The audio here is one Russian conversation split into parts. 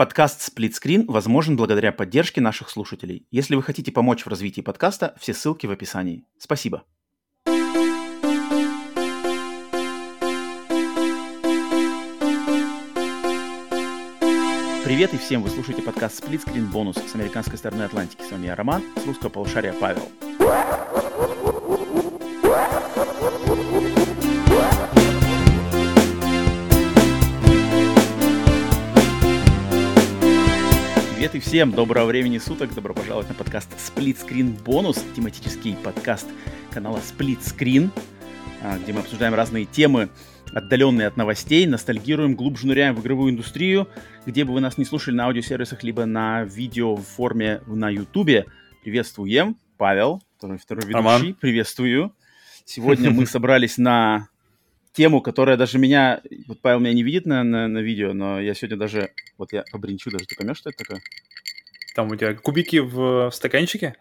Подкаст «Сплитскрин» возможен благодаря поддержке наших слушателей. Если вы хотите помочь в развитии подкаста, все ссылки в описании. Спасибо. Привет и всем! Вы слушаете подкаст «Сплитскрин бонус» с американской стороны Атлантики. С вами я Роман, с русского полушария Павел. Привет и всем! Доброго времени суток! Добро пожаловать на подкаст Split Screen Bonus, тематический подкаст канала Split Screen, а, где мы обсуждаем разные темы, отдаленные от новостей, ностальгируем, глубже ныряем в игровую индустрию, где бы вы нас не слушали на аудиосервисах, либо на видео в форме на Ютубе. Приветствуем, Павел, второй, второй ведущий. Роман. Приветствую. Сегодня мы собрались на тему, которая даже меня... Вот Павел меня не видит на, на, на видео, но я сегодня даже... Вот я побринчу даже. Ты поймешь, что это такое? Там у тебя кубики в, в стаканчике?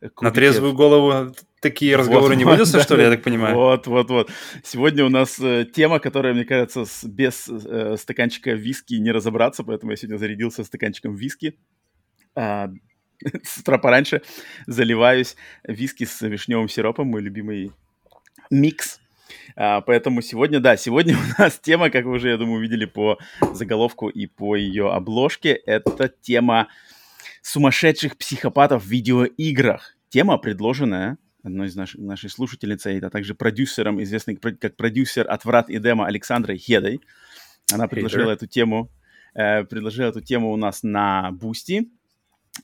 Кубики. На трезвую голову такие разговоры вот, не водятся, да, что ли, я так понимаю? Вот, вот, вот. Сегодня у нас э, тема, которая, мне кажется, с, без э, стаканчика виски не разобраться, поэтому я сегодня зарядился стаканчиком виски. А, с утра пораньше заливаюсь виски с вишневым сиропом, мой любимый микс а, поэтому сегодня, да, сегодня у нас тема, как вы уже, я думаю, увидели по заголовку и по ее обложке, это тема сумасшедших психопатов в видеоиграх. Тема, предложенная одной из наших, нашей слушательницей, а также продюсером, известной как продюсер от «Врат и демо» Александрой Хедой. Она предложила эту тему, э, предложила эту тему у нас на Boosty.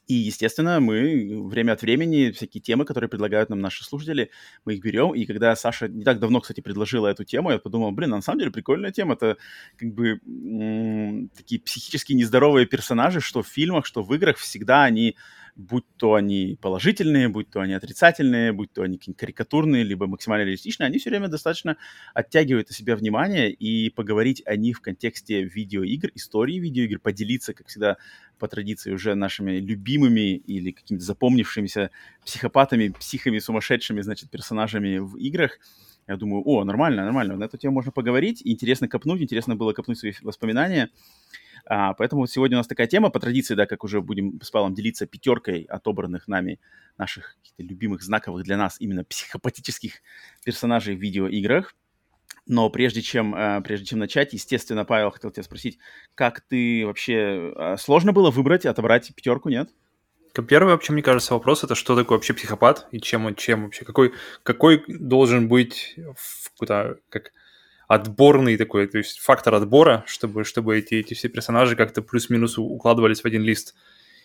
И, естественно, мы время от времени всякие темы, которые предлагают нам наши слушатели, мы их берем. И когда Саша не так давно, кстати, предложила эту тему, я подумал, блин, на самом деле прикольная тема. Это как бы м- такие психически нездоровые персонажи, что в фильмах, что в играх, всегда они будь то они положительные, будь то они отрицательные, будь то они карикатурные, либо максимально реалистичные, они все время достаточно оттягивают на себя внимание, и поговорить о них в контексте видеоигр, истории видеоигр, поделиться, как всегда, по традиции уже нашими любимыми или какими-то запомнившимися психопатами, психами, сумасшедшими, значит, персонажами в играх, я думаю, о, нормально, нормально, на эту тему можно поговорить, интересно копнуть, интересно было копнуть свои воспоминания. А, поэтому сегодня у нас такая тема, по традиции, да, как уже будем с Павлом делиться пятеркой отобранных нами наших любимых знаковых для нас именно психопатических персонажей в видеоиграх. Но прежде чем, э, прежде чем начать, естественно, Павел, хотел тебя спросить, как ты вообще... Э, сложно было выбрать, отобрать пятерку, нет? Первый вообще, мне кажется, вопрос это что такое вообще психопат и чем он, чем вообще, какой, какой должен быть куда, как отборный такой, то есть фактор отбора, чтобы, чтобы эти, эти все персонажи как-то плюс-минус укладывались в один лист.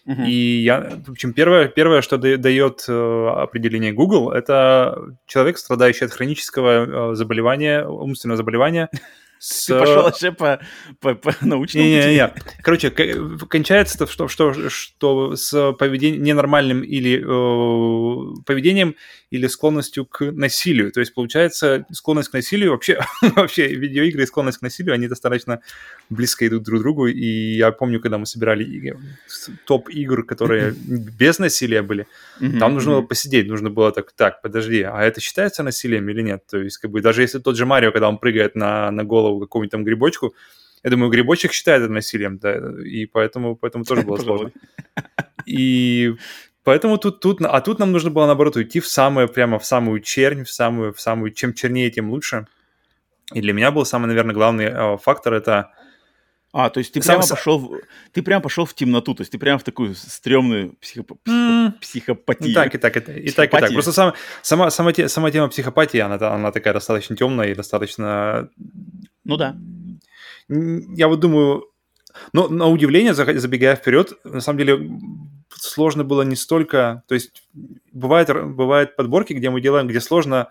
Uh-huh. И я, в общем, первое, первое, что дает э, определение Google, это человек, страдающий от хронического э, заболевания, умственного заболевания, с... Ты пошел вообще по, по, по научному не, пути? Не, не. Короче, кончается что, что, что с поведением ненормальным или э, поведением или склонностью к насилию. То есть, получается, склонность к насилию, вообще, вообще видеоигры и склонность к насилию, они достаточно близко идут друг к другу. И я помню, когда мы собирали топ игр, которые без насилия были, там нужно было посидеть, нужно было так, так, подожди, а это считается насилием или нет? То есть, как бы, даже если тот же Марио, когда он прыгает на, на голову какому-нибудь там грибочку, я думаю, грибочек считает это насилием, да, и поэтому, поэтому тоже было сложно. И Поэтому тут, тут, а тут нам нужно было, наоборот, уйти в самое, прямо в самую чернь, в самую, в самую, чем чернее, тем лучше. И для меня был самый, наверное, главный э, фактор это... А, то есть ты Сам... прямо пошел, ты прямо пошел в темноту, то есть ты прямо в такую стрёмную психоп... mm. психопатию. И так, и так, и, и так, и так. Просто сама, сама, сама, те, сама тема психопатии, она, она такая достаточно темная и достаточно... Ну да. Я вот думаю, но на удивление, забегая вперед, на самом деле сложно было не столько... То есть бывает, бывают подборки, где мы делаем, где сложно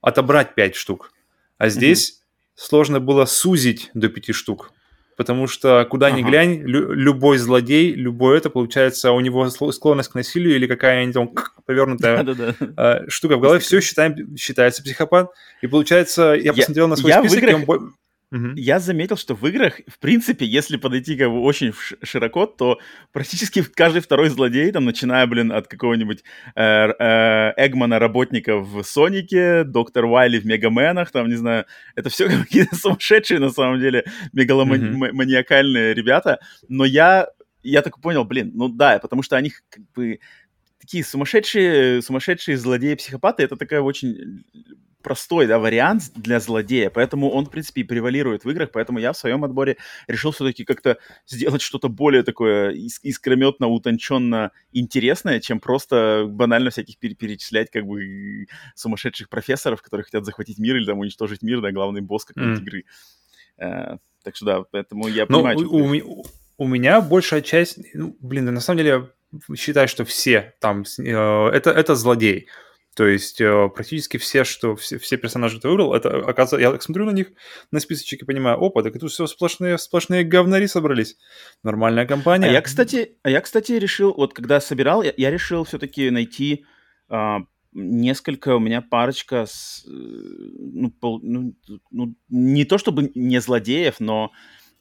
отобрать 5 штук, а здесь mm-hmm. сложно было сузить до 5 штук. Потому что куда ага. ни глянь, лю- любой злодей, любой это, получается, у него склонность к насилию или какая-нибудь там повернутая э, штука в голове, все считаем, считается психопат. И получается, я посмотрел на свой список, и он Uh-huh. Я заметил, что в играх, в принципе, если подойти как бы очень широко, то практически каждый второй злодей, там, начиная, блин, от какого-нибудь э, э, Эгмана, работника в Сонике, Доктор Уайли в Мегаменах, там, не знаю, это все какие-то сумасшедшие, на самом деле, мегаломаниакальные uh-huh. ребята, но я, я так понял, блин, ну да, потому что они как бы такие сумасшедшие, сумасшедшие злодеи-психопаты, это такая очень простой, да, вариант для злодея, поэтому он, в принципе, и превалирует в играх, поэтому я в своем отборе решил все-таки как-то сделать что-то более такое искрометно, утонченно интересное, чем просто банально всяких перечислять как бы сумасшедших профессоров, которые хотят захватить мир или там уничтожить мир, да, главный босс какой-нибудь mm. игры. Uh, так что да, поэтому я ну, понимаю... У, у, у меня большая часть... Ну, блин, на самом деле считаю, что все там... Э, это, это злодей. То есть э, практически все, что все, все персонажи, ты выбрал, это оказывается, я смотрю на них, на списочек и понимаю, опа, так тут все сплошные, сплошные говнари собрались. Нормальная компания. А я, кстати, а я, кстати, решил, вот когда собирал, я, я решил все-таки найти а, несколько, у меня парочка, с, э, ну, пол, ну, ну, не то чтобы не злодеев, но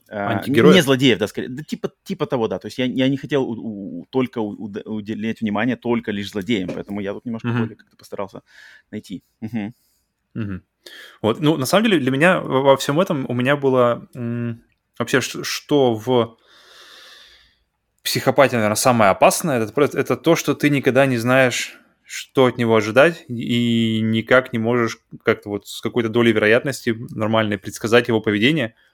Антигероев? Не злодеев, да, скорее. Да, типа, типа того, да. То есть я, я не хотел у, у, только у, уделять внимание только лишь злодеям, поэтому я тут немножко mm-hmm. более как-то постарался найти. Угу. Угу. Вот, ну, на самом деле, для меня во, всем этом у меня было м- вообще, что, в психопатии, наверное, самое опасное, это, это то, что ты никогда не знаешь, что от него ожидать, и никак не можешь как-то вот с какой-то долей вероятности нормальной предсказать его поведение –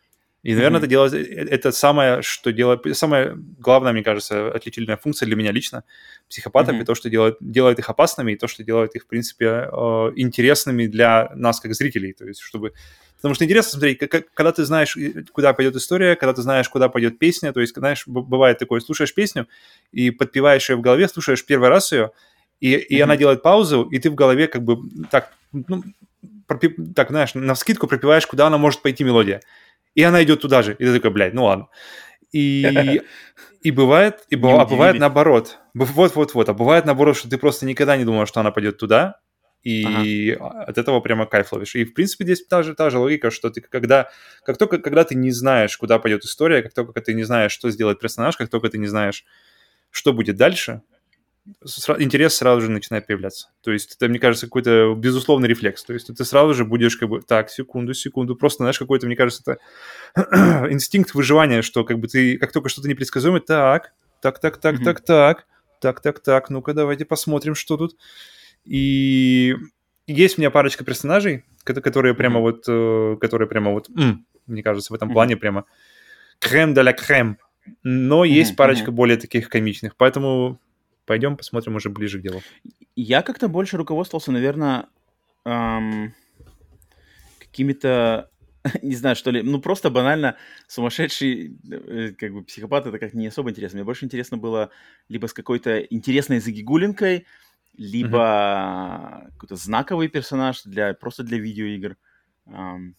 и, наверное, mm-hmm. это делает, э, это самое, что делает, самая главная, мне кажется, отличительная функция для меня лично психопатов, mm-hmm. и то, что делает, делает их опасными, и то, что делает их, в принципе, э, интересными для нас, как зрителей. То есть, чтобы... Потому что интересно смотреть, как, когда ты знаешь, куда пойдет история, когда ты знаешь, куда пойдет песня, то есть, знаешь, бывает такое, слушаешь песню и подпеваешь ее в голове, слушаешь первый раз ее, и, и mm-hmm. она делает паузу, и ты в голове как бы так, ну, пропи... так, знаешь, на скидку пропиваешь, куда она может пойти мелодия и она идет туда же. И ты такой, блядь, ну ладно. И, и бывает, и быв, а бывает наоборот. Вот-вот-вот. А бывает наоборот, что ты просто никогда не думал, что она пойдет туда, и ага. от этого прямо кайф ловишь. И, в принципе, здесь та же, та же логика, что ты когда, как только, когда ты не знаешь, куда пойдет история, как только ты не знаешь, что сделает персонаж, как только ты не знаешь, что будет дальше, интерес сразу же начинает появляться. То есть это, мне кажется, какой-то безусловный рефлекс. То есть ты сразу же будешь как бы, так, секунду, секунду. Просто, знаешь, какой-то, мне кажется, это инстинкт выживания, что как бы ты, как только что-то непредсказуемое, так, так, так, так, так, так, так, так, так, ну-ка давайте посмотрим, что тут. И есть у меня парочка персонажей, э, которые прямо вот, которые прямо вот, мне кажется, в этом плане прямо крем для крем. Но есть парочка более таких комичных. Поэтому Пойдем посмотрим уже ближе к делу. Я как-то больше руководствовался, наверное, эм, какими-то, не знаю, что ли, ну просто банально сумасшедший, э, как бы психопат, это как не особо интересно. Мне больше интересно было либо с какой-то интересной загигулинкой, либо mm-hmm. какой-то знаковый персонаж для просто для видеоигр. Um,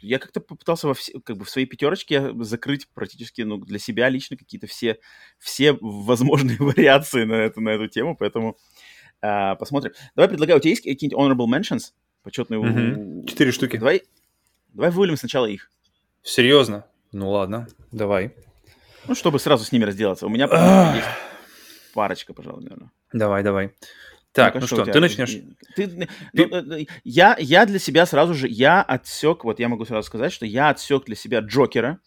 я как-то попытался во все, как бы в своей пятерочке закрыть практически, ну, для себя лично какие-то все, все возможные вариации на, это, на эту тему, поэтому э, посмотрим. Давай предлагаю, у тебя есть какие-нибудь honorable mentions? Почетные? Угу. Четыре штуки. Давай, давай вывалим сначала их. Серьезно? Ну ладно, давай. Ну, чтобы сразу с ними разделаться. У меня есть парочка, пожалуй, наверное. Давай, давай. Так, ну, ну что, ты начнешь? Ты, ты... Ну, э, я, я для себя сразу же, я отсек, вот я могу сразу сказать, что я отсек для себя Джокера,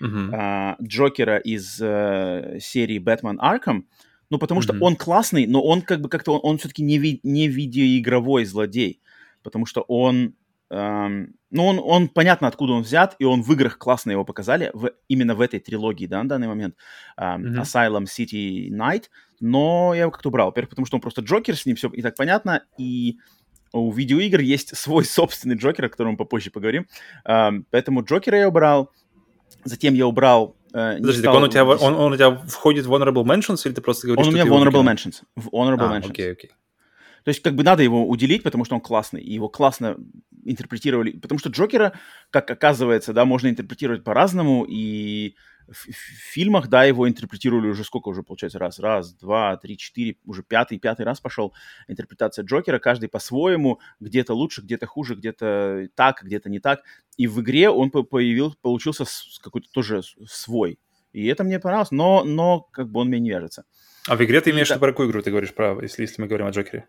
uh-huh. а, Джокера из а, серии Бэтмен Арком, ну, потому uh-huh. что он классный, но он как бы как-то, он, он все-таки не, ви, не видеоигровой злодей, потому что он, эм, ну, он, он, понятно, откуда он взят, и он в играх классно его показали, в, именно в этой трилогии, да, на данный момент, эм, uh-huh. Asylum, City, Night, но я его как-то убрал. Во-первых, потому что он просто Джокер, с ним все и так понятно, и у видеоигр есть свой собственный Джокер, о котором мы попозже поговорим. Uh, поэтому Джокера я убрал. Затем я убрал... Uh, Подожди, стал... так он у, тебя, он, он у тебя входит в Honorable Mentions, или ты просто говоришь, Он у меня в Honorable Mentions. В Honorable а, Mentions. Окей, окей. То есть как бы надо его уделить, потому что он классный, и его классно интерпретировали. Потому что Джокера, как оказывается, да, можно интерпретировать по-разному, и в, в фильмах, да, его интерпретировали уже сколько уже, получается, раз, раз, два, три, четыре, уже пятый, пятый раз пошел интерпретация Джокера, каждый по-своему, где-то лучше, где-то хуже, где-то так, где-то не так. И в игре он появил, получился какой-то тоже свой. И это мне понравилось, но, но как бы он мне не вяжется. А в игре ты имеешь в виду про какую игру ты говоришь, про, если, если мы говорим о Джокере?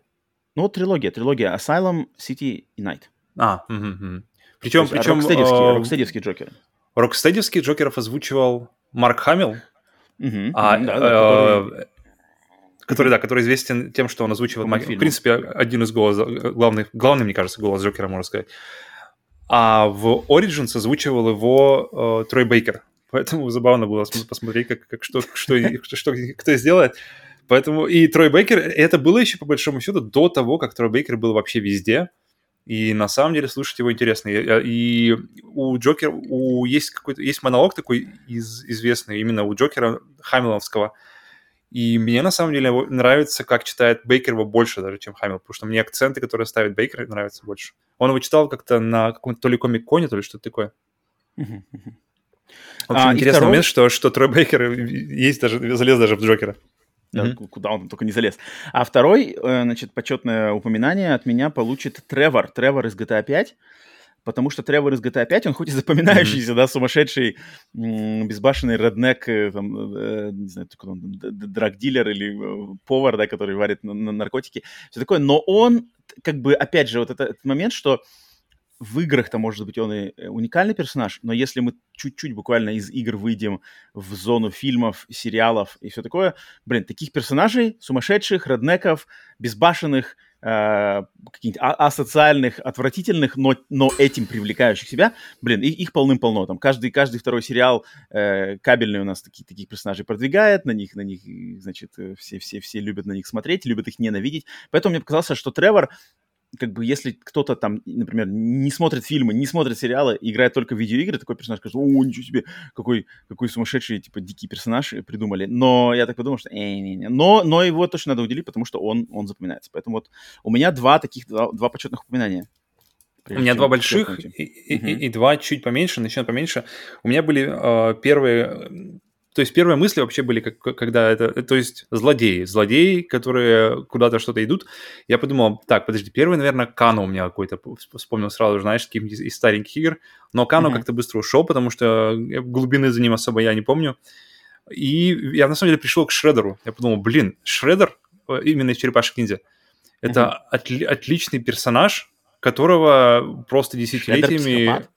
Ну, вот трилогия, трилогия Asylum, City и Night. А, угу, угу. Причем, есть, причем... Рокстедевские, рокстедевские Джокеры. Рокстедевских Джокеров озвучивал Марк Хамилл, Мгм, а, да, да, который- э, который, да, который известен тем, что он озвучивал, По в принципе, один из голосов, главных, главный, мне кажется, голос Джокера, можно сказать. А в Origins озвучивал его э, Трой Бейкер. Поэтому забавно было см- посмотреть, как, как что, что, что, что кто сделает. Поэтому и Трой Бейкер, это было еще по большому счету до того, как Трой Бейкер был вообще везде. И на самом деле слушать его интересно. И, и у Джокера у, есть какой-то есть монолог такой из, известный именно у Джокера Хамиловского. И мне на самом деле нравится, как читает Бейкер его больше даже, чем Хамилл, потому что мне акценты, которые ставит Бейкер, нравятся больше. Он его читал как-то на каком-то то ли комик-коне, то ли что-то такое. В общем, А, интересный второй- момент, что, что Трой Бейкер есть даже, залез даже в Джокера. Да, ку- Куда он только не залез. А второй, э, значит, почетное упоминание от меня получит Тревор. Тревор из GTA 5. Потому что Тревор из GTA 5, он хоть и запоминающийся, да, сумасшедший, м, безбашенный реднек, э, там, э, не знаю, кто он, драгдилер или э, повар, да, который варит на, на наркотики, все такое. Но он, как бы, опять же, вот это- этот момент, что в играх-то, может быть, он и э, уникальный персонаж, но если мы чуть-чуть буквально из игр выйдем в зону фильмов, сериалов и все такое, блин, таких персонажей, сумасшедших, реднеков, безбашенных, э, каких-нибудь а- асоциальных, отвратительных, но, но этим привлекающих себя, блин, и- их полным-полно. Там каждый, каждый второй сериал э, кабельный у нас такие, таких персонажей продвигает, на них, на них, э, значит, э, все, все, все любят на них смотреть, любят их ненавидеть. Поэтому мне показалось, что Тревор как бы если кто-то там, например, не смотрит фильмы, не смотрит сериалы, играет только в видеоигры, такой персонаж скажет, о, ничего себе, какой, какой сумасшедший, типа, дикий персонаж придумали. Но я так подумал, что э, не, не. Но, но его точно надо уделить, потому что он, он запоминается. Поэтому вот у меня два таких, два, два почетных упоминания. У меня два больших и, и- Мгм. и- и два чуть поменьше, начнем поменьше. У меня были э, первые, то есть первые мысли вообще были, как, когда это, э, то есть злодеи, злодеи, которые куда-то что-то идут. Я подумал, так, подожди, первый, наверное, Кано у меня какой-то, всп- вспомнил сразу, знаешь, каких из, стареньких игр, но Кано Мгм. как-то быстро ушел, потому что э, глубины за ним особо я не помню. И я на самом деле пришел к Шредеру. Я подумал, блин, Шредер, э, именно из Черепашек Ниндзя, это отли- отличный персонаж, которого просто десятилетиями... Шредер-психопат?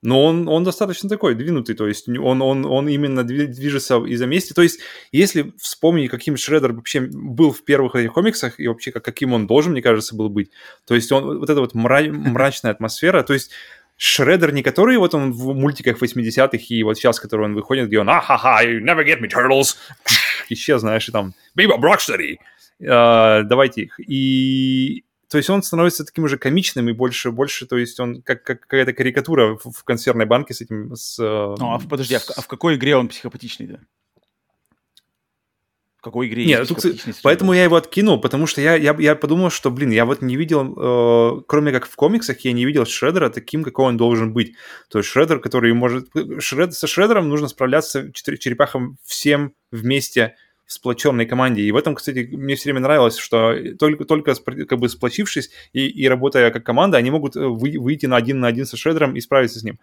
Но он, он достаточно такой, двинутый, то есть он, он, он именно дви- движется из-за мести. То есть если вспомнить, каким Шредер вообще был в первых этих комиксах, и вообще как, каким он должен, мне кажется, был быть, то есть он, вот эта вот мра- мрачная атмосфера, то есть Шредер не который вот он в мультиках 80-х и вот сейчас, который он выходит, где он «А-ха-ха, you never get me, turtles!» исчез, знаешь, и там «Baby Brocksteady!» э, давайте их. И то есть он становится таким же комичным и больше, больше, то есть он как, как какая-то карикатура в, в консервной банке с этим, с... э, Ну, а в- подожди, а в, а в какой игре он психопатичный, да? В какой игре Нет, есть тут, психопатичность поэтому я его откинул, потому что я, я, я подумал, что, блин, я вот не видел, э, кроме как в комиксах, я не видел Шредера таким, какой он должен быть. То есть Шредер, который может... Шред, со Шредером нужно справляться черепахам всем вместе сплоченной команде. И в этом, кстати, мне все время нравилось, что только, только как бы сплочившись и, и работая как команда, они могут э, вы- выйти на один на один со Шредером и справиться с ним.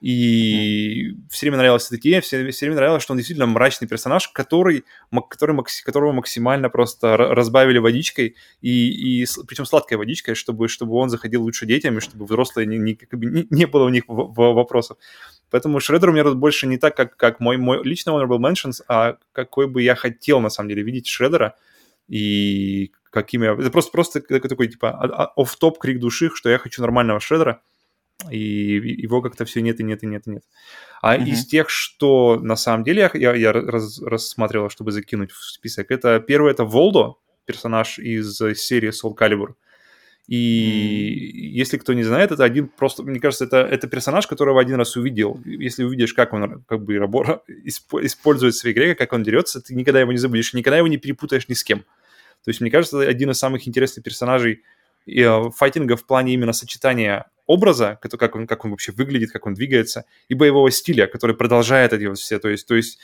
И все время нравилась эта идея, все, все время нравилось, что он действительно мрачный персонаж, который, который, которого максимально просто ра- разбавили водичкой, и, и причем сладкой водичкой, чтобы, чтобы он заходил лучше детям, и чтобы взрослые не, не, не, было у них вопросов. Поэтому Шредер у меня тут больше не так, как, как мой, мой личный Honorable Mentions, а какой бы я хотел, на самом деле, видеть Шредера, и какими... Это просто, просто такой, типа, а- а- офф-топ крик души, что я хочу нормального Шредера, и его как-то все нет и нет и нет и нет. А Мгм. из тех, что на самом деле я, я, я раз- рассматривал, чтобы закинуть в список, это первый это Волдо, персонаж из э, серии Soul Calibur. И если кто не знает, это один просто, мне кажется, это, это персонаж, которого один раз увидел. Если увидишь, как он как бы рабо- исп- использует в своей игре, как он дерется, ты никогда его не забудешь, никогда его не перепутаешь ни с кем. То есть, мне кажется, это один из самых интересных персонажей и, э, файтинга в плане именно сочетания образа, как он, как он вообще выглядит, как он двигается, и боевого стиля, который продолжает эти вот все. То есть, то есть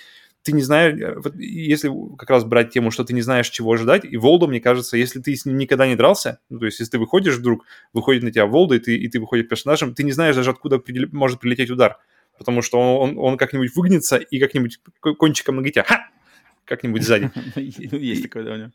ты не знаешь, э, вот если как раз брать тему, что ты не знаешь, чего ожидать, и Волда, мне кажется, если ты с ним никогда не дрался, ну, то есть если ты выходишь вдруг, выходит на тебя Волда, и ты, и ты выходишь персонажем, ты не знаешь даже, откуда может прилететь удар, потому что он, он, он как-нибудь выгнется и как-нибудь кончиком ноги тебя ха! как-нибудь сзади. Ну, есть такое, да, у него.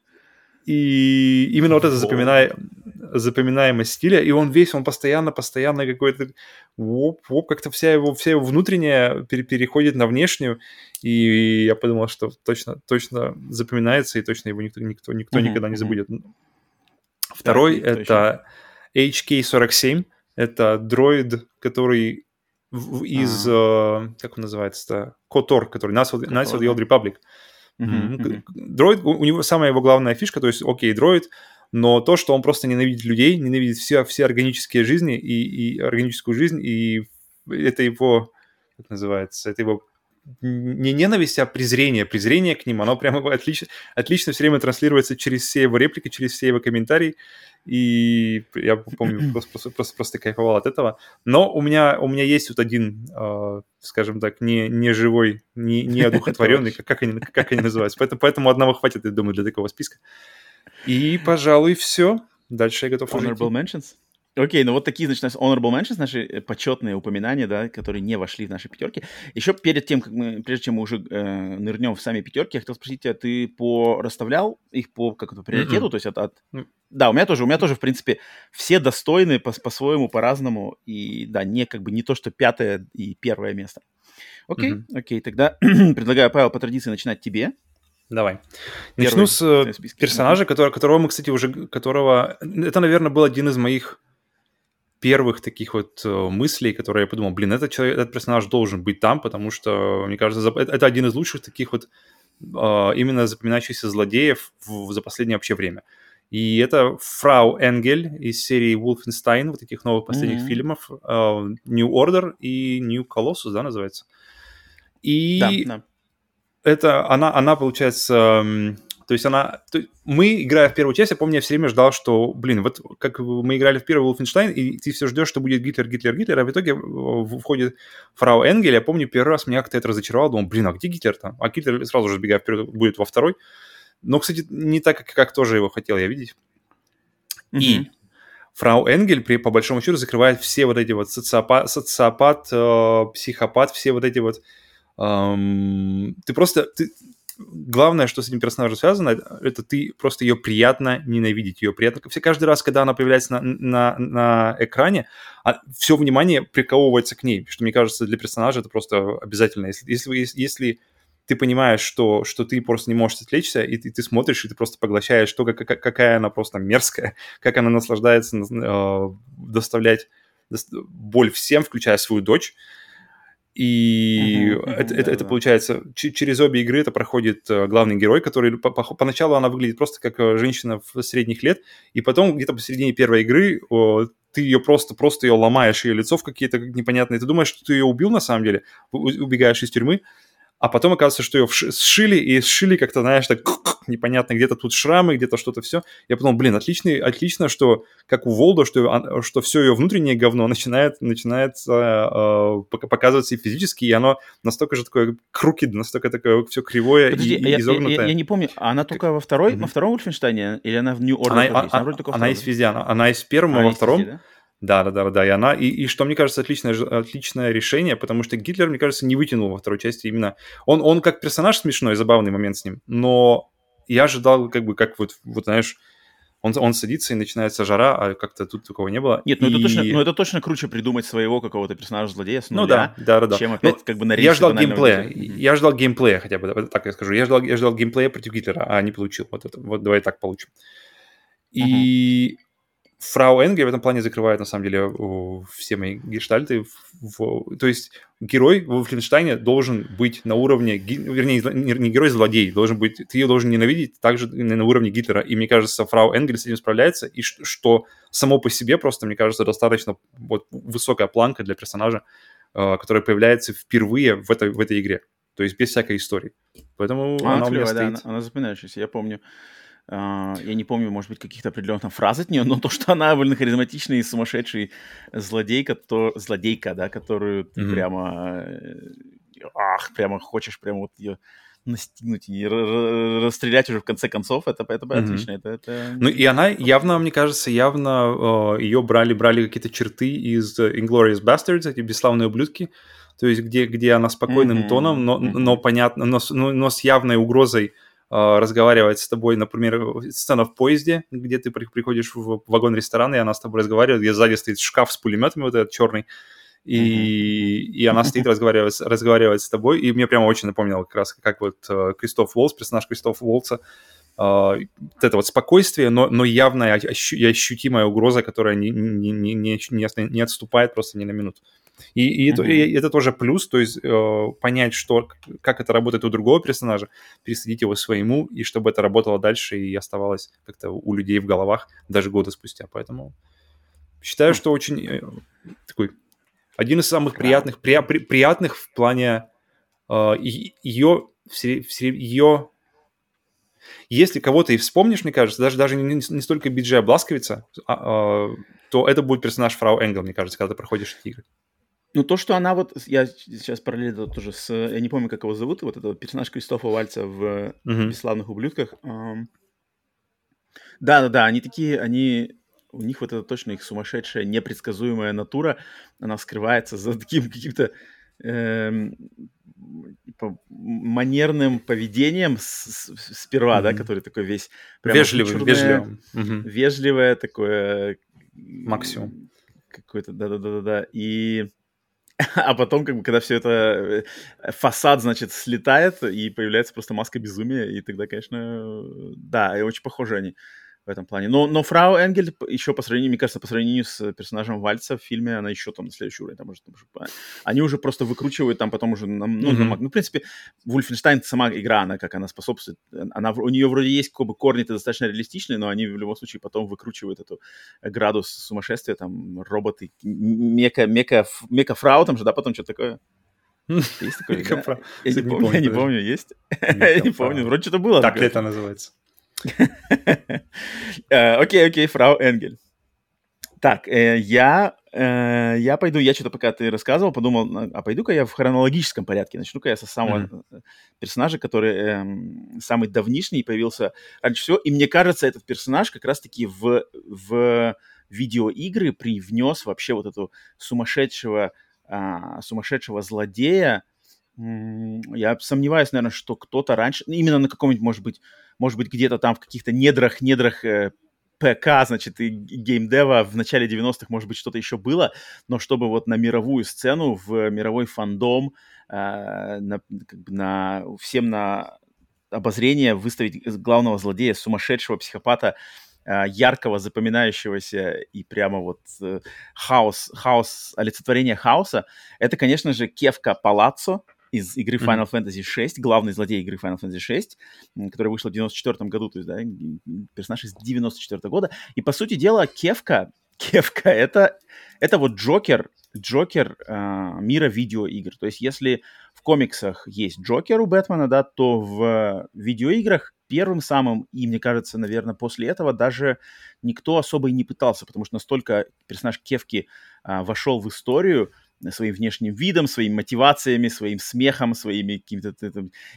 И именно вот это запоминая, запоминаемость стиля, и он весь, он постоянно, постоянно какой-то, воп, воп, как-то вся его, вся его внутренняя пере, переходит на внешнюю, и я подумал, что точно, точно запоминается, и точно его никто, никто, никто mm-hmm. никогда не забудет. Второй да, это HK-47, это дроид, который из, а. э, как он называется-то, KOTOR, который Knights of the Old Republic. Mm-hmm. Дроид, у него самая его главная фишка, то есть, окей, дроид, но то, что он просто ненавидит людей, ненавидит все, все органические жизни и, и органическую жизнь, и это его, как называется, это его не ненависть, а презрение. Презрение к ним, оно прямо отлично, отлично все время транслируется через все его реплики, через все его комментарии. И я помню, просто, просто, просто, кайфовал от этого. Но у меня, у меня есть вот один, э, скажем так, не, не живой, не, не одухотворенный, как, как, они, как они называются. Поэтому, поэтому одного хватит, я думаю, для такого списка. И, пожалуй, все. Дальше я готов Honorable mentions? Окей, ну вот такие, значит, honorable mentions, наши э, почетные упоминания, да, которые не вошли в наши пятерки. Еще перед тем, как мы, прежде чем мы уже э, нырнем в сами пятерки, я хотел спросить тебя, ты по расставлял их по как то приоритету, mm-hmm. то есть от, от... Да, у меня тоже, у меня тоже, в принципе, все достойны по, по-своему, по-разному, и да, не как бы не то, что пятое и первое место. Окей, mm-hmm. окей, тогда предлагаю, Павел, по традиции начинать тебе. Давай. Начну с э, персонажа, который, которого мы, кстати, уже, которого... Это, наверное, был один из моих первых таких вот э, мыслей, которые я подумал, блин, этот, человек, этот персонаж должен быть там, потому что, мне кажется, это один из лучших таких вот а, именно запоминающихся злодеев за последнее вообще время. И это Фрау Энгель из серии Wolfenstein, вот таких новых последних mm-hmm. фильмов, New Order и New Colossus, да, называется. И да, да. это она, она получается, то есть она... То мы, играя в первую часть, я помню, я все время ждал, что, блин, вот как мы играли в первый Wolfenstein, и ты все ждешь, что будет Гитлер, Гитлер, Гитлер, а в итоге входит фрау Энгель. Я помню, первый раз меня как-то это разочаровало. Думал, блин, а где Гитлер там? А Гитлер сразу же, сбегая вперед, будет во второй. Но, кстати, не так, как, как тоже его хотел я видеть. Mm-hmm. И фрау Энгель, при, по большому счету, закрывает все вот эти вот социопат, социопат э, психопат, все вот эти вот... Эм, ты просто... Ты, главное, что с этим персонажем связано, это ты просто ее приятно ненавидеть, ее приятно... Все каждый раз, когда она появляется на, на, на экране, а, все внимание приковывается к ней, что, мне кажется, для персонажа это просто обязательно. Если, если, если ты понимаешь, что, что ты просто не можешь отвлечься, и ты, ты смотришь, и ты просто поглощаешь то, как, какая она просто мерзкая, как она наслаждается э, доставлять боль всем, включая свою дочь, и uh-huh, uh-huh, это, да, это, да. получается, через обе игры это проходит э, главный герой, который по, по, поначалу она выглядит просто как э, женщина в средних лет, и потом где-то посередине первой игры о, ты ее просто, просто ее ломаешь, ее лицо в какие-то непонятные, ты думаешь, что ты ее убил на самом деле, убегаешь из тюрьмы, а потом оказывается, что ее сшили, и сшили как-то, знаешь, так непонятно, где-то тут шрамы, где-то что-то все. Я подумал, блин, отличный, отлично, что как у Волда, что, что все ее внутреннее говно начинает, начинает э, показываться и физически, и оно настолько же такое крукид, настолько такое все кривое Подожди, и, я, изогнутое. Я, я, я не помню, она только во второй, mm-hmm. во втором Ульфенштейне, или она в New Order? Она, а, она, она, она есть везде, она, она есть в первом, а во втором. Везде, да? Да, да, да, да, и она, и, и что мне кажется, отличное, отличное решение, потому что Гитлер, мне кажется, не вытянул во второй части именно. Он, он как персонаж смешной, забавный момент с ним, но я ожидал, как бы, как вот, вот знаешь, он, он садится и начинается жара, а как-то тут такого не было. Нет, ну, и... это, точно, ну это точно круче придумать своего какого-то персонажа-злодея с нуля, ну, да, да, да, да. чем опять ну, как бы нарезать Я ждал геймплея, я ждал геймплея хотя бы, так я скажу. Я ждал, я ждал геймплея против Гитлера, а не получил. Вот, это, вот давай так получим. И uh-huh. Фрау Энгель в этом плане закрывает, на самом деле, все мои гештальты. В, то есть герой в Флинштайне должен быть на уровне, вернее, не герой, злодей, должен быть, ты ее должен ненавидеть также на уровне Гитлера. И мне кажется, Фрау Энгель с этим справляется, и что, само по себе просто, мне кажется, достаточно вот, высокая планка для персонажа, э, который появляется впервые в этой, в этой игре. То есть без всякой истории. Поэтому она, она у меня стоит. Да, она, она запоминающаяся, я помню я не помню, может быть, каких-то определенных фраз от нее, но то, что она довольно харизматичный и сумасшедший злодейка, то злодейка, да, которую ты mm-hmm. прямо, э, ах, прямо хочешь прямо вот ее настигнуть и расстрелять уже в конце концов, это, это mm-hmm. отлично. Это, это... Ну и она явно, мне кажется, явно э, ее брали, брали какие-то черты из Inglourious Bastards, эти бесславные ублюдки, то есть где, где она спокойным mm-hmm. тоном, но, mm-hmm. но понятно, но, но, но с явной угрозой разговаривать с тобой, например, сцена в поезде, где ты приходишь в вагон ресторана, и она с тобой разговаривает, где сзади стоит шкаф с пулеметами, вот этот черный, и, mm-hmm. и она стоит, разговаривает, разговаривает с тобой, и мне прямо очень напомнило как раз, как вот э, Кристоф Волс, персонаж Кристоф Волца, Uh, вот это вот спокойствие, но, но явная ощу- ощутимая угроза, которая не, не, не, не, не отступает просто ни на минуту. И, и, mm-hmm. это, и это тоже плюс, то есть э, понять, что, как это работает у другого персонажа, пересадить его своему, и чтобы это работало дальше и оставалось как-то у людей в головах даже года спустя. Поэтому считаю, что очень э, такой один из самых приятных, при, при, приятных в плане э, ее, ее если кого-то и вспомнишь, мне кажется, даже, даже не, не столько Биджея Бласковица, а, а, то это будет персонаж Фрау Энгел, мне кажется, когда ты проходишь эти игры. Ну, то, что она вот... Я сейчас параллельно тоже с... Я не помню, как его зовут, вот этот персонаж Кристофа Вальца в uh-huh. «Бесславных ублюдках». Да-да-да, они такие... Они... У них вот это точно их сумасшедшая, непредсказуемая натура, она скрывается за таким каким-то эм, типа, манерным поведением с, с, сперва, mm-hmm. да, который такой весь... Вежливый, вежливый. Вежливое такое... Максимум. Какой-то, да-да-да-да. И а потом, как бы, когда все это э, фасад, значит, слетает, и появляется просто маска безумия, и тогда, конечно, да, и очень похожи они в этом плане. Но, но Фрау Энгель еще по сравнению, мне кажется, по сравнению с персонажем Вальца в фильме, она еще там на следующий уровень. Там уже, там, уже, они уже просто выкручивают там потом уже, ну, mm-hmm. на, ну, в принципе, Вульфенштайн сама игра, она как она способствует, она, у нее вроде есть как бы корни-то достаточно реалистичные, но они в любом случае потом выкручивают эту градус сумасшествия, там, роботы, мека, мека, мека фрау там же, да, потом что-то такое. Есть такое? Я не помню, я не помню, есть? Я не помню, вроде что-то было. Так ли это называется? Э, окей, окей, фрау Энгель. Так, э, я, э, я пойду, я что-то пока ты рассказывал, подумал, а пойду-ка я в хронологическом порядке, начну-ка я со самого mm-hmm. персонажа, который э, самый давнишний появился раньше всего, и мне кажется, этот персонаж как раз-таки в, в видеоигры привнес вообще вот эту сумасшедшего, э, сумасшедшего злодея, я сомневаюсь, наверное, что кто-то раньше, именно на каком-нибудь, может быть, может быть, где-то там в каких-то недрах, недрах э, ПК, значит, и геймдева в начале 90-х, может быть, что-то еще было, но чтобы вот на мировую сцену, в мировой фандом, э, на, как бы на, всем на обозрение выставить главного злодея, сумасшедшего психопата, э, яркого, запоминающегося и прямо вот хаос, хаос, олицетворение хаоса, это, конечно же, Кевка Палаццо, из игры Final mm-hmm. Fantasy VI, главный злодей игры Final Fantasy VI, которая вышла в 94 году, то есть, да, персонаж из 94 года. И, по сути дела, Кевка, Кевка это, это вот Джокер, Джокер э, мира видеоигр. То есть, если в комиксах есть Джокер у Бэтмена, да, то в видеоиграх первым самым, и мне кажется, наверное, после этого даже никто особо и не пытался, потому что настолько персонаж Кевки э, вошел в историю, своим внешним видом, своими мотивациями, своим смехом, своими какими-то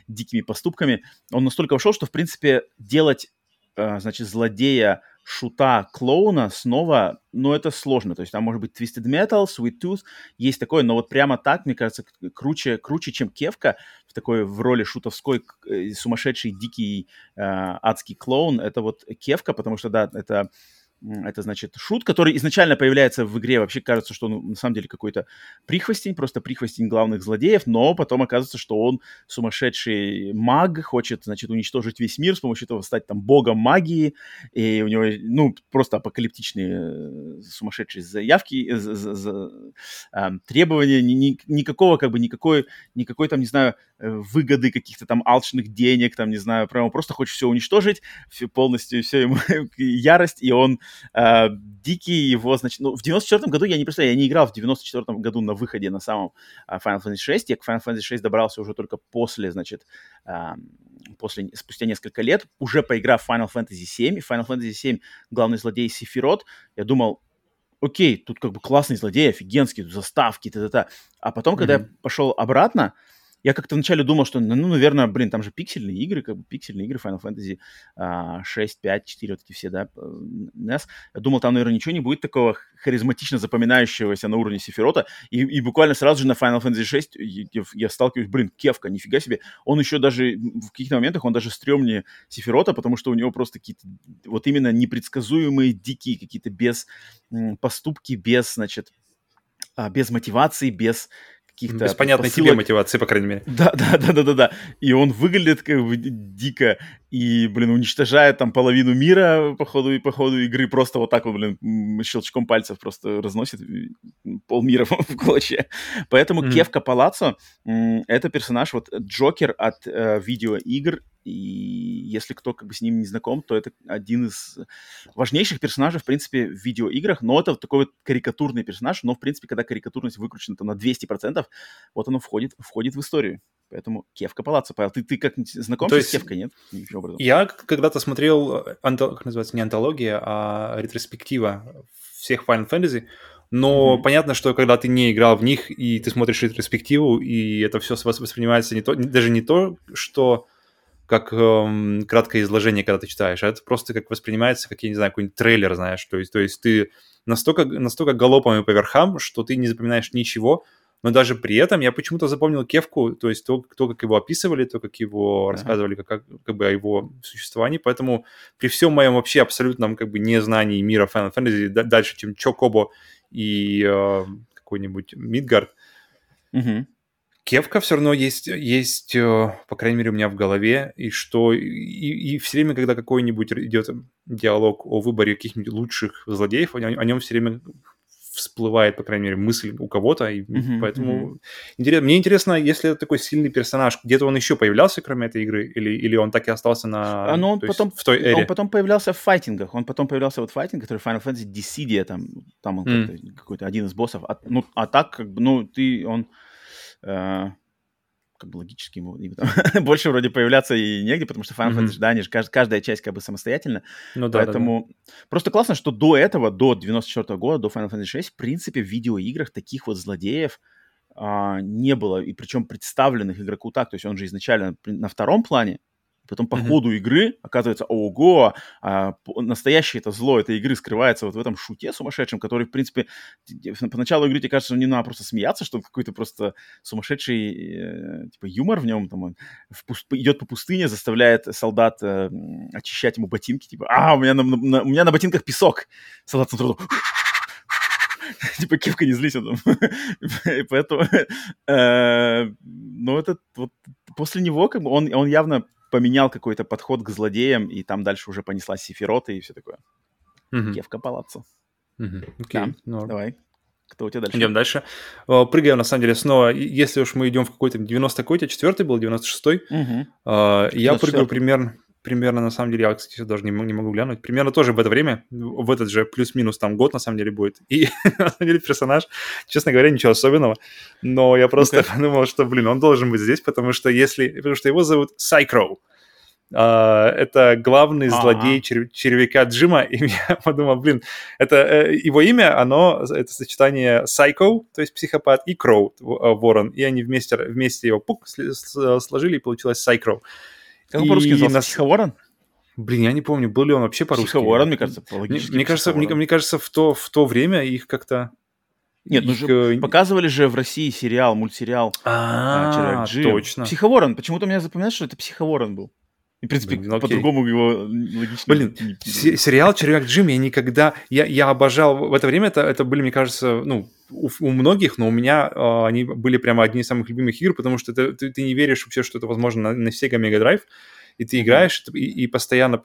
дикими поступками. Он настолько ушел, что, в принципе, делать, э, значит, злодея шута клоуна снова, ну, это сложно. То есть там может быть Twisted Metal, Sweet Tooth, есть такое, но вот прямо так, мне кажется, круче, круче чем Кевка в такой в роли шутовской э, сумасшедший, дикий, э, адский клоун, это вот Кевка, потому что, да, это это, значит, шут, который изначально появляется в игре. Вообще кажется, что он на самом деле какой-то прихвостень, просто прихвостень главных злодеев, но потом оказывается, что он сумасшедший маг, хочет, значит, уничтожить весь мир с помощью этого стать там богом магии, и у него, ну, просто апокалиптичные э, сумасшедшие заявки, за, за, за, э, требования, ни, ни, никакого, как бы, никакой, никакой там, не знаю, э, выгоды каких-то там алчных денег, там, не знаю, прямо просто хочет все уничтожить, все, полностью, все ему ярость, и он А, Дикий его, значит, ну, в 94 году я не представляю, я не играл в 94 году на выходе на самом а, Final Fantasy 6. Я к Final Fantasy 6 добрался уже только после, значит, а, после, спустя несколько лет, уже поиграв в Final Fantasy 7. И Final Fantasy 7 главный злодей Сефирот. Я думал, окей, тут как бы классный злодей, офигенский, тут заставки, т.д. А потом, mm-hmm. когда я пошел обратно, я как-то вначале думал, что, ну, наверное, блин, там же пиксельные игры, как бы пиксельные игры Final Fantasy а, 6, 5, 4, вот эти все, да, NES. Я думал, там, наверное, ничего не будет такого харизматично запоминающегося на уровне Сефирота. И, и буквально сразу же на Final Fantasy 6 я, я сталкиваюсь, блин, Кевка, нифига себе. Он еще даже, в каких-то моментах он даже стрёмнее Сефирота, потому что у него просто какие-то вот именно непредсказуемые, дикие какие-то без поступки, без, значит, а, без мотивации, без каких-то... Без понятной тебе мотивации, по крайней мере. Да, да, да, да, да, да. И он выглядит как бы дико и, блин, уничтожает там половину мира по ходу, по ходу игры, просто вот так вот, блин, щелчком пальцев просто разносит полмира в клочья. Поэтому mm-hmm. Кевка Палаццо — это персонаж, вот Джокер от э, видеоигр, и если кто как бы с ним не знаком, то это один из важнейших персонажей, в принципе, в видеоиграх, но это такой вот карикатурный персонаж, но, в принципе, когда карикатурность выкручена там, на 200%, вот оно входит, входит в историю. Поэтому Кевка Палаццо. Павел, ты, ты как знаком То с Кевкой, нет? Я когда-то смотрел, анто, как называется, не антология, а ретроспектива всех Final Fantasy, но mm-hmm. понятно, что когда ты не играл в них, и ты смотришь ретроспективу, и это все воспринимается не то, даже не то, что как эм, краткое изложение, когда ты читаешь, а это просто как воспринимается, как, я не знаю, какой-нибудь трейлер, знаешь, то есть, то есть ты настолько, настолько галопом и по верхам, что ты не запоминаешь ничего, но даже при этом я почему-то запомнил Кевку, то есть то, то как его описывали, то, как его uh-huh. рассказывали, как, как, как бы о его существовании, поэтому при всем моем вообще абсолютном как бы незнании мира Final Fantasy да, дальше, чем Чокобо и э, какой-нибудь Мидгард, uh-huh. Кевка все равно есть, есть, э, по крайней мере, у меня в голове, и что и, и все время, когда какой-нибудь идет диалог о выборе каких-нибудь лучших злодеев, о, о нем все время всплывает, по крайней мере, мысль у кого-то, и mm-hmm, поэтому mm-hmm. Интерес... мне интересно, если это такой сильный персонаж, где-то он еще появлялся, кроме этой игры, или, или он так и остался на а, ну, он потом, в той эре? Он потом появлялся в файтингах, он потом появлялся вот в файтинге, который Final Fantasy Dissidia, там, там он mm. какой-то один из боссов, а, ну, а так, как бы, ну, ты, он... Э как бы логически ему больше вроде появляться и негде, потому что Final mm-hmm. Fantasy, да, они же кажд, каждая часть как бы самостоятельно. Ну, да, Поэтому да, да. просто классно, что до этого, до 94 года, до Final Fantasy 6, в принципе, в видеоиграх таких вот злодеев а, не было, и причем представленных игроку так, то есть он же изначально на втором плане, Потом по mm-hmm. ходу игры оказывается, ого, а, настоящее это зло этой игры скрывается вот в этом шуте сумасшедшем, который, в принципе, поначалу игры тебе кажется, что не надо просто смеяться, что какой-то просто сумасшедший э, типа юмор в нем, там он в пуст... идет по пустыне, заставляет солдат э, очищать ему ботинки, типа, а, у меня на, на, у меня на ботинках песок. Солдат сразу типа, Кивка, не злись, он там. И поэтому, э, ну, это вот после него, как бы, он, он явно поменял какой-то подход к злодеям, и там дальше уже понеслась Сефирота и все такое. Угу. Кевка Палаццо. Угу. Окей, да, давай. Кто у тебя дальше? Идем дальше. Прыгаем, на самом деле, снова. Если уж мы идем в какой-то 90 какой-то, четвертый был, 96-й. Угу. Я прыгаю примерно, примерно, на самом деле, я, кстати, даже не, не могу глянуть, примерно тоже в это время, в этот же плюс-минус там год, на самом деле, будет. И, на самом деле, персонаж, честно говоря, ничего особенного, но я просто okay. подумал, что, блин, он должен быть здесь, потому что если... Потому что его зовут Сайкроу. Uh, это главный uh-huh. злодей чер- червяка Джима, и я подумал, блин, это э, его имя, оно, это сочетание Psycho, то есть психопат, и Кроу, э, ворон, и они вместе, вместе его пук, сложили, и получилось Psycho. Как он по-русски назывался? Психоворон? Блин, я не помню, был ли он вообще по-русски. Психоворон, мне кажется, по мне, мне кажется, мне, мне кажется, в то, в то время их как-то... Нет, ну же э, показывали же в России сериал, мультсериал а, точно. Психоворон. Почему-то у меня запоминается, что это Психоворон был. И, в принципе, Блин, по-другому его логично... Блин, сериал «Червяк Джим» я никогда... Я, я обожал... В это время это, это были, мне кажется, ну, у, у многих, но у меня э, они были прямо одни из самых любимых игр, потому что это, ты, ты не веришь вообще, что это возможно на, на Sega Mega Drive, и ты играешь, и, и постоянно... Э,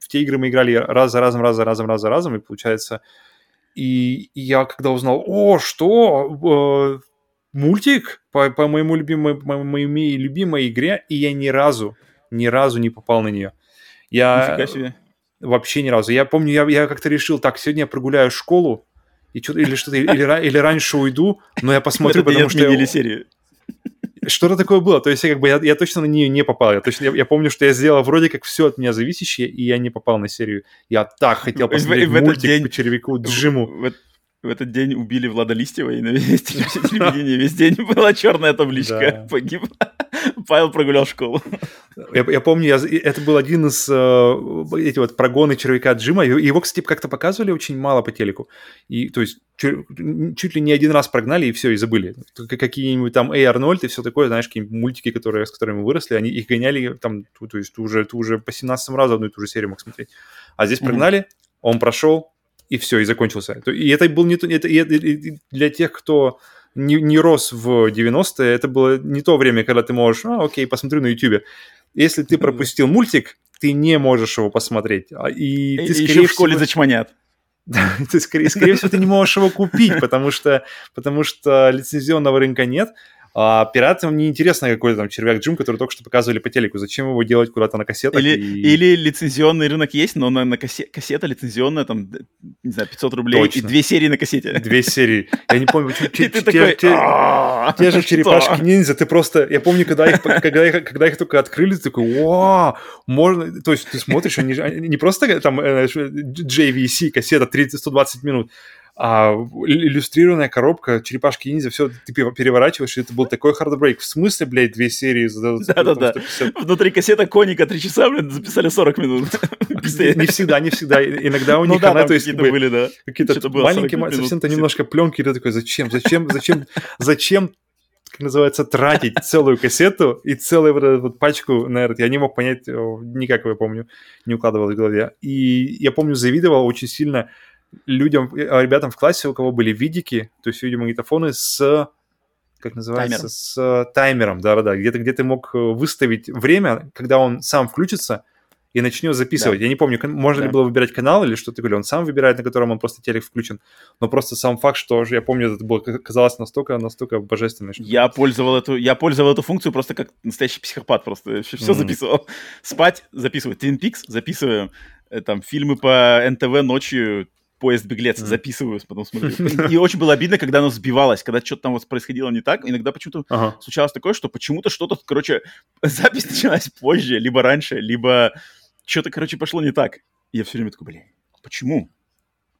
в те игры мы играли раз за разом, раз за разом, раз за разом, и получается... И, и я когда узнал, о, что... Э, мультик? По, по моему любимой, по моей любимой игре, и я ни разу ни разу не попал на нее. Я... Нифига себе. Вообще ни разу. Я помню, я, я как-то решил, так, сегодня я прогуляю школу, и что или что-то, или, или раньше уйду, но я посмотрю, потому что... Я... серию. Что-то такое было. То есть я, как бы, я, я точно на нее не попал. Я, точно, я, я помню, что я сделал вроде как все от меня зависящее, и я не попал на серию. Я так хотел посмотреть в, в мультик день, по червяку Джиму. В, в этот день убили Влада Листьева, и на весь телевидении весь день была черная табличка. Погиб. Павел прогулял школу. Я, я помню, я, это был один из э, эти вот прогоны червяка Джима. Его, кстати, как-то показывали очень мало по телеку. И, то есть, чуть, чуть ли не один раз прогнали, и все, и забыли. Какие-нибудь там Эй Арнольд и все такое, знаешь, какие-нибудь мультики, которые, с которыми мы выросли, они их гоняли там, то есть, ты уже, ты уже по 17 разу одну и ту же серию мог смотреть. А здесь прогнали, mm-hmm. он прошел, и все, и закончился. И это был не то... Это, это, для тех, кто не, не рос в 90-е, это было не то время, когда ты можешь, а, окей, посмотрю на YouTube. Если ты пропустил мультик, ты не можешь его посмотреть. А, и, и ты, скорее еще в школе всего... зачманят. ты, скорее, скорее всего, ты не можешь его купить, потому что, потому что лицензионного рынка нет. А пиратам не интересно какой-то там червяк Джим, который только что показывали по телеку. Зачем его делать куда-то на кассетах? Или, и... или лицензионный рынок есть, но на, на кассе, кассета лицензионная, там, не знаю, 500 рублей Точно. и две серии на кассете. Две серии. Я не помню, те же черепашки-ниндзя, ты просто... Я помню, когда их когда их только открыли, ты такой, вау, можно... То есть ты смотришь, они не просто там э, JVC кассета 30 120 минут, а иллюстрированная коробка, черепашки ниндзя, все ты переворачиваешь, и это был такой хардбрейк. В смысле, блядь, две серии? Да-да-да. Внутри кассета коника три часа, блин, записали 40 минут. Не всегда, не всегда. Иногда у ну них она, то есть... Были, да. Какие-то маленькие, совсем-то немножко пленки, и ты такой, зачем, зачем, зачем, зачем как называется, тратить целую кассету и целую вот, вот пачку, наверное, я не мог понять, никак я помню, не укладывал в голове. И я помню, завидовал очень сильно людям, э, ребятам в классе, у кого были видики, то есть видеомагнитофоны с как называется, Таймер. с таймером, да-да-да, где-то где ты мог э, выставить время, когда он сам включится и начнет записывать. Да. Я не помню, можно да. ли было выбирать канал или что-то, или он сам выбирает, на котором он просто телек включен, но просто сам факт, что я помню, это было казалось настолько, настолько божественно. Что... Я пользовал эту, я пользовал эту функцию просто как настоящий психопат, просто все mm-hmm. записывал. Спать записываю, Twin Peaks записываю, э, там фильмы по НТВ ночью поезд беглец mm. записываю, потом смотрю. И очень было обидно, когда оно сбивалось, когда что-то там вот происходило не так. Иногда почему-то ага. случалось такое, что почему-то что-то, короче, запись началась позже, либо раньше, либо что-то, короче, пошло не так. И я все время такой, блин, почему?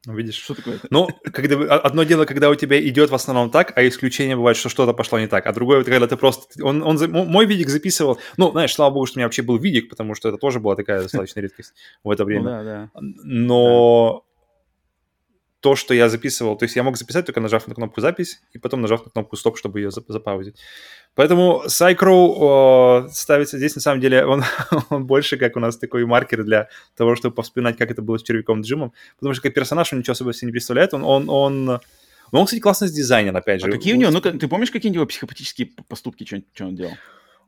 Ну, видишь, что такое? Ну, когда, одно дело, когда у тебя идет в основном так, а исключение бывает, что что-то пошло не так. А другое, когда ты просто... Он, он, мой видик записывал... Ну, знаешь, слава богу, что у меня вообще был видик, потому что это тоже была такая достаточно редкость в это время. Ну, да, да. Но то, что я записывал, то есть я мог записать только нажав на кнопку запись и потом нажав на кнопку стоп, чтобы ее запаузить. Поэтому Psycrow ставится здесь, на самом деле, он, он больше как у нас такой маркер для того, чтобы повспоминать, как это было с червяком Джимом, потому что как персонаж он ничего особо себе не представляет, он, он, он ну, он, кстати, классный дизайнер, опять же. А какие у него, ну, ты помнишь какие-нибудь психопатические поступки, что, что он делал?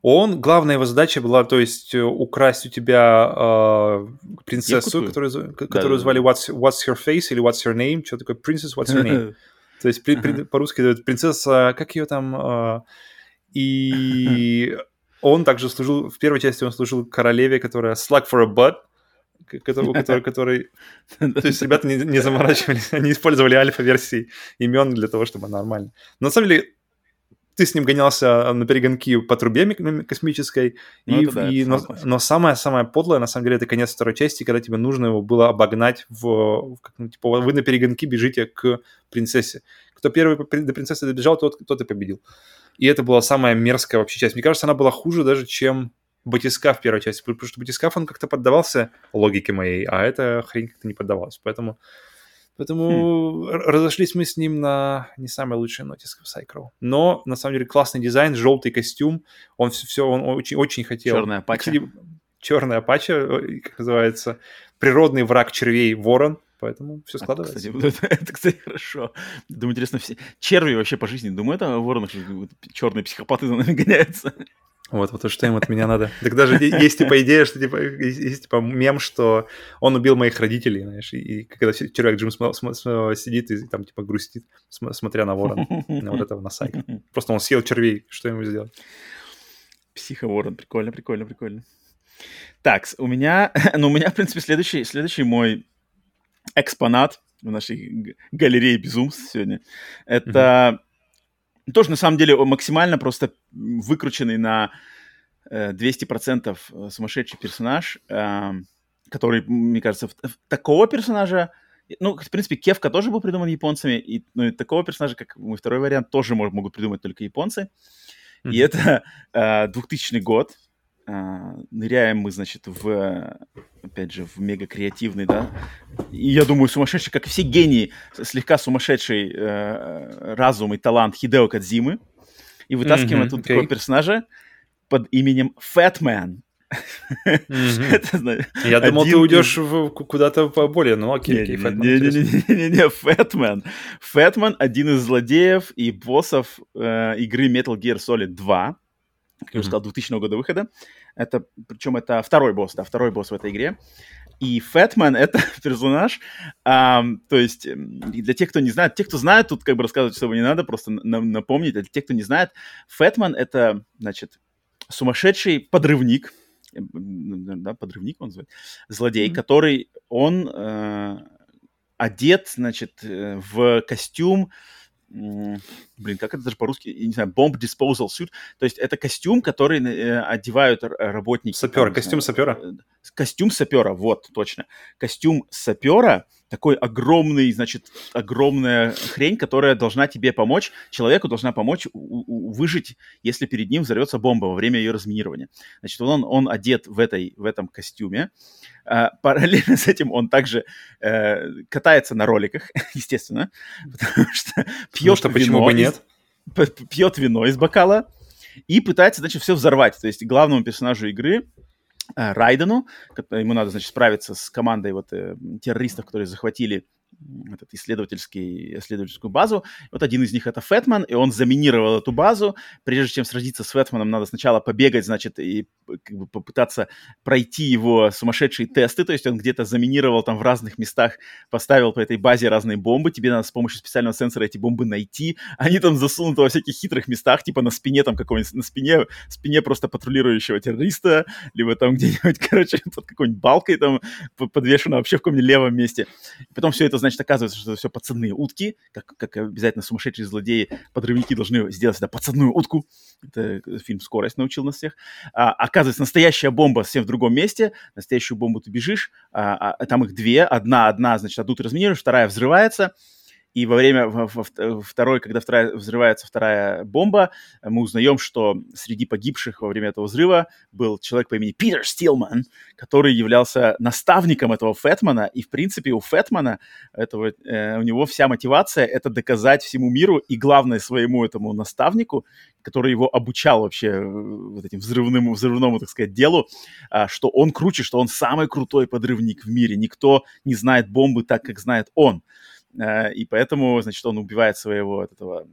Он, главная его задача была, то есть, э, украсть у тебя э, принцессу, которую, которую да, звали What's, What's Your Face или What's Your Name, что такое Princess, What's Your Name. То есть, при, при, по-русски это принцесса, как ее там... Э, и он также служил, в первой части он служил королеве, которая Slug for a Butt, который, который, который... То есть ребята не, не заморачивались, они использовали альфа-версии имен для того, чтобы нормально. Но на самом деле ты с ним гонялся на перегонки по трубе космической, ну, и, да, и, но, но самое-самое подлое, на самом деле, это конец второй части, когда тебе нужно его было обогнать в... Как, ну, типа, вы на перегонки бежите к принцессе. Кто первый до принцессы добежал, тот, тот и победил. И это была самая мерзкая вообще часть. Мне кажется, она была хуже даже, чем батискаф первой части, потому что батискаф, он как-то поддавался логике моей, а эта хрень как-то не поддавалась. Поэтому Поэтому хм. разошлись мы с ним на не самой лучшей ноте с Psycho. Но, на самом деле, классный дизайн, желтый костюм. Он все, все он очень, очень хотел. Черная пача. Черная пача, как называется. Природный враг червей ворон. Поэтому все складывается. А, кстати, это, это, кстати, хорошо. Думаю, интересно, все черви вообще по жизни думают о воронах, черные психопаты за нами гоняются. Вот, вот что им от меня надо. Так даже есть, типа, идея, что, типа, есть, типа, мем, что он убил моих родителей, знаешь, и, и когда человек Джим сидит и там, типа, грустит, см- смотря на ворона, на вот этого, на сайка. Просто он съел червей, что ему сделать? Психо-ворон, прикольно, прикольно, прикольно. Так, у меня, ну, у меня, в принципе, следующий, следующий мой экспонат в нашей галерее безумств сегодня. Это. Тоже, на самом деле, максимально просто выкрученный на 200% э, сумасшедший персонаж, эм, который, мне кажется, такого персонажа ну, в принципе, Кевка тоже был придуман японцами, и, ну, и такого персонажа, как мой второй вариант, тоже могут, могут придумать только японцы. Mm-hmm. И это э, 2000 год. Э, ныряем мы, значит, в, опять же, в мега креативный, да. И я думаю, сумасшедший, как и все гении, слегка сумасшедший э, разум и талант Хидео Кадзимы. И вытаскиваем mm-hmm, okay. такого персонажа под именем Фэтмен. Я думал, ты уйдешь куда-то поболее, ну окей, окей, Не-не-не, Фэтмен. Фэтмен один из злодеев и боссов э, игры Metal Gear Solid 2, как я уже сказал, 2000 года выхода. Это, причем это второй босс, да, второй босс в этой игре. И Фэтмен — это персонаж, то есть для тех, кто не знает, те, кто знает, тут как бы рассказывать особо не надо, просто напомнить, а для тех, кто не знает, Фэтмен — это, значит, сумасшедший подрывник, да, подрывник он называет, злодей, mm-hmm. который, он э, одет, значит, э, в костюм, блин, как это даже по-русски, я не знаю, bomb disposal suit, то есть это костюм, который э, одевают работники. Сапера, костюм сапера. Костюм сапера, вот, точно. Костюм сапера, такой огромный, значит, огромная хрень, которая должна тебе помочь, человеку должна помочь выжить, если перед ним взорвется бомба во время ее разминирования. Значит, он, он одет в, этой, в этом костюме. А, параллельно с этим он также э, катается на роликах, естественно, потому что пьет ну, что, вино. Почему бы нет? Из, пьет вино из бокала и пытается, значит, все взорвать. То есть главному персонажу игры Райдену. Ему надо, значит, справиться с командой вот э, террористов, которые захватили этот исследовательский, исследовательскую базу. Вот один из них это Фэтман, и он заминировал эту базу. Прежде чем сразиться с Фэтманом, надо сначала побегать, значит, и как бы попытаться пройти его сумасшедшие тесты. То есть он где-то заминировал там в разных местах, поставил по этой базе разные бомбы. Тебе надо с помощью специального сенсора эти бомбы найти. Они там засунуты во всяких хитрых местах, типа на спине там какого-нибудь, на спине, спине просто патрулирующего террориста, либо там где-нибудь, короче, под какой-нибудь балкой там подвешено вообще в каком-нибудь левом месте. И потом все это значит, оказывается, что это все подсадные утки, как, как обязательно сумасшедшие злодеи, подрывники должны сделать сюда подсадную утку. Это фильм «Скорость» научил нас всех. А, оказывается, настоящая бомба совсем в другом месте. Настоящую бомбу ты бежишь, а, а, там их две. Одна, одна, значит, одну ты разминируешь, вторая взрывается — и во время во, во, второй, когда вторая, взрывается вторая бомба, мы узнаем, что среди погибших во время этого взрыва был человек по имени Питер Стилман, который являлся наставником этого Фэтмана. И, в принципе, у Фэтмана, этого, э, у него вся мотивация — это доказать всему миру и, главное, своему этому наставнику, который его обучал вообще э, вот этим взрывным, взрывному, так сказать, делу, э, что он круче, что он самый крутой подрывник в мире. Никто не знает бомбы так, как знает он. Э, и поэтому, значит, он убивает своего этого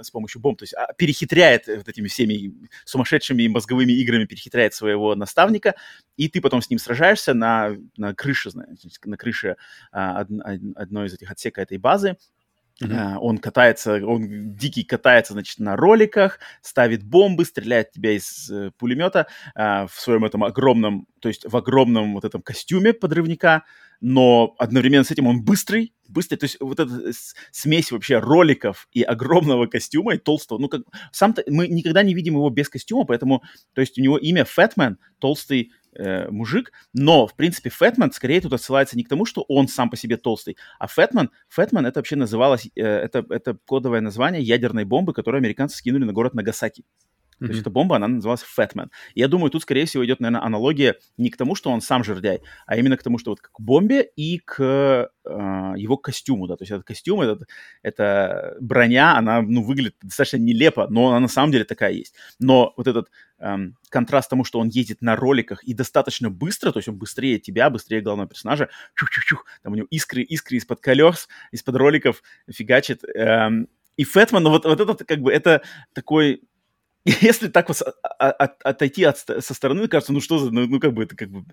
с помощью бомб, то есть а, перехитряет вот этими всеми сумасшедшими мозговыми играми, перехитряет своего наставника, и ты потом с ним сражаешься на, на крыше, значит, на крыше а, одной из этих отсека этой базы, Uh-huh. Он катается, он дикий катается, значит, на роликах, ставит бомбы, стреляет тебя из э, пулемета uh, в своем этом огромном, то есть в огромном вот этом костюме подрывника, но одновременно с этим он быстрый, быстрый, то есть вот эта смесь вообще роликов и огромного костюма и толстого, ну как сам мы никогда не видим его без костюма, поэтому, то есть у него имя Фэтмен, толстый э, мужик, но, в принципе, Фэтмен скорее тут отсылается не к тому, что он сам по себе толстый, а Фэтмен, Фэтмен это вообще называлось, э, это, это кодовое название ядерной бомбы, которую американцы скинули на город Нагасаки. Mm-hmm. То есть эта бомба, она называлась Фэтмен. Я думаю, тут, скорее всего, идет, наверное, аналогия не к тому, что он сам жердяй, а именно к тому, что вот к бомбе и к э, его костюму, да, то есть этот костюм, этот, эта броня, она, ну, выглядит достаточно нелепо, но она на самом деле такая есть. Но вот этот эм, контраст тому, что он едет на роликах и достаточно быстро, то есть он быстрее тебя, быстрее главного персонажа, чух-чух-чух, там у него искры, искры из-под колес, из-под роликов фигачит, эм, и Фэтман, ну вот, вот это как бы, это такой если так вот от, отойти от, со стороны, кажется, ну что за, ну, ну как бы это как бы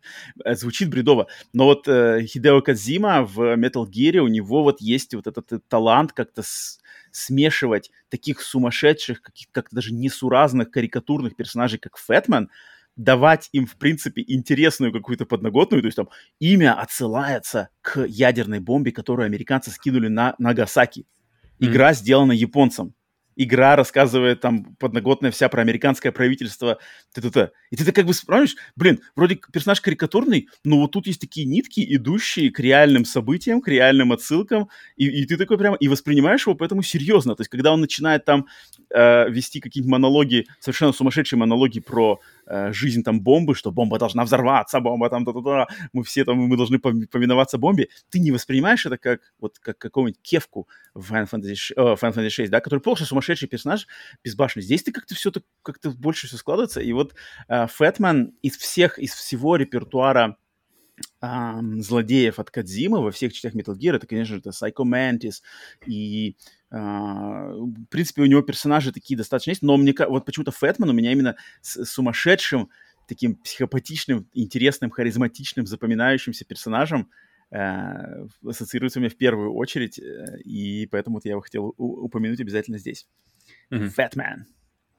э, звучит бредово. Но вот э, Хидео Кадзима в Metal Gear, у него вот есть вот этот, этот талант как-то с, смешивать таких сумасшедших, каких, как-то даже несуразных, карикатурных персонажей, как Фэтмен, давать им, в принципе, интересную какую-то подноготную, то есть там имя отсылается к ядерной бомбе, которую американцы скинули на Нагасаки. Игра mm-hmm. сделана японцем игра рассказывает там подноготная вся про американское правительство, т -т -т. и ты так как бы спрашиваешь, блин, вроде персонаж карикатурный, но вот тут есть такие нитки, идущие к реальным событиям, к реальным отсылкам, и, и ты такой прямо, и воспринимаешь его поэтому серьезно, то есть когда он начинает там э, вести какие-нибудь монологи, совершенно сумасшедшие монологи про э, жизнь там бомбы, что бомба должна взорваться, бомба там, та-та-та, мы все там, мы должны повиноваться бомбе, ты не воспринимаешь это как вот как какого-нибудь кевку в Final Fantasy, э, Final Fantasy 6, да, который просто сумасшедший персонаж, безбашенный. Здесь ты как-то все как-то больше все складывается, и вот э, Фэтмен из всех, из всего репертуара Um, злодеев от Кадзима во всех частях Metal Gear, это, конечно же, это Psycho Mantis, и, в принципе, у него персонажи такие достаточно есть, но мне вот почему-то Фэтман у меня именно с сумасшедшим, таким психопатичным, интересным, харизматичным, запоминающимся персонажем uh, ассоциируется у меня в первую очередь, э, и поэтому вот я его хотел упомянуть обязательно здесь. Mm-hmm. Фэтмен.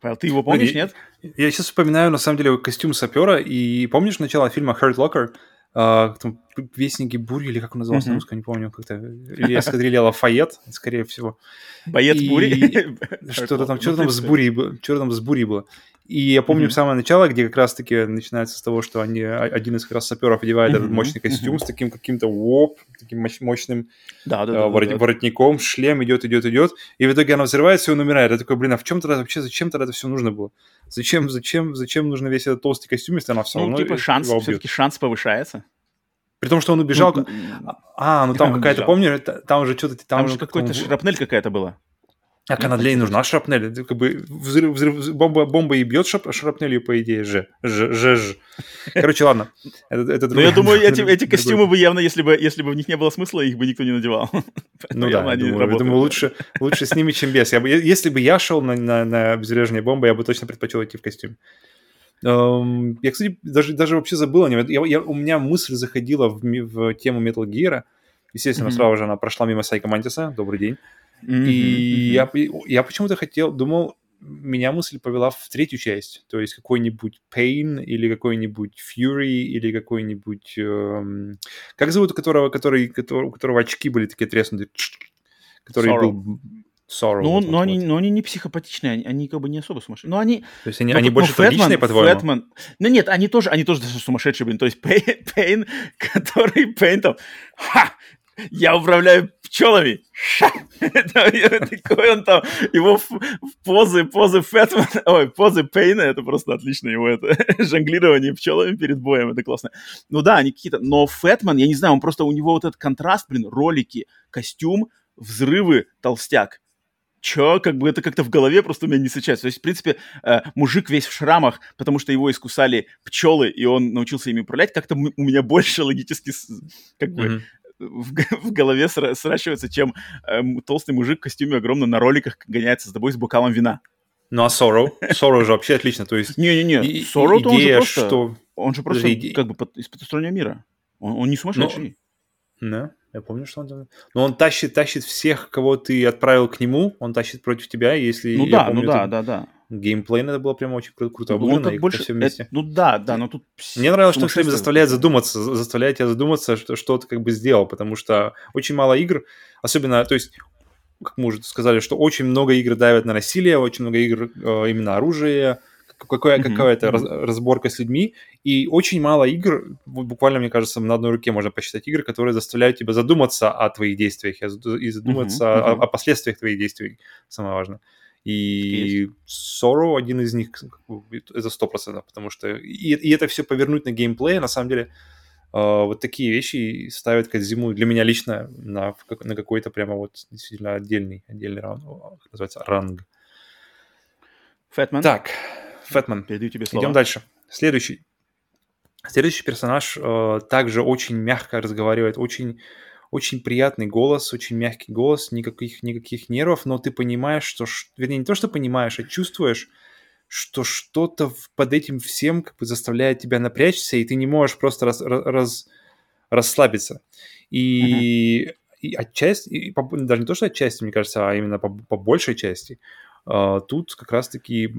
Павел, ты его помнишь, я, нет? Я сейчас вспоминаю, на самом деле, костюм сапера, и помнишь начало фильма Hurt Locker? Uh, там, Вестники бури, или как он назывался uh-huh. на русском, не помню, как-то, или эскадрилья Лафайет, скорее всего. Боец и... бури? Что-то там, что-то там с бурей, что-то там с бурей было. И я помню mm-hmm. самое начало, где как раз-таки начинается с того, что они, а, один из как раз саперов одевает mm-hmm. этот мощный костюм mm-hmm. с таким каким-то воп, таким мощным да, да, э, да, ворот, да, воротником, шлем идет, идет, идет, и в итоге она взрывается, и он умирает. Я такой, блин, а в чем тогда вообще, зачем тогда это все нужно было? Зачем, зачем, зачем нужно весь этот толстый костюм, если она все ну, равно типа шанс, все-таки шанс повышается. При том, что он убежал. Ну, а, ну там какая-то, помню, там уже что-то... Там, там же какой-то шрапнель какая-то была. Для ней нужна шрапнель. Это как бы взрыв, взрыв, бомба, бомба и бьет шрап, шрапнелью, по идее, же. Ж, ж, ж. Короче, ладно. Это, это ну, я думаю, эти, эти костюмы бы явно, если бы, если бы в них не было смысла, их бы никто не надевал. Ну да, я думаю, я думаю лучше, лучше с ними, чем без. Я бы, если бы я шел на, на, на безбрежные бомбы, я бы точно предпочел идти в костюме. Я, кстати, даже, даже вообще забыл о нем. Я, я, у меня мысль заходила в, в тему Metal Gear. Естественно, mm-hmm. сразу же она прошла мимо Сайка Мантиса. Добрый день. Mm-hmm. И mm-hmm. я, я почему-то хотел, думал, меня мысль повела в третью часть, то есть какой-нибудь Pain или какой-нибудь Fury или какой-нибудь... Эм, как зовут у которого, который, который, у которого очки были такие треснутые? Который Sorrow. был... Sorrow. Ну, но, они, но они не психопатичные, они, они как бы не особо сумасшедшие. Но они... То есть они, но, они но больше Фэтман, по-твоему? Фэтман... Ну нет, они тоже, они тоже сумасшедшие, блин. То есть Пейн, который Пейн там... Ха! я управляю пчелами. Такой он там, его позы, позы Фэтмана, ой, позы Пейна, это просто отлично его это жонглирование пчелами перед боем, это классно. Ну да, они какие-то, но Фэтман, я не знаю, он просто, у него вот этот контраст, блин, ролики, костюм, взрывы, толстяк. Чё, как бы это как-то в голове просто у меня не сочетается. То есть, в принципе, э, мужик весь в шрамах, потому что его искусали пчелы, и он научился ими управлять, как-то у меня больше логически как бы mm-hmm в, в голове сращивается, чем э, толстый мужик в костюме огромно на роликах гоняется с тобой с бокалом вина. Ну а Sorrow? Sorrow же вообще отлично, то есть... Не-не-не, Sorrow он же просто... Что... Он же просто иде... как бы из потустороннего мира. Он, он не сумасшедший. Ну, да, я помню, что он делает. Но он тащит, тащит всех, кого ты отправил к нему, он тащит против тебя, если... Ну да, помню, ну да, да, да геймплей это было прям очень кру- круто ну, это больше, все вместе. Это, ну да, да, но тут... Мне нравилось, что все время заставляет задуматься, заставляет тебя задуматься, что, что ты как бы сделал, потому что очень мало игр, особенно, то есть, как мы уже сказали, что очень много игр давят на насилие, очень много игр э, именно оружие, какая, mm-hmm. какая-то mm-hmm. Раз, разборка с людьми, и очень мало игр, буквально, мне кажется, на одной руке можно посчитать игр, которые заставляют тебя задуматься о твоих действиях и задуматься mm-hmm. о, о последствиях твоих действий, самое важное. И. Sorrow один из них, это сто процентов, потому что и, и это все повернуть на геймплей, на самом деле, э, вот такие вещи ставят Кадзиму для меня лично на, на какой-то прямо вот действительно отдельный, отдельный раунд, называется, ранг. Фэтман. Так, Фэтман. Передаю тебе слово. Идем дальше. Следующий. Следующий персонаж э, также очень мягко разговаривает, очень очень приятный голос, очень мягкий голос, никаких, никаких нервов, но ты понимаешь, что, вернее, не то, что понимаешь, а чувствуешь, что что-то под этим всем как бы заставляет тебя напрячься, и ты не можешь просто раз, раз, расслабиться. И, uh-huh. и отчасти, и по, даже не то, что отчасти, мне кажется, а именно по, по большей части, тут как раз-таки,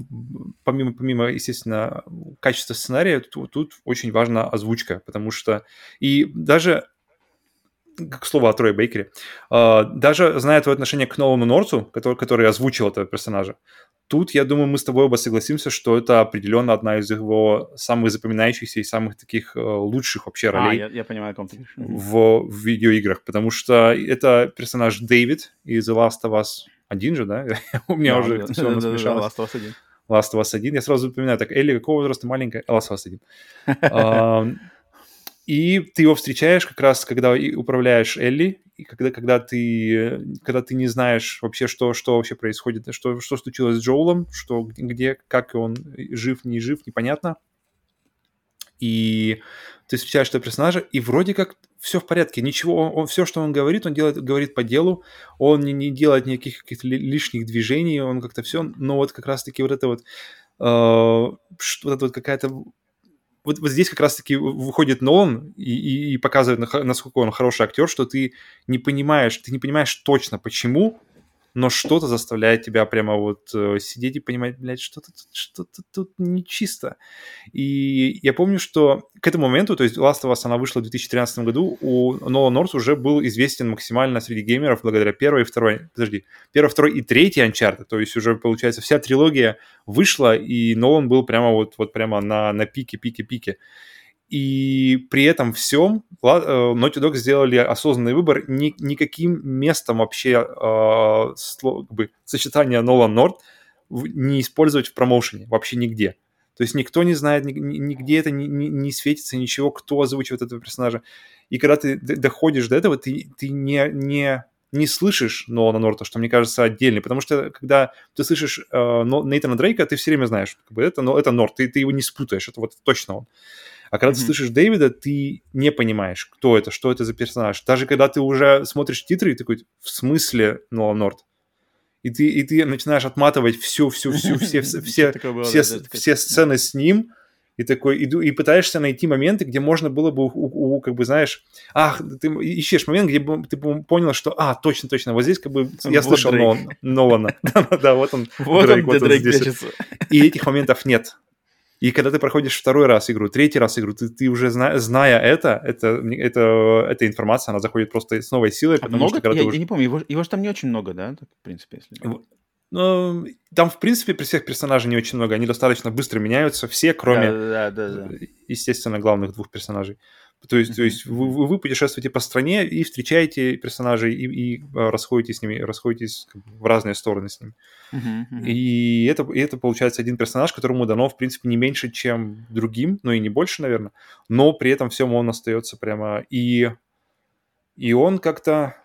помимо, помимо, естественно, качества сценария, тут, тут очень важна озвучка, потому что и даже к слову о Трое Бейкере, uh, даже зная твое отношение к Нолану Норцу, который, который озвучил этого персонажа, тут, я думаю, мы с тобой оба согласимся, что это определенно одна из его самых запоминающихся и самых таких uh, лучших вообще а, ролей а, я, я понимаю, в, в видеоиграх, потому что это персонаж Дэвид из The Last of Us один же, да? У меня уже все смешалось. Last of Us 1. Last of Us 1. Я сразу запоминаю, так, Элли какого возраста маленькая? Last of Us 1. И ты его встречаешь как раз, когда управляешь Элли, и когда, когда, ты, когда ты не знаешь вообще, что, что вообще происходит, что, что случилось с Джоулом, что, где, как он жив, не жив, непонятно. И ты встречаешь этого персонажа, и вроде как все в порядке, ничего, он, он все, что он говорит, он делает, говорит по делу, он не, не делает никаких каких-то лишних движений, он как-то все, но вот как раз-таки вот это вот, э, вот это вот какая-то вот, вот здесь как раз-таки выходит Нолан и, и, и показывает, насколько он хороший актер, что ты не понимаешь, ты не понимаешь точно, почему но что-то заставляет тебя прямо вот э, сидеть и понимать, блядь, что-то тут, что-то тут нечисто. И я помню, что к этому моменту, то есть Last of Us, она вышла в 2013 году, у Нола Норс уже был известен максимально среди геймеров благодаря первой и второй, подожди, первой, второй и третьей Uncharted, то есть уже, получается, вся трилогия вышла, и Нолан был прямо вот, вот прямо на, на пике, пике, пике. И при этом всем э, Naughty Dog сделали осознанный выбор ни, никаким местом вообще э, сло, как бы, сочетания Нолан Норд не использовать в промоушене, вообще нигде. То есть никто не знает, нигде это не, не, не светится, ничего, кто озвучивает этого персонажа. И когда ты доходишь до этого, ты, ты не, не, не слышишь Нолана Норта, что мне кажется отдельный, потому что когда ты слышишь э, Нейтана Дрейка, ты все время знаешь, как бы это, но это Норт, ты, ты его не спутаешь, это вот точно он. А когда mm-hmm. ты слышишь Дэвида, ты не понимаешь, кто это, что это за персонаж. Даже когда ты уже смотришь титры, ты такой, в смысле Нола Норт? И ты, и ты начинаешь отматывать всю, всю, всю, все, все, все, все, все сцены с ним, и такой, иду, и пытаешься найти моменты, где можно было бы, у, у, как бы, знаешь, ах, ты ищешь момент, где бы ты понял, что, а, точно, точно, вот здесь как бы я вот слышал Нолан, Нолана. Да, вот он. Вот он, вот он здесь. И этих моментов нет. И когда ты проходишь второй раз игру, третий раз игру, ты, ты уже зна, зная это, это, это, эта информация, она заходит просто с новой силой. А много? Что, я, уже... я не помню, его, его же там не очень много, да, так, в принципе, если... Ну, там, в принципе, при всех персонажей не очень много. Они достаточно быстро меняются, все, кроме, да, да, да, да. естественно, главных двух персонажей. То есть, то есть вы, вы путешествуете по стране и встречаете персонажей и, и а, расходитесь с ними, расходитесь в разные стороны с ними. Mm-hmm. Mm-hmm. И, это, и это получается один персонаж, которому дано, в принципе, не меньше, чем другим, но и не больше, наверное. Но при этом всем он остается прямо... И, и он как-то...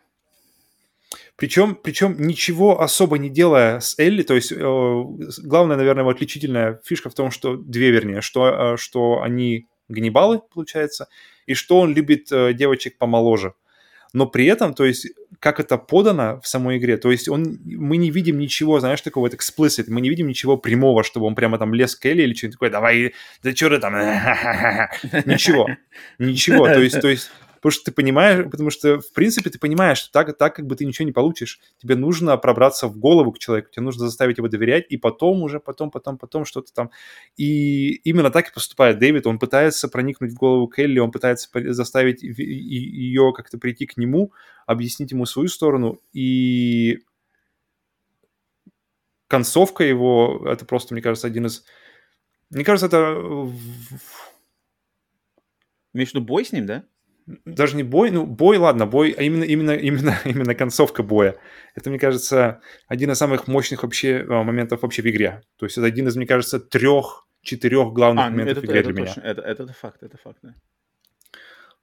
Причем, причем ничего особо не делая с Элли, то есть э, главная, наверное, его отличительная фишка в том, что две, вернее, что, э, что они Ганнибалы, получается, и что он любит э, девочек помоложе. Но при этом, то есть, как это подано в самой игре, то есть он, мы не видим ничего, знаешь, такого вот explicit, мы не видим ничего прямого, чтобы он прямо там лез к Элли или что-нибудь такое, давай, да что ты там, ничего, ничего, то есть, то есть Потому что ты понимаешь, потому что, в принципе, ты понимаешь, что так, так как бы ты ничего не получишь. Тебе нужно пробраться в голову к человеку, тебе нужно заставить его доверять, и потом уже, потом, потом, потом что-то там. И именно так и поступает Дэвид. Он пытается проникнуть в голову Келли, он пытается заставить ее как-то прийти к нему, объяснить ему свою сторону, и концовка его, это просто, мне кажется, один из... Мне кажется, это... Виду бой с ним, да? Даже не бой, ну, бой, ладно, бой, а именно, именно, именно, именно концовка боя. Это, мне кажется, один из самых мощных вообще а, моментов вообще в игре. То есть это один из, мне кажется, трех, четырех главных а, ну, моментов это, в игре это для точно, меня. Это, это, это факт, это факт, да.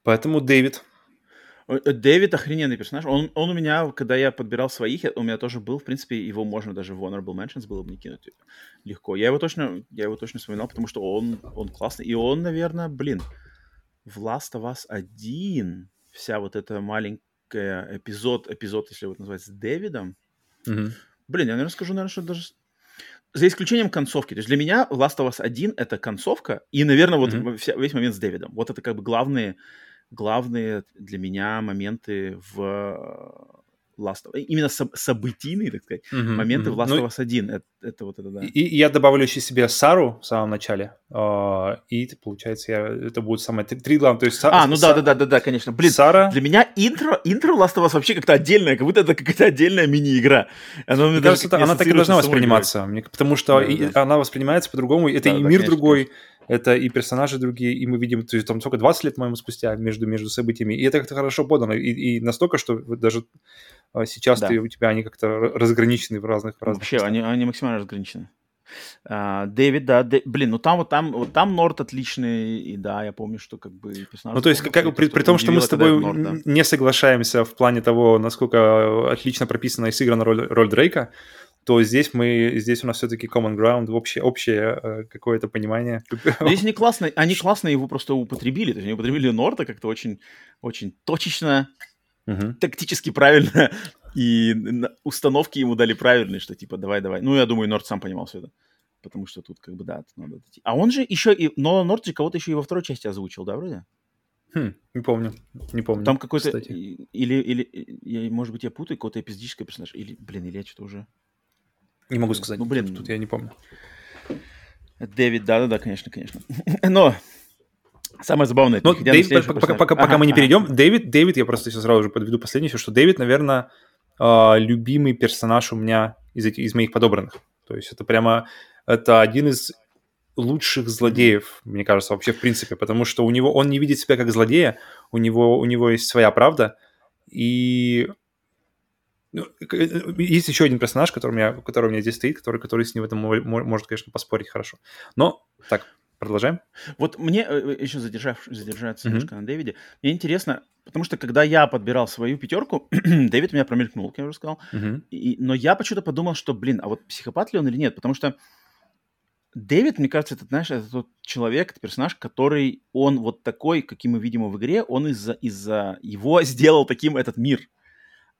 Поэтому Дэвид. Э, Дэвид охрененный персонаж. Он, он у меня, когда я подбирал своих, у меня тоже был, в принципе, его можно даже в Honorable Mentions было бы не кинуть легко. Я его точно, я его точно вспоминал, потому что он, он классный. И он, наверное, блин, в Last of Us 1 вся вот эта маленькая эпизод, эпизод, если вот называется, с Дэвидом, mm-hmm. блин, я, наверное, скажу, наверное, что даже за исключением концовки. То есть для меня Last of Us 1 — это концовка, и, наверное, вот mm-hmm. вся, весь момент с Дэвидом. Вот это как бы главные, главные для меня моменты в, Last of Именно соб- событийные, так сказать, Мгм, моменты в мгм. Last Ну, of Us 1. Это, это вот это, да. И, и я добавлю еще себе Сару в самом начале. а, И получается, я, это будет самое три, три главных. То есть А, ну Са- да, да, да, да, да, конечно. Блин, Сара. для меня интро, интро Last of Us вообще как-то отдельное, как будто это какая-то отдельная мини-игра. Она, Мне кажется, она так и должна восприниматься, мне- потому что Да, и- да. она воспринимается по-другому. Это Да, и да, мир конечно, другой, это и персонажи другие, и мы видим, то есть там сколько, 20 лет, по-моему, спустя между, между событиями. И это как-то хорошо подано. И, и настолько, что даже а, сейчас Да. ты, у тебя они как-то разграничены в разных, в разных Вообще, местах. они, они максимально разграничены. А, Дэвид, да, Дэ- блин, ну там вот там, вот там Норт отличный, и да, я помню, что как бы персонаж... Ну, то есть, как, как- при, при том, что мы с тобой н- не соглашаемся в плане того, насколько отлично прописана и сыграна роль, роль Дрейка, то здесь мы, здесь у нас все-таки common ground, общее, общее э, какое-то понимание. Здесь они классно, они классно его просто употребили, то есть они употребили Норта как-то очень, очень точечно, Мгм. тактически правильно, и установки ему дали правильные, что типа давай, давай. Ну, я думаю, Норт сам понимал все это. Потому что тут как бы, да, надо... А он же еще и... Но Норт же кого-то еще и во второй части озвучил, да, вроде? Хм, не помню, не помню. Там какой-то... Или, или, я, может быть, я путаю, какого-то эпизодического персонажа. Или, блин, или я что-то уже... Не могу сказать. Ну, блин. Тут, я не помню. Дэвид, да-да-да, конечно, конечно. Но самое забавное... Ну, Дэвид, пока, пока- пока Ага, мы не ага. перейдем, Дэвид, Дэвид, я просто сейчас сразу же подведу последнее, что Дэвид, наверное, а, любимый персонаж у меня из, этих, из моих подобранных. То есть это прямо, это один из лучших злодеев, мне кажется, вообще в принципе, потому что у него, он не видит себя как злодея, у него, у него есть своя правда, и есть еще один персонаж, который у меня, который у меня здесь стоит, который, который с ним в этом мо- мо- может, конечно, поспорить хорошо. Но, так, продолжаем. Вот мне э, еще задержав, задержаться Мгм. немножко на Дэвиде, мне интересно, потому что когда я подбирал свою пятерку, Дэвид меня промелькнул, как я уже сказал, Мгм. и- но я почему-то подумал, что, блин, а вот психопат ли он или нет, потому что Дэвид, мне кажется, это, знаешь, это тот человек, это персонаж, который, он вот такой, каким мы видим его в игре, он из-за из-за его сделал таким этот мир.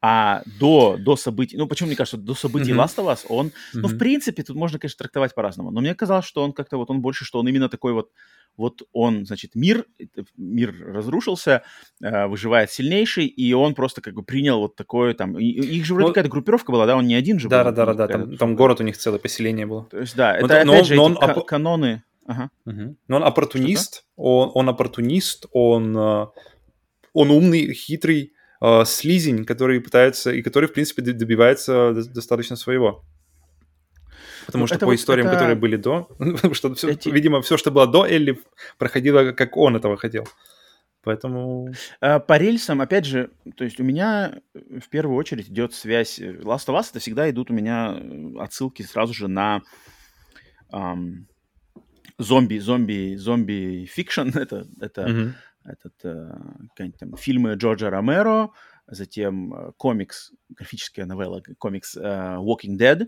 А до, до событий, ну, почему мне кажется, до событий Мгм. Last of Us, он ну, в принципе, тут можно, конечно, трактовать по-разному. Но мне казалось, что он как-то вот он больше, что он именно такой вот, вот он, значит, мир, мир разрушился, э, выживает сильнейший, и он просто как бы принял вот такое там. Их же вроде Ну, какая-то группировка была, да, он не один же Да, был. да, да, да, какая-то там, там город у них целое поселение было. То есть, да, Но это это- но опять же но он опо- каноны. Ага. Мгм. Но он оппортунист, он, он оппортунист, он, э, он умный, хитрый, э, слизень, который пытается, и который, в принципе, добивается до- достаточно своего. Потому Ну, что это по вот историям, это- которые были до, потому что всё- Эти- видимо, все, что было до Элли, проходило, как он этого хотел. Поэтому... А, По рельсам, опять же, то есть у меня э, в первую очередь идет связь. э, Last of Us это всегда идут у меня э, отсылки сразу же на зомби, зомби, zombie fiction. Это, это Мгм. Этот, э, какие-нибудь там фильмы Джорджа Ромеро, затем э, комикс, графическая новелла, комикс э, Walking Dead.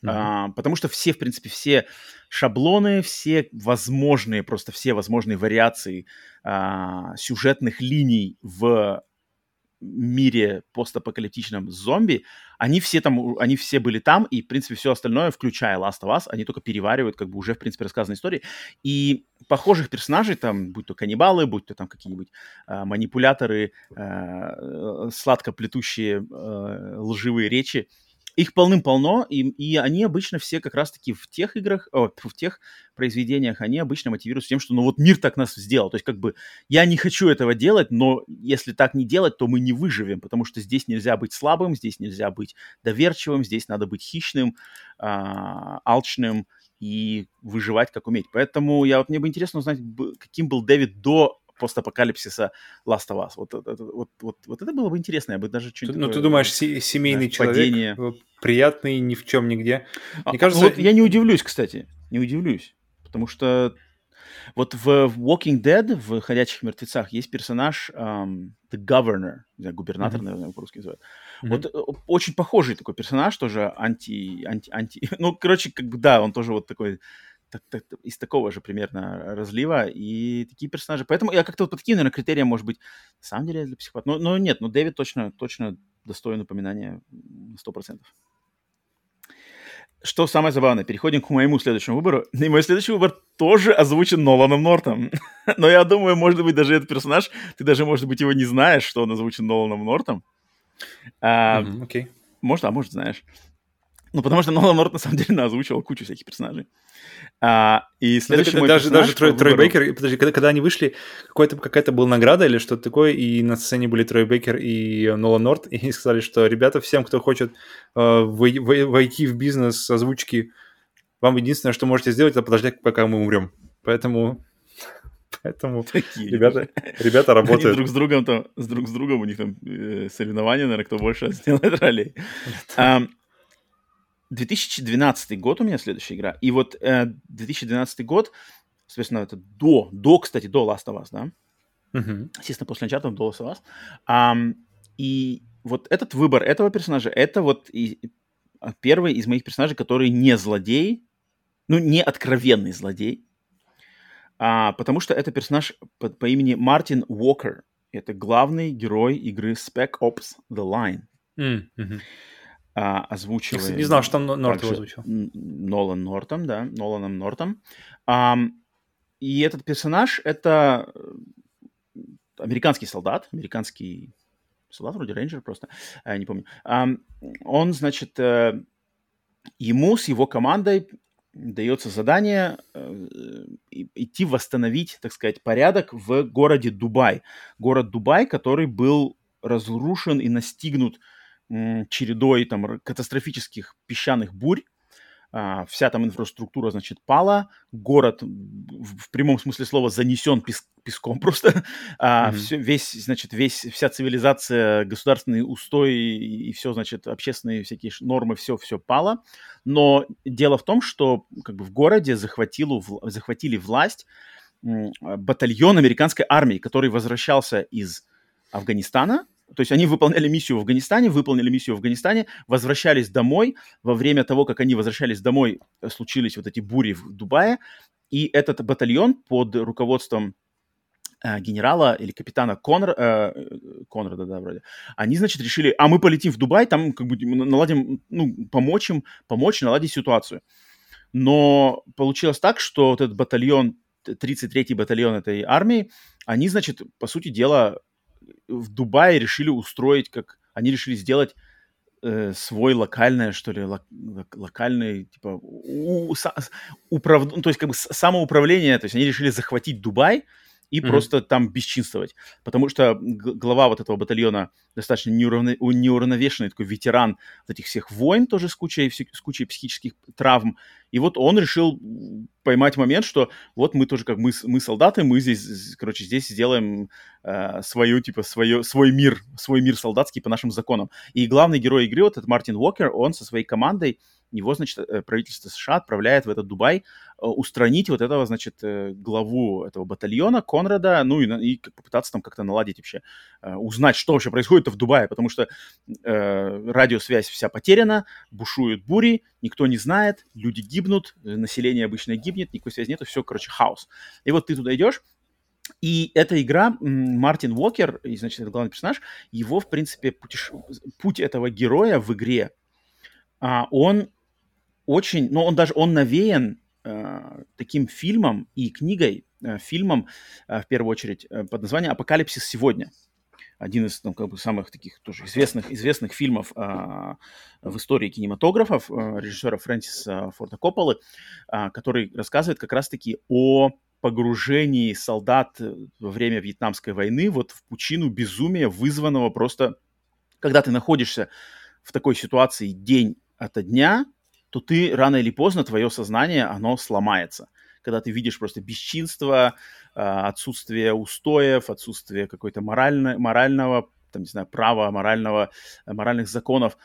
Мгм. А, потому что все, в принципе, все шаблоны, все возможные, просто все возможные вариации а, сюжетных линий в мире постапокалиптичном зомби, они все там, они все были там, и, в принципе, все остальное, включая Last of Us, они только переваривают, как бы, уже, в принципе, рассказанные истории. И похожих персонажей, там, будь то каннибалы, будь то там какие-нибудь а, манипуляторы, а, сладко плетущие а, лживые речи, их полным-полно, и, и они обычно все как раз-таки в тех играх, о, в тех произведениях, они обычно мотивируются тем, что ну вот мир так нас сделал. То есть как бы я не хочу этого делать, но если так не делать, то мы не выживем, потому что здесь нельзя быть слабым, здесь нельзя быть доверчивым, здесь надо быть хищным, а, алчным и выживать как уметь. Поэтому я вот мне бы интересно узнать, каким был Дэвид до постапокалипсиса Last of Us. Вот, вот, вот, вот это было бы интересно, я бы даже что-нибудь ну, ты думаешь, се- семейный знаешь, человек, падение. э, приятный, ни в чем, нигде. А, Мне кажется, ну вот я не удивлюсь, кстати, не удивлюсь, потому что вот в Walking Dead, в «Ходячих мертвецах» есть персонаж ам, The Governor, не знаю, губернатор, Мгм. наверное, по-русски называют. Мгм. Вот э, очень похожий такой персонаж, тоже анти, анти, анти, ну, короче, как бы, да, он тоже вот такой, так- так- из такого же примерно разлива, и такие персонажи. Поэтому я как-то вот по таким, наверное, критериям, может быть, на самом деле для психопата. Но, но нет, ну, Дэвид точно, точно достоин упоминания на 100%. Что самое забавное, переходим к моему следующему выбору. И мой следующий выбор тоже озвучен Ноланом Нортом. Но я думаю, может быть, даже этот персонаж, ты даже, может быть, его не знаешь, что он озвучен Ноланом Нортом. А, Окей. Может, а может, знаешь. Ну, потому что Нолан Норт, на самом деле, озвучивал кучу всяких персонажей. А, и Ну, следующий мой даже, персонаж даже Трой, Трой Бейкер, подожди, когда, когда они вышли, какой-то, какая-то была награда или что-то такое, и на сцене были Трой Бейкер и Нолан Норт, и сказали, что, ребята, всем, кто хочет э, вой- вой- войти в бизнес озвучки, вам единственное, что можете сделать, это подождать, пока мы умрем. Поэтому, поэтому Такие ребята, ребята Они работают. друг с другом там, с друг с другом у них там э, соревнования, наверное, кто больше сделает ролей. Ам, 2012 год у меня следующая игра. И вот э, 2012 год, соответственно, это до, до, кстати, до Last of Us, да? Мгм. Естественно, после Uncharted до Last of Us. Ам, и вот этот выбор этого персонажа, это вот и- а, первый из моих персонажей, который не злодей, ну, не откровенный злодей, а, потому что это персонаж по, по имени Мартин Уокер. Это главный герой игры Spec Ops The Line, мгм. А, кстати, не знал, что там Норт его озвучил. Нолан Нортом, да, Ноланом Нортом. Ам, и этот персонаж — это э, американский солдат, американский солдат, вроде рейнджер просто, а, не помню. Ам, он, значит, э, ему с его командой дается задание э, идти восстановить, так сказать, порядок в городе Дубай. Город Дубай, который был разрушен и настигнут чередой там катастрофических песчаных бурь. А, вся там инфраструктура, значит, пала. Город в, в прямом смысле слова занесен пес- песком просто. А, Мгм. всё- весь, значит, весь, вся цивилизация, государственный устой и, все, значит, общественные всякие нормы, все, все пало. Но дело в том, что как бы в городе захватило, вл- захватили власть а, батальон американской армии, который возвращался из Афганистана. То есть они выполняли миссию в Афганистане, выполнили миссию в Афганистане, возвращались домой. Во время того, как они возвращались домой, э, случились вот эти бури в Дубае. И этот батальон под руководством э, генерала или капитана Конр, э, Конрада, да, вроде, они, значит, решили, а мы полетим в Дубай, там как бы наладим, ну, помочь им, помочь наладить ситуацию. Но получилось так, что вот этот батальон, 33-й батальон этой армии, они, значит, по сути дела, в Дубае решили устроить, как они решили сделать э, свой локальное, что ли, лок- лок- локальный, типа, у- у- управ- ну, то есть как бы самоуправление, то есть они решили захватить Дубай и Мгм. просто там бесчинствовать, потому что глава вот этого батальона достаточно неуравно- неуравновешенный такой ветеран вот этих всех войн тоже с кучей, с кучей психических травм, и вот он решил поймать момент, что вот мы тоже как мы, мы солдаты, мы здесь, короче, здесь сделаем э, свою, типа, свое, свой мир, свой мир солдатский по нашим законам. И главный герой игры, вот этот Мартин Уокер, он со своей командой, его, значит, э, правительство США отправляет в этот Дубай э, устранить вот этого, значит, э, главу этого батальона Конрада, ну и, и попытаться там как-то наладить вообще, узнать, что вообще происходит в Дубае, потому что э, радиосвязь вся потеряна, бушуют бури, никто не знает, люди гибнут, население обычно гибнет, никакой связи нету, все, короче, хаос. И вот ты туда идешь, и эта игра, Мартин Уокер, и, значит, это главный персонаж, его, в принципе, путеш- путь этого героя в игре, а, он очень, ну, он даже, он навеян э, таким фильмом и книгой, э, фильмом, э, в первую очередь, э, под названием «Апокалипсис сегодня». Один из, ну, как бы, самых таких тоже известных, известных фильмов а, в истории кинематографов э, режиссера Фрэнсиса Форда Копполы, а, который рассказывает как раз-таки о погружении солдат э, во время Вьетнамской войны вот в пучину безумия, вызванного просто, когда ты находишься в такой ситуации день ото дня, то ты рано или поздно, твое сознание, оно сломается. Когда ты видишь просто бесчинство, а, отсутствие устоев, отсутствие какой-то морально, морального, там, не знаю, права, морального, э, моральных законов,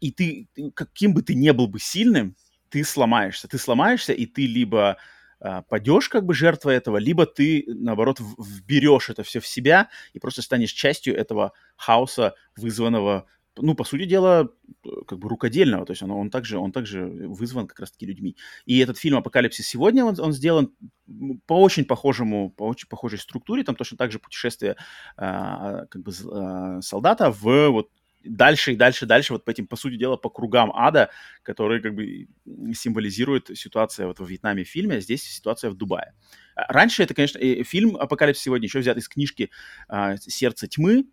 и ты, каким бы ты не был бы сильным, ты сломаешься. Ты сломаешься, и ты либо а, падешь как бы жертвой этого, либо ты, наоборот, вберешь это все в себя и просто станешь частью этого хаоса, вызванного, ну, по сути дела, э, как бы рукодельного, то есть он, он, также, он также вызван как раз-таки людьми. И этот фильм «Апокалипсис сегодня», он, он сделан по очень похожему, по очень похожей структуре, там точно так же путешествие а, как бы а, солдата в вот дальше и дальше, дальше, вот по этим, по сути дела, по кругам ада, которые как бы символизирует ситуация вот во Вьетнаме в фильме, а здесь ситуация в Дубае. А Раньше это, конечно, э, фильм «Апокалипсис сегодня» еще взят из книжки а, «Сердце тьмы»,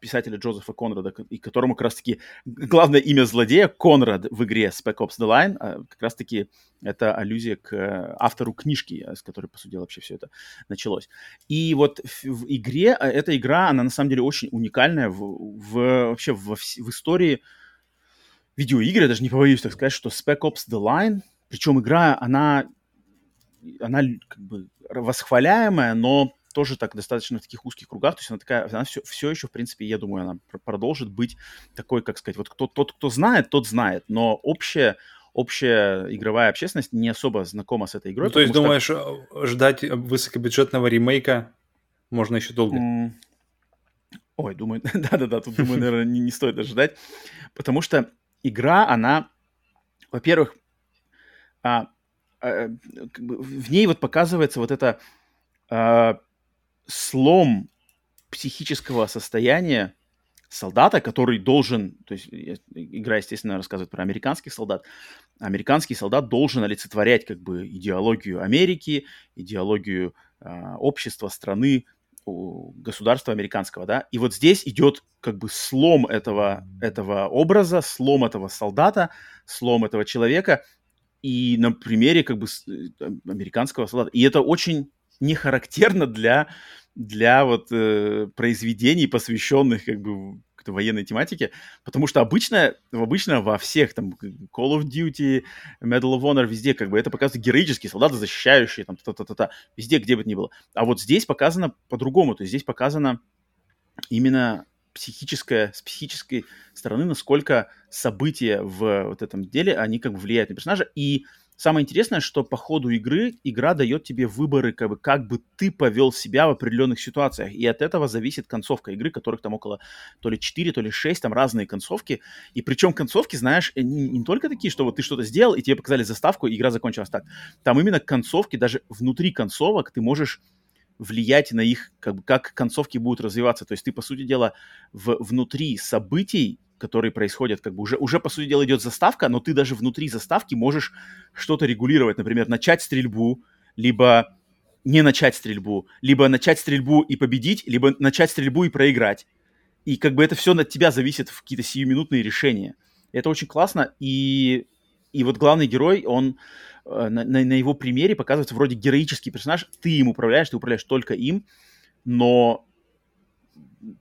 писателя Джозефа Конрада, и которому как раз-таки главное имя злодея Конрад в игре Spec Ops The Line, а как раз-таки это аллюзия к э, автору книжки, с которой, по сути, вообще все это началось. И вот в, игре, а, эта игра, она на самом деле очень уникальная в, в вообще в, в истории видеоигры, я даже не побоюсь так сказать, что Spec Ops The Line, причем игра, она, она как бы восхваляемая, но тоже так достаточно в таких узких кругах, то есть она такая, она все, все еще, в принципе, я думаю, она продолжит быть такой, как сказать, вот кто, тот, кто знает, тот знает, но общая, общая игровая общественность не особо знакома с этой игрой. Ну, то есть, думаешь, что... Э, ждать высокобюджетного ремейка можно еще долго? Mm. Ой, думаю, да-да-да, тут, думаю, наверное, не, не стоит ожидать, потому что игра, она, во-первых, а, а, как бы в ней вот показывается вот это а, слом психического состояния солдата, который должен, то есть игра, естественно, рассказывает про американских солдат, американский солдат должен олицетворять как бы идеологию Америки, идеологию э, общества, страны, государства американского, да, и вот здесь идет как бы слом этого, этого образа, слом этого солдата, слом этого человека, и на примере как бы э, американского солдата. И это очень не характерно для для вот э, произведений, посвященных как бы военной тематике, потому что обычно, обычно во всех там Call of Duty, Medal of Honor, везде как бы это показывают героические солдаты, защищающие там та-та-та-та, везде, где бы ни было. А вот здесь показано по-другому, то есть здесь показано именно психическое, с психической стороны, насколько события в вот этом деле, они как бы влияют на персонажа, и Самое интересное, что по ходу игры игра дает тебе выборы, как бы, как бы ты повел себя в определенных ситуациях. И от этого зависит концовка игры, которых там около то ли 4, то ли 6, там разные концовки. И причем концовки, знаешь, не, не только такие, что вот ты что-то сделал, и тебе показали заставку, и игра закончилась так. Там именно концовки, даже внутри концовок ты можешь влиять на их, как, бы, как концовки будут развиваться. То есть ты, по сути дела, в, внутри событий которые происходят, как бы уже, уже, по сути дела, идет заставка, но ты даже внутри заставки можешь что-то регулировать, например, начать стрельбу, либо не начать стрельбу, либо начать стрельбу и победить, либо начать стрельбу и проиграть. И как бы это все от тебя зависит в какие-то сиюминутные решения. Это очень классно, и, и вот главный герой, он э, на, на, на его примере показывается вроде героический персонаж, ты им управляешь, ты управляешь только им, но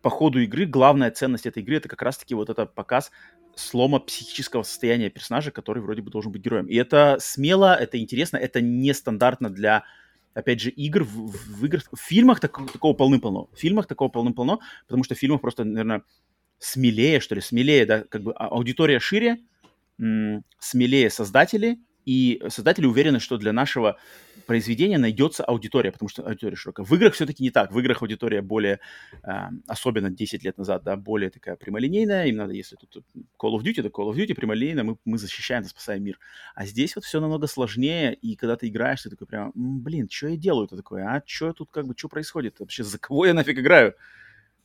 по ходу игры главная ценность этой игры это как раз-таки вот этот показ слома психического состояния персонажа, который вроде бы должен быть героем. И это смело, это интересно, это нестандартно для, опять же, игр. В, в, играх, в фильмах так, такого полным-полно. В фильмах такого полным-полно, потому что в фильмах просто, наверное, смелее, что ли, смелее, да, как бы а, аудитория шире, м- смелее создатели, и создатели уверены, что для нашего произведения найдется аудитория, потому что аудитория широкая. В играх все-таки не так. В играх аудитория более, э, особенно 10 лет назад, да, более такая прямолинейная. Им надо, если тут Call of Duty, то Call of Duty прямолинейно, мы, мы защищаем, спасаем мир. А здесь вот все намного сложнее, и когда ты играешь, ты такой прям, блин, что я делаю? Ты такой, а что тут как бы, что происходит? Вообще, за кого я нафиг играю?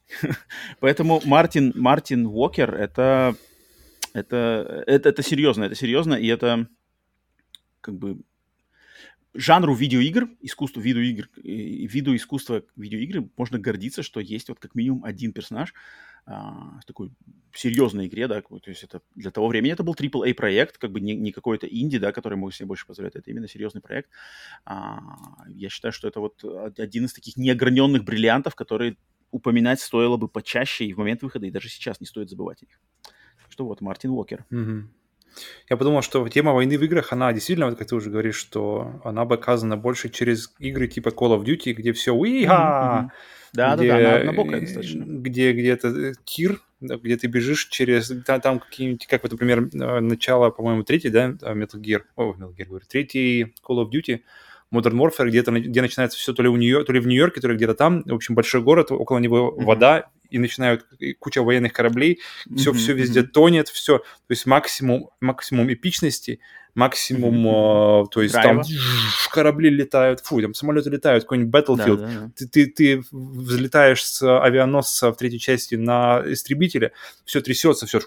Поэтому Мартин, Мартин Уокер, это, это, это, это серьезно, это серьезно, и это как бы жанру видеоигр, искусству видеоигр, виду искусства видеоигры можно гордиться, что есть вот как минимум один персонаж а, в такой серьезной игре, да, то есть это для того времени это был AAA проект, как бы не, не какой-то инди, да, который мог себе больше позволять, это именно серьезный проект. А, я считаю, что это вот один из таких неограненных бриллиантов, которые упоминать стоило бы почаще и в момент выхода, и даже сейчас не стоит забывать о них. Что вот, Мартин Уокер. Mm-hmm. Я подумал, что тема войны в играх, она действительно, вот как ты уже говоришь, что она показана больше через игры типа Call of Duty, где все уиха, да, где, да, да, она, она достаточно. Где, где это э, тир, где ты бежишь через, там, там какие-нибудь, как вот, например, э, начало, по-моему, третий, да, Metal Gear, о, Metal Gear, говорю, третий Call of Duty, Modern Warfare, где-то, где начинается все то ли, у Нью- то ли в Нью-Йорке, то ли где-то там, в общем, большой город, около него mm-hmm. вода, и начинают куча военных кораблей, все, mm-hmm. все везде mm-hmm. тонет, все, то есть максимум, максимум эпичности, максимум, mm-hmm. э, то есть Драйва. там корабли летают, фу, там самолеты летают, какой-нибудь Battlefield, да, да, да. Ты, ты, ты взлетаешь с авианосца в третьей части на истребителе, все трясется, все,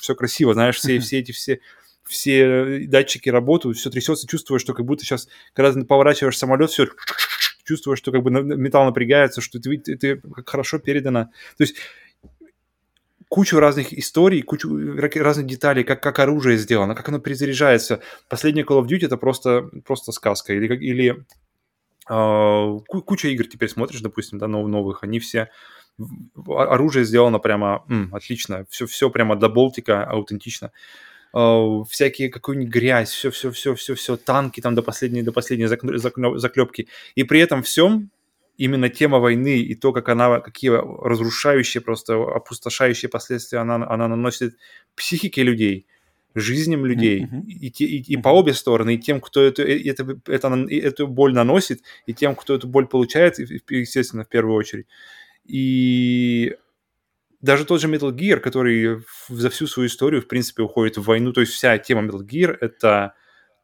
все красиво, знаешь, все, все эти все все датчики работают, все трясется, чувствуешь, что как будто сейчас, когда ты поворачиваешь самолет, все чувствуешь, что как бы металл напрягается, что ты, ты, ты хорошо передано. То есть кучу разных историй, кучу разных деталей, как, как оружие сделано, как оно перезаряжается. Последний Call of Duty это просто, просто сказка. Или, или э, куча игр теперь смотришь, допустим, да, новых, они все оружие сделано прямо м, отлично, все, все прямо до болтика аутентично. Uh, всякие какую-нибудь грязь, все, все, все, все, все, танки там до последней, до последней заклепки. И при этом всем именно тема войны и то, как она, какие разрушающие, просто опустошающие последствия она, она наносит психике людей, жизням людей, mm-hmm. и, и, и, и по обе стороны, и тем, кто эту, это, это, эту боль наносит, и тем, кто эту боль получает, естественно, в первую очередь. И даже тот же Metal Gear, который за всю свою историю, в принципе, уходит в войну, то есть вся тема Metal Gear — это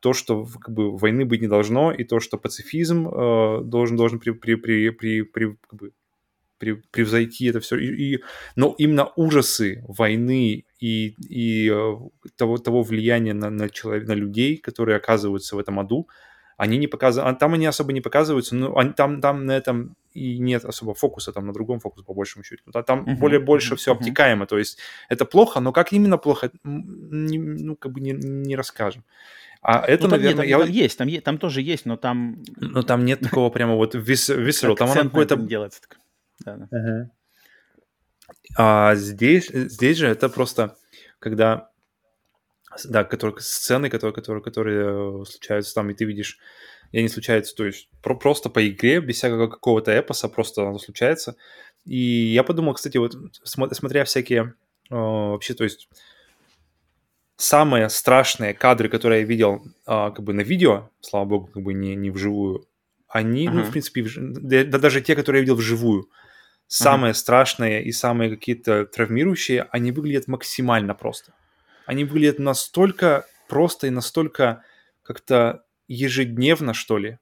то, что как бы войны быть не должно, и то, что пацифизм э, должен должен при, при, при, при, при, как бы, при, превзойти это все. И, и, но именно ужасы войны и, и э, того, того влияния на, на, человек, на людей, которые оказываются в этом аду, они не показывают, там они особо не показываются, но они, там, там на этом и нет особо фокуса, там на другом фокус по большему счету. Там uh-huh, более больше uh-huh, все обтекаемо, то есть это плохо, но как именно плохо, не, ну как бы не, не расскажем. А это, ну, там, наверное, нет, там, я... там есть, там, там тоже есть, но там... Но там нет такого прямо вот visceral, там оно какое-то... делается. Да, да. Uh-huh. А здесь, здесь же это просто, когда... Да, которые, сцены, которые, которые, которые случаются там, и ты видишь, и они случаются, то есть про, просто по игре, без всякого какого-то эпоса, просто оно случается. И я подумал, кстати, вот смотря всякие вообще, то есть самые страшные кадры, которые я видел а, как бы на видео, слава богу, как бы не, не вживую, они, uh-huh. ну, в принципе, да даже те, которые я видел вживую, самые uh-huh. страшные и самые какие-то травмирующие, они выглядят максимально просто. Они выглядят настолько просто и настолько как-то ежедневно, что ли,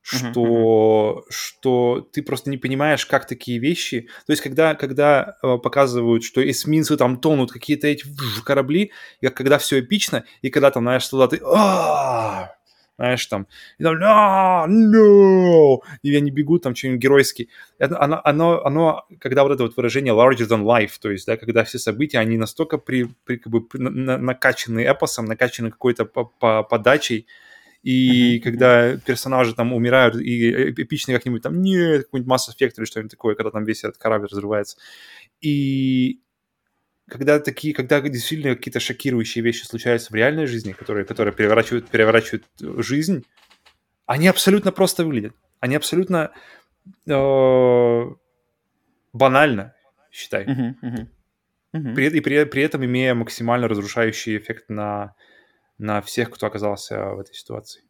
что, uh-huh. что ты просто не понимаешь, как такие вещи. То есть, когда, когда э, показывают, что эсминцы там тонут, какие-то эти корабли, и когда все эпично, и когда там, знаешь, туда ты... Знаешь, там, и там, no! и они бегут там что-нибудь геройски. Это, оно, оно, оно, когда вот это вот выражение larger than life, то есть, да, когда все события, они настолько при, при, как бы, на, накачаны эпосом, накачаны какой-то по, по, подачей, и uh-huh. когда персонажи там умирают, и эпично как-нибудь там, нет, какой-нибудь Mass Effect или что-нибудь такое, когда там весь этот корабль разрывается. И когда такие, когда действительно какие-то шокирующие вещи случаются в реальной жизни, которые, которые переворачивают, переворачивают жизнь, они абсолютно просто выглядят. Они абсолютно э, банально, считай. Uh-huh, uh-huh. Uh-huh. При, и при, при этом имея максимально разрушающий эффект на на всех, кто оказался в этой ситуации.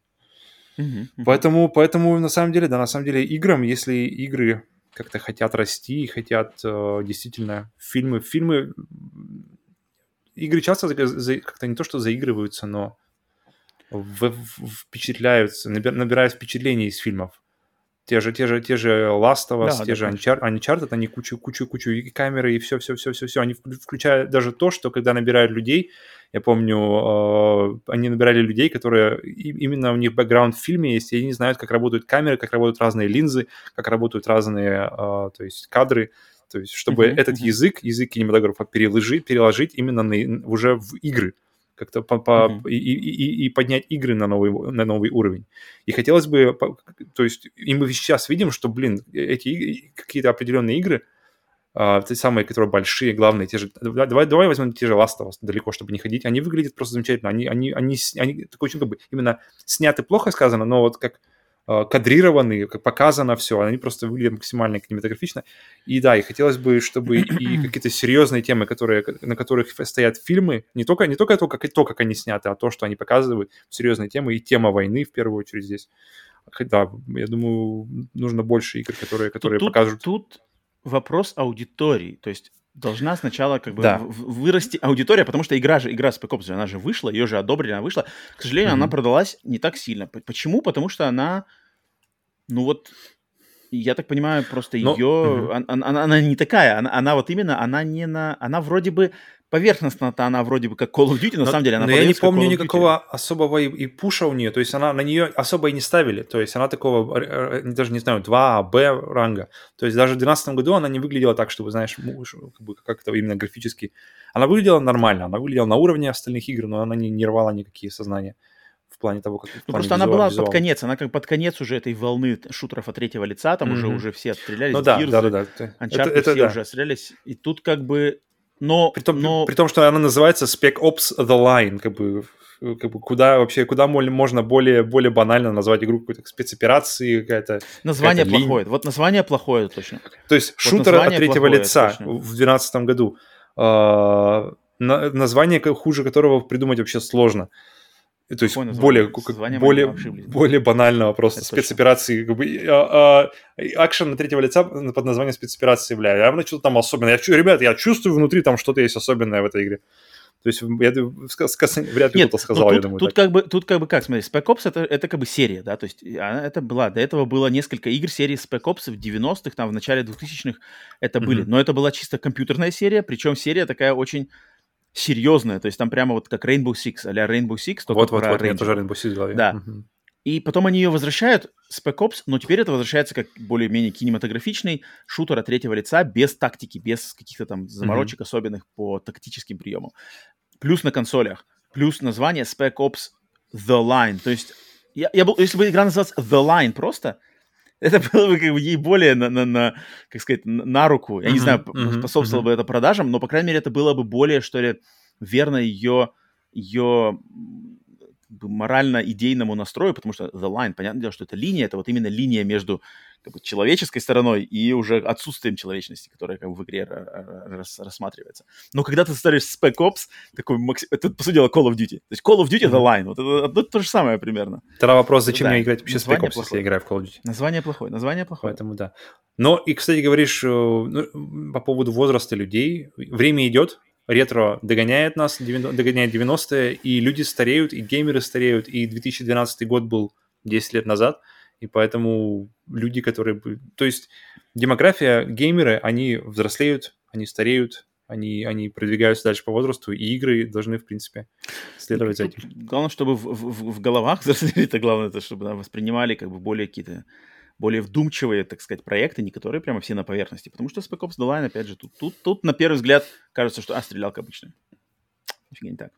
Uh-huh, uh-huh. Поэтому, поэтому на самом деле, да, на самом деле играм, если игры как-то хотят расти и хотят э, действительно фильмы, фильмы, игры часто как-то не то что заигрываются, но в, в, впечатляются, набирают впечатлений из фильмов. Те же, те же, те же Last of Us, да, те да, же Uncharted, Uncharted, они кучу, кучу, кучу и камеры, и все, все, все, все, все. Они включают даже то, что когда набирают людей, я помню, э, они набирали людей, которые именно у них бэкграунд в фильме есть, и они знают, как работают камеры, как работают разные линзы, как работают разные, э, то есть кадры, то есть чтобы uh-huh, этот uh-huh. язык, язык кинематографа переложить, переложить именно на, уже в игры как-то по, по, mm-hmm. и, и, и поднять игры на новый, на новый уровень. И хотелось бы, то есть, и мы сейчас видим, что, блин, эти какие-то определенные игры, а, те самые, которые большие, главные, те же, давай, давай возьмем те же Last of Us, далеко, чтобы не ходить, они выглядят просто замечательно, они, они, они, они такой очень как бы именно сняты плохо сказано, но вот как Э, кадрированы, как показано все, они просто выглядят максимально кинематографично. И да, и хотелось бы, чтобы и какие-то серьезные темы, которые, на которых стоят фильмы, не только, не только то, как, то, как они сняты, а то, что они показывают, серьезные темы, и тема войны в первую очередь здесь. Да, я думаю, нужно больше игр, которые, которые тут, покажут. Тут вопрос аудитории, то есть должна сначала как бы да. вырасти аудитория, потому что игра же, игра Spec Ops, она же вышла, ее же одобрили, она вышла. К сожалению, mm-hmm. она продалась не так сильно. Почему? Потому что она, ну вот, я так понимаю, просто Но... ее, она, она, она не такая, она, она вот именно, она не на, она вроде бы поверхностно-то она вроде бы как Call of Duty, на но, самом деле она Но я не помню никакого особого и, и пуша у нее, то есть она на нее особо и не ставили, то есть она такого, э, э, даже не знаю, 2 Б ранга, то есть даже в 2012 году она не выглядела так, чтобы, знаешь, как, бы, как это именно графически. Она выглядела нормально, она выглядела на уровне остальных игр, но она не, не рвала никакие сознания плане того, как... Ну, просто она была визуал. под конец, она как под конец уже этой волны шутеров от третьего лица, там mm-hmm. уже, уже все отстрелялись, ну, да, Gears, да, да, да. Uncharted это, это, все да. уже отстрелялись, и тут как бы но, при, том, но... при том, что она называется Spec Ops The Line, как бы, как бы куда вообще, куда можно более, более банально назвать игру какой-то спецоперации, какая-то... Название какая плохое, вот название плохое точно. То есть вот шутер от третьего лица точно. в 2012 году, э, название название которого придумать вообще сложно. То есть более, как, более, более банального просто Это спецоперации. Как бы, а, а, акшен на третьего лица под названием спецоперации, бля, явно что-то там особенное. Я, ребят, я чувствую внутри там что-то есть особенное в этой игре. То есть я сказ, вряд ли кто-то сказал, тут, я думаю. Тут так. как, бы, тут как бы как, смотри, Spec Ops это, это как бы серия, да, то есть она, это была, до этого было несколько игр серии Spec Ops в 90-х, там в начале 2000-х это mm-hmm. были, но это была чисто компьютерная серия, причем серия такая очень серьезная, то есть там прямо вот как Rainbow Six, а Rainbow Six, только вот, вот, вот, Ranger. тоже Rainbow Six в голове. Да. Угу. И потом они ее возвращают, Spec Ops, но теперь это возвращается как более-менее кинематографичный шутер от третьего лица, без тактики, без каких-то там заморочек mm особенных по тактическим приемам. Плюс на консолях, плюс название Spec Ops The Line. То есть, я, я был, если бы игра называлась The Line просто, это было бы как бы ей более на, на, на как сказать, на, руку. Я uh-huh, не знаю, uh-huh, способствовало uh-huh. бы это продажам, но, по крайней мере, это было бы более, что ли, верно ее, ее морально-идейному настрою, потому что the line, понятное дело, что это линия, это вот именно линия между как бы, человеческой стороной и уже отсутствием человечности, которая как бы в игре рас, рассматривается. Но когда ты ставишь Spec Ops, такой, это, по сути дела, Call of Duty. То есть Call of Duty. The Line, вот это, это то же самое примерно. Тогда вопрос, зачем да. мне играть вообще Spec Ops, плохое. если я играю в Call of Duty? Название плохое, название плохое. Поэтому да. Но и, кстати, говоришь э, ну, по поводу возраста людей. Время идет, ретро догоняет нас, догоняет 90-е, и люди стареют, и геймеры стареют, и 2012 год был 10 лет назад – и поэтому люди, которые... То есть демография, геймеры, они взрослеют, они стареют, они, они продвигаются дальше по возрасту, и игры должны, в принципе, следовать за этим. Главное, чтобы в, в, в головах взрослели, это главное, это чтобы да, воспринимали как бы более какие-то более вдумчивые, так сказать, проекты, не которые прямо все на поверхности. Потому что Spec Ops The Line, опять же, тут, тут, тут на первый взгляд кажется, что, а, стрелялка обычная. Нифига не так.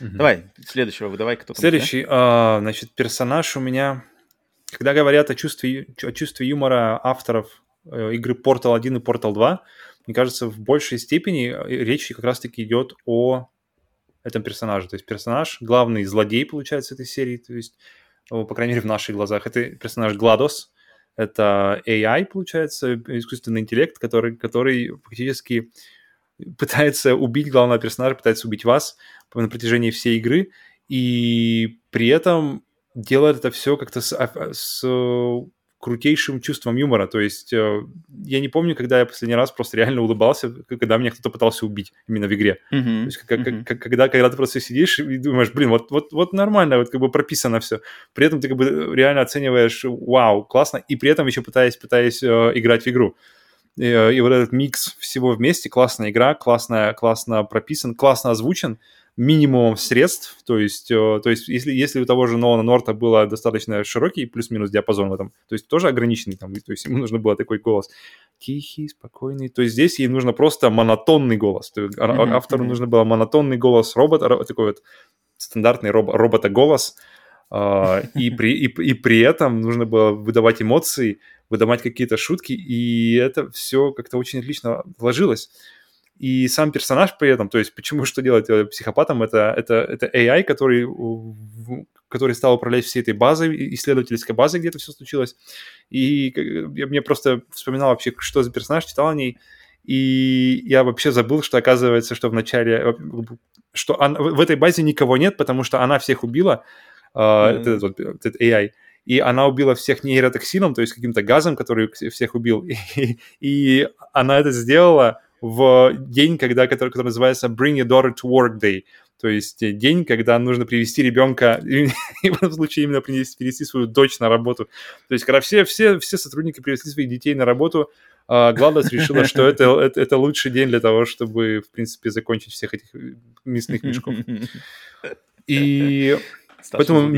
Угу. Давай, следующего выдавай, кто Следующий, а, значит, персонаж у меня когда говорят о чувстве, о чувстве юмора авторов э, игры Portal 1 и Portal 2, мне кажется, в большей степени э, речь как раз-таки идет о этом персонаже. То есть персонаж, главный злодей, получается, этой серии, то есть, по крайней мере, в наших глазах, это персонаж Гладос, это AI, получается, искусственный интеллект, который, который фактически пытается убить главного персонажа, пытается убить вас на протяжении всей игры, и при этом делает это все как-то с, а, с крутейшим чувством юмора. То есть э, я не помню, когда я последний раз просто реально улыбался, когда меня кто-то пытался убить именно в игре. Mm-hmm. То есть как, mm-hmm. как, когда, когда ты просто сидишь и думаешь, блин, вот, вот, вот нормально, вот как бы прописано все. При этом ты как бы реально оцениваешь, вау, классно, и при этом еще пытаясь, пытаясь э, играть в игру. И, э, и вот этот микс всего вместе, классная игра, классно, классно прописан, классно озвучен, минимумом средств, то есть, э, то есть если, если у того же Нолана Норта было достаточно широкий плюс-минус диапазон в этом, то есть тоже ограниченный, там, то есть ему нужно было такой голос тихий, спокойный, то есть здесь ей нужно просто монотонный голос, то есть mm-hmm. автору нужно было монотонный голос робота, такой вот стандартный роб, робота-голос, Uh, и, при, и, и при этом нужно было выдавать эмоции, выдавать какие-то шутки, и это все как-то очень отлично вложилось. И сам персонаж при этом, то есть почему что делать э, психопатом, это, это, это AI, который, который стал управлять всей этой базой, исследовательской базой, где это все случилось. И я мне просто вспоминал вообще, что за персонаж, читал о ней, и я вообще забыл, что оказывается, что в начале, что она, в этой базе никого нет, потому что она всех убила, mm-hmm. этот, вот, этот AI, и она убила всех нейротоксином, то есть каким-то газом, который всех убил, и, и она это сделала в день, когда, который, который называется Bring Your Daughter to Work Day. То есть день, когда нужно привести ребенка, и в этом случае именно привести, привести свою дочь на работу. То есть когда все, все, все сотрудники привезли своих детей на работу, а Гладос решила, что это, это, это лучший день для того, чтобы, в принципе, закончить всех этих мясных мешков. И Поэтому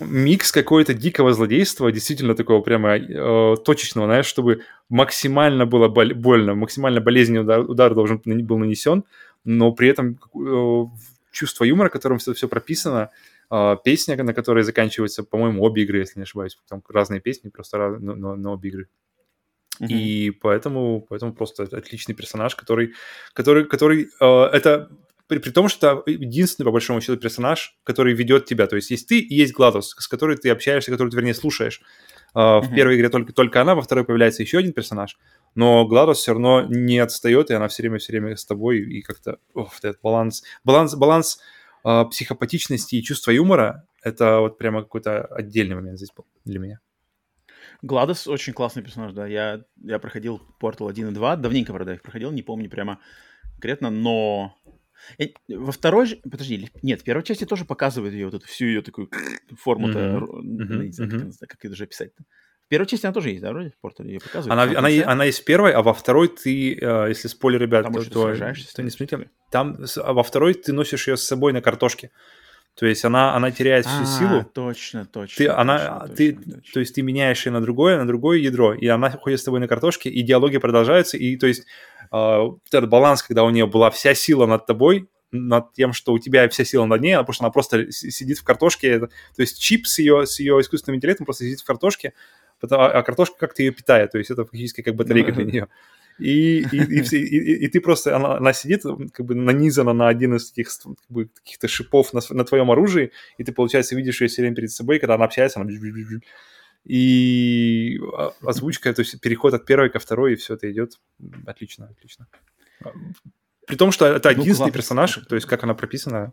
микс какой-то дикого злодейства, действительно такого прямо э, точечного, знаешь, чтобы максимально было боль- больно, максимально болезненный удар, удар должен был нанесен, но при этом э, чувство юмора, которым все, все прописано, э, песня, на которой заканчиваются, по-моему, обе игры, если не ошибаюсь, там разные песни, просто раз, но, но, но обе игры. Uh-huh. И поэтому, поэтому просто отличный персонаж, который, который, который э, это при, при том, что единственный, по большому счету, персонаж, который ведет тебя. То есть есть ты и есть Гладус, с которой ты общаешься, который ты, вернее, слушаешь. Uh, mm-hmm. В первой игре только, только она, во второй появляется еще один персонаж, но Гладус все равно не отстает, и она все время, все время с тобой, и как-то оф, этот баланс, баланс, баланс uh, психопатичности и чувства юмора, это вот прямо какой-то отдельный момент здесь был для меня. Гладос очень классный персонаж, да. Я, я проходил Portal 1 и 2, давненько, правда, их проходил, не помню прямо конкретно, но во второй же, подожди, нет, в первой части тоже показывают ее вот эту всю ее такую форму-то, mm-hmm. не знаю, mm-hmm. как, как это уже описать-то. В первой части она тоже есть, да, вроде в Портале ее показывают. Она, она, она есть в первой, а во второй ты, э, если спойлер, ребят, там то, то, то не смотрите, там а во второй ты носишь ее с собой на картошке. То есть она, она теряет всю а, силу. Точно, точно. Ты, она, точно, ты, точно. То есть ты меняешь ее на другое, на другое ядро, и она ходит с тобой на картошке, и диалоги продолжаются, и то есть э, этот баланс, когда у нее была вся сила над тобой, над тем, что у тебя вся сила над ней, потому что она просто сидит в картошке, то есть чип с ее, с ее искусственным интеллектом просто сидит в картошке, а, а картошка как-то ее питает, то есть это фактически как батарейка для нее. И, и, и, и, и ты просто, она, она сидит как бы нанизана на один из таких как бы, каких-то шипов на, на твоем оружии, и ты, получается, видишь ее все время перед собой, когда она общается, она... И озвучка, то есть переход от первой ко второй, и все это идет отлично, отлично. При том, что это ну, единственный ну, персонаж, то есть как она прописана,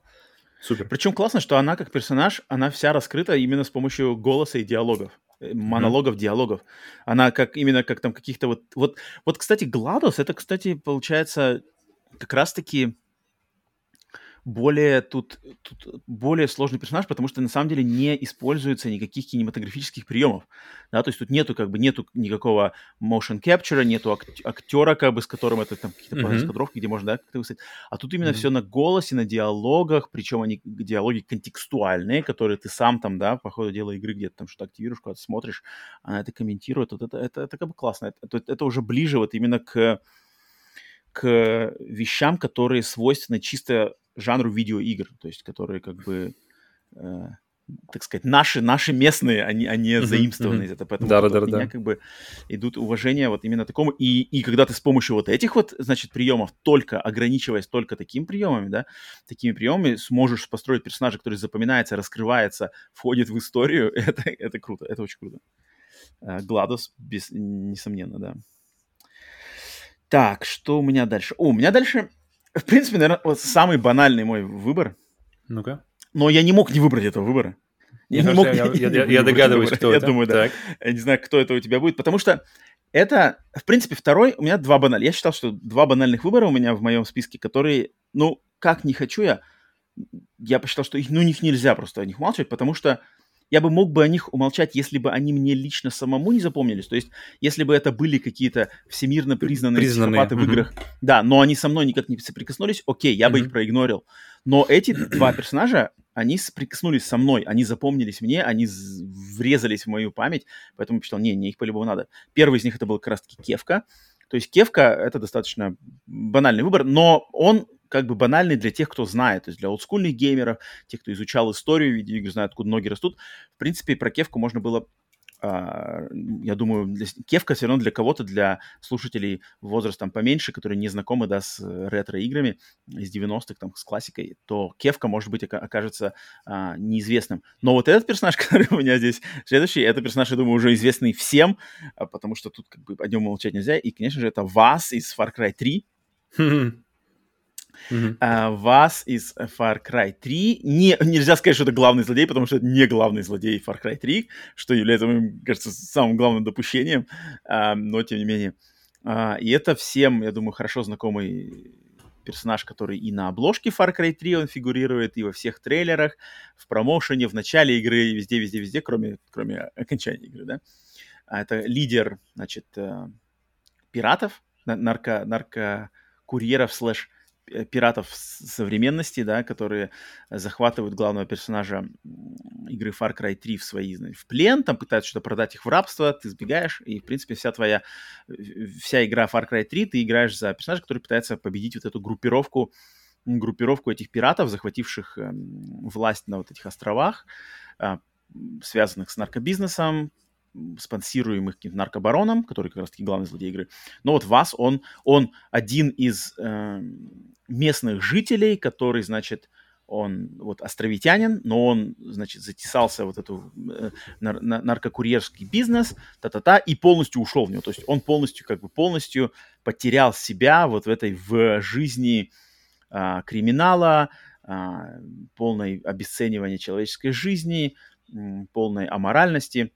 супер. Причем классно, что она как персонаж, она вся раскрыта именно с помощью голоса и диалогов. Э, монологов, mm-hmm. диалогов. Она как именно как там каких-то вот... Вот, вот кстати, Гладос, это, кстати, получается как раз-таки более тут, тут более сложный персонаж, потому что на самом деле не используется никаких кинематографических приемов, да, то есть тут нету как бы нету никакого motion capture, нету актера как бы с которым это там какие-то mm-hmm. раскадровки, где можно, да, как-то высадить, а тут именно mm-hmm. все на голосе, на диалогах, причем они диалоги контекстуальные, которые ты сам там, да, по ходу дела игры где-то там что-то активируешь, куда-то смотришь, она это комментирует, вот это, это, это как бы классно, это, это, это уже ближе вот именно к к вещам, которые свойственны чисто жанру видеоигр, то есть которые как бы, э, так сказать, наши, наши местные, они, они uh-huh, заимствованы uh-huh. это, поэтому да, да, да, как бы идут уважения вот именно такому, и, и когда ты с помощью вот этих вот, значит, приемов, только ограничиваясь только такими приемами, да, такими приемами сможешь построить персонажа, который запоминается, раскрывается, входит в историю, это, это круто, это очень круто. Э, Гладус, без, несомненно, да. Так, что у меня дальше? О, у меня дальше в принципе, наверное, вот самый банальный мой выбор. Ну-ка. Но я не мог не выбрать этого выбора. Я, не мог, я, я, я, я догадываюсь, кто я это. Я думаю, да. Так. Я не знаю, кто это у тебя будет, потому что это, в принципе, второй, у меня два банальных. Я считал, что два банальных выбора у меня в моем списке, которые, ну, как не хочу я, я посчитал, что их, ну, них нельзя просто о них умалчивать, потому что я бы мог бы о них умолчать, если бы они мне лично самому не запомнились. То есть, если бы это были какие-то всемирно признанные, признанные психопаты в играх, mm-hmm. да, но они со мной никак не соприкоснулись, окей, я mm-hmm. бы их проигнорил. Но эти два персонажа, они соприкоснулись со мной, они запомнились мне, они врезались в мою память, поэтому я посчитал, не, не, их по-любому надо. Первый из них это был как раз-таки Кевка. То есть Кевка — это достаточно банальный выбор, но он как бы банальный для тех, кто знает, то есть для олдскульных геймеров, тех, кто изучал историю видеоигр, знает, откуда ноги растут. В принципе, про Кевку можно было Uh, я думаю, для, Кевка все равно для кого-то, для слушателей возрастом поменьше, которые не знакомы, да, с ретро-играми из 90-х, там, с классикой, то Кевка, может быть, окажется uh, неизвестным. Но вот этот персонаж, который у меня здесь следующий, это персонаж, я думаю, уже известный всем, uh, потому что тут как бы о нем молчать нельзя. И, конечно же, это Вас из Far Cry 3. Uh-huh. Uh, вас из Far Cry 3. Не, нельзя сказать, что это главный злодей, потому что это не главный злодей Far Cry 3, что является, мне кажется, самым главным допущением, uh, но тем не менее. Uh, и это всем, я думаю, хорошо знакомый персонаж, который и на обложке Far Cry 3 он фигурирует, и во всех трейлерах, в промоушене, в начале игры, везде, везде, везде, кроме, кроме окончания игры, да. А это лидер, значит, пиратов, нарко, наркокурьеров слэш Э, пиратов современности, да, которые захватывают главного персонажа игры Far Cry 3 в свои, в плен, там пытаются что-то продать их в рабство, ты сбегаешь, и, в принципе, вся твоя, вся игра Far Cry 3, ты играешь за персонажа, который пытается победить вот эту группировку, группировку этих пиратов, захвативших э, власть на вот этих островах, э, связанных с наркобизнесом, спонсируемых каким-то наркобароном, который как раз-таки главный злодей игры. Но вот Вас, он, он один из э, местных жителей, который, значит, он вот островитянин, но он, значит, затесался вот эту э, нар- наркокурьерский бизнес, та-та-та, и полностью ушел в него. То есть он полностью, как бы полностью потерял себя вот в этой, в жизни э, криминала, э, полной обесценивания человеческой жизни, э, полной аморальности.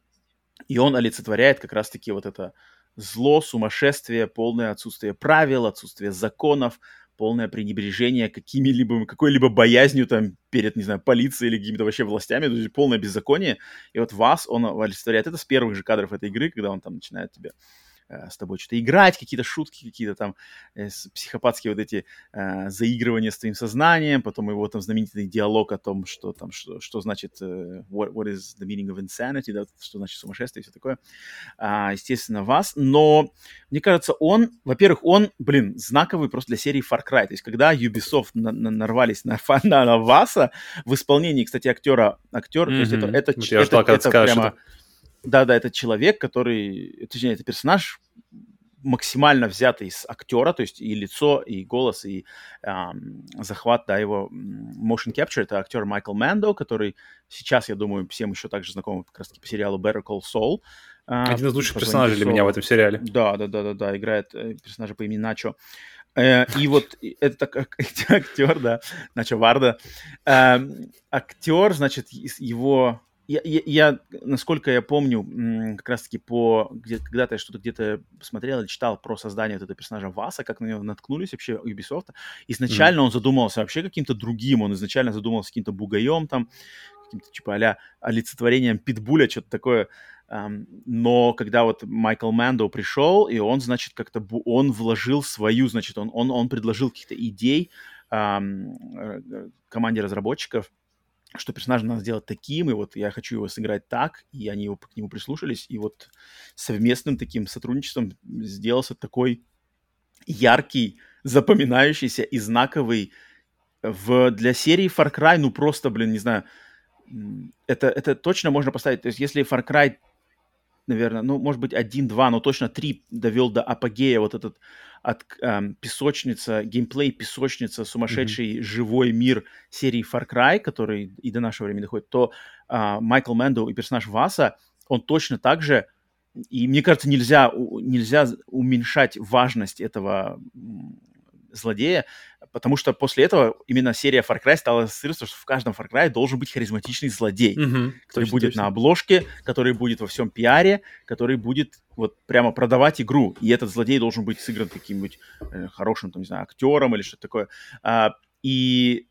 И он олицетворяет как раз-таки вот это зло, сумасшествие, полное отсутствие правил, отсутствие законов, полное пренебрежение какими-либо, какой-либо боязнью там перед, не знаю, полицией или какими-то вообще властями, то есть полное беззаконие. И вот вас он олицетворяет это с первых же кадров этой игры, когда он там начинает тебя с тобой что-то играть, какие-то шутки, какие-то там э, психопатские вот эти э, заигрывания с твоим сознанием, потом его там знаменитый диалог о том, что там, что, что значит э, what, what is the meaning of insanity, да, что значит сумасшествие и все такое. А, естественно, вас, но мне кажется, он, во-первых, он, блин, знаковый просто для серии Far Cry, то есть когда Ubisoft на, на, нарвались на, на, на Васа в исполнении, кстати, актера, актер, mm-hmm. то есть это, это, вот это, это, это прямо... Что да-да, это человек, который, точнее, это персонаж максимально взятый из актера, то есть и лицо, и голос, и эм, захват, да, его motion capture, это актер Майкл Мэндо, который сейчас, я думаю, всем еще также знаком как раз-таки по сериалу Better Call Saul. Э, Один из лучших персонажей для меня в этом сериале. Да, да, да, да, да, играет э, персонажа по имени Начо. Э, и вот это актер, да, Начо Варда. Э, актер, значит, его я, я, я, насколько я помню, как раз-таки по где, когда-то я что-то где-то смотрел или читал про создание вот этого персонажа Васа, как на него наткнулись вообще Ubisoft. Изначально mm-hmm. он задумывался вообще каким-то другим, он изначально задумывался каким-то бугаем там, каким-то типа а олицетворением питбуля, что-то такое. Но когда вот Майкл Мэндо пришел, и он, значит, как-то он вложил свою, значит, он, он, он предложил каких-то идей um, команде разработчиков, что персонажа надо сделать таким, и вот я хочу его сыграть так, и они его, к нему прислушались, и вот совместным таким сотрудничеством сделался такой яркий, запоминающийся и знаковый в, для серии Far Cry, ну просто, блин, не знаю, это, это точно можно поставить, то есть если Far Cry наверное, ну, может быть, один-два, но точно три довел до апогея вот этот от эм, песочница, геймплей песочница, сумасшедший mm-hmm. живой мир серии Far Cry, который и до нашего времени доходит, то э, Майкл Мэндо и персонаж Васа, он точно так же, и мне кажется, нельзя, нельзя уменьшать важность этого злодея, потому что после этого именно серия Far Cry стала ассоциироваться, что в каждом Far Cry должен быть харизматичный злодей, mm-hmm, который точно, будет точно. на обложке, который будет во всем пиаре, который будет вот прямо продавать игру. И этот злодей должен быть сыгран каким-нибудь э, хорошим, там, не знаю, актером или что-то такое. А, и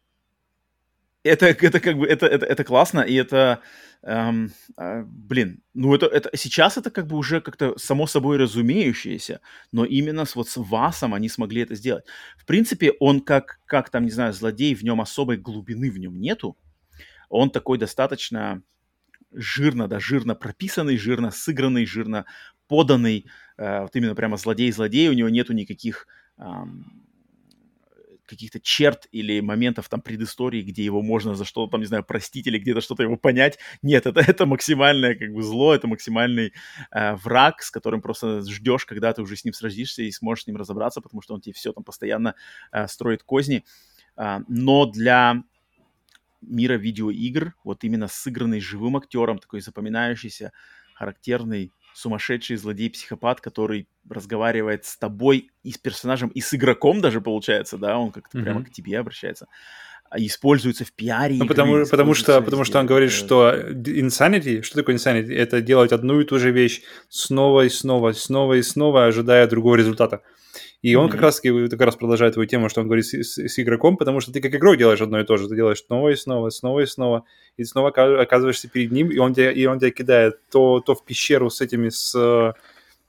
это, это как бы, это, это, это классно, и это, эм, э, блин, ну это, это, сейчас это как бы уже как-то само собой разумеющееся, но именно с вот с Васом они смогли это сделать. В принципе, он как, как там, не знаю, злодей, в нем особой глубины в нем нету, он такой достаточно жирно, да, жирно прописанный, жирно сыгранный, жирно поданный, э, вот именно прямо злодей-злодей, у него нету никаких эм, каких-то черт или моментов там предыстории, где его можно за что-то там, не знаю, простить или где-то что-то его понять. Нет, это, это максимальное как бы зло, это максимальный э, враг, с которым просто ждешь, когда ты уже с ним сразишься и сможешь с ним разобраться, потому что он тебе все там постоянно э, строит козни. Э, но для мира видеоигр, вот именно сыгранный живым актером, такой запоминающийся, характерный сумасшедший злодей-психопат, который разговаривает с тобой и с персонажем, и с игроком даже получается, да, он как-то mm-hmm. прямо к тебе обращается а используется в пиаре. Ну, потому, потому, что, потому что он говорит, что insanity, что такое insanity? Это делать одну и ту же вещь снова и снова, снова и снова, ожидая другого результата. И он mm-hmm. как раз как раз продолжает твою тему, что он говорит с, с, с игроком, потому что ты как игрок делаешь одно и то же, ты делаешь снова и снова, снова и снова, и снова оказываешься перед ним, и он тебя, и он тебя кидает то, то в пещеру с этими, с,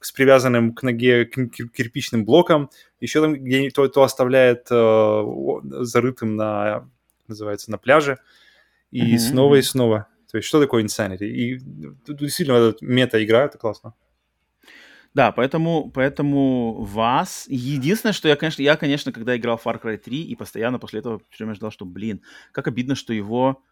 с привязанным к ноге кирпичным блоком, еще там где то, то оставляет э, зарытым на, называется, на пляже, и mm-hmm. снова и снова. То есть что такое Insanity? И действительно, эта мета-игра, это классно. Да, поэтому, поэтому вас... Единственное, что я, конечно, я, конечно, когда играл в Far Cry 3, и постоянно после этого все время ждал, что, блин, как обидно, что его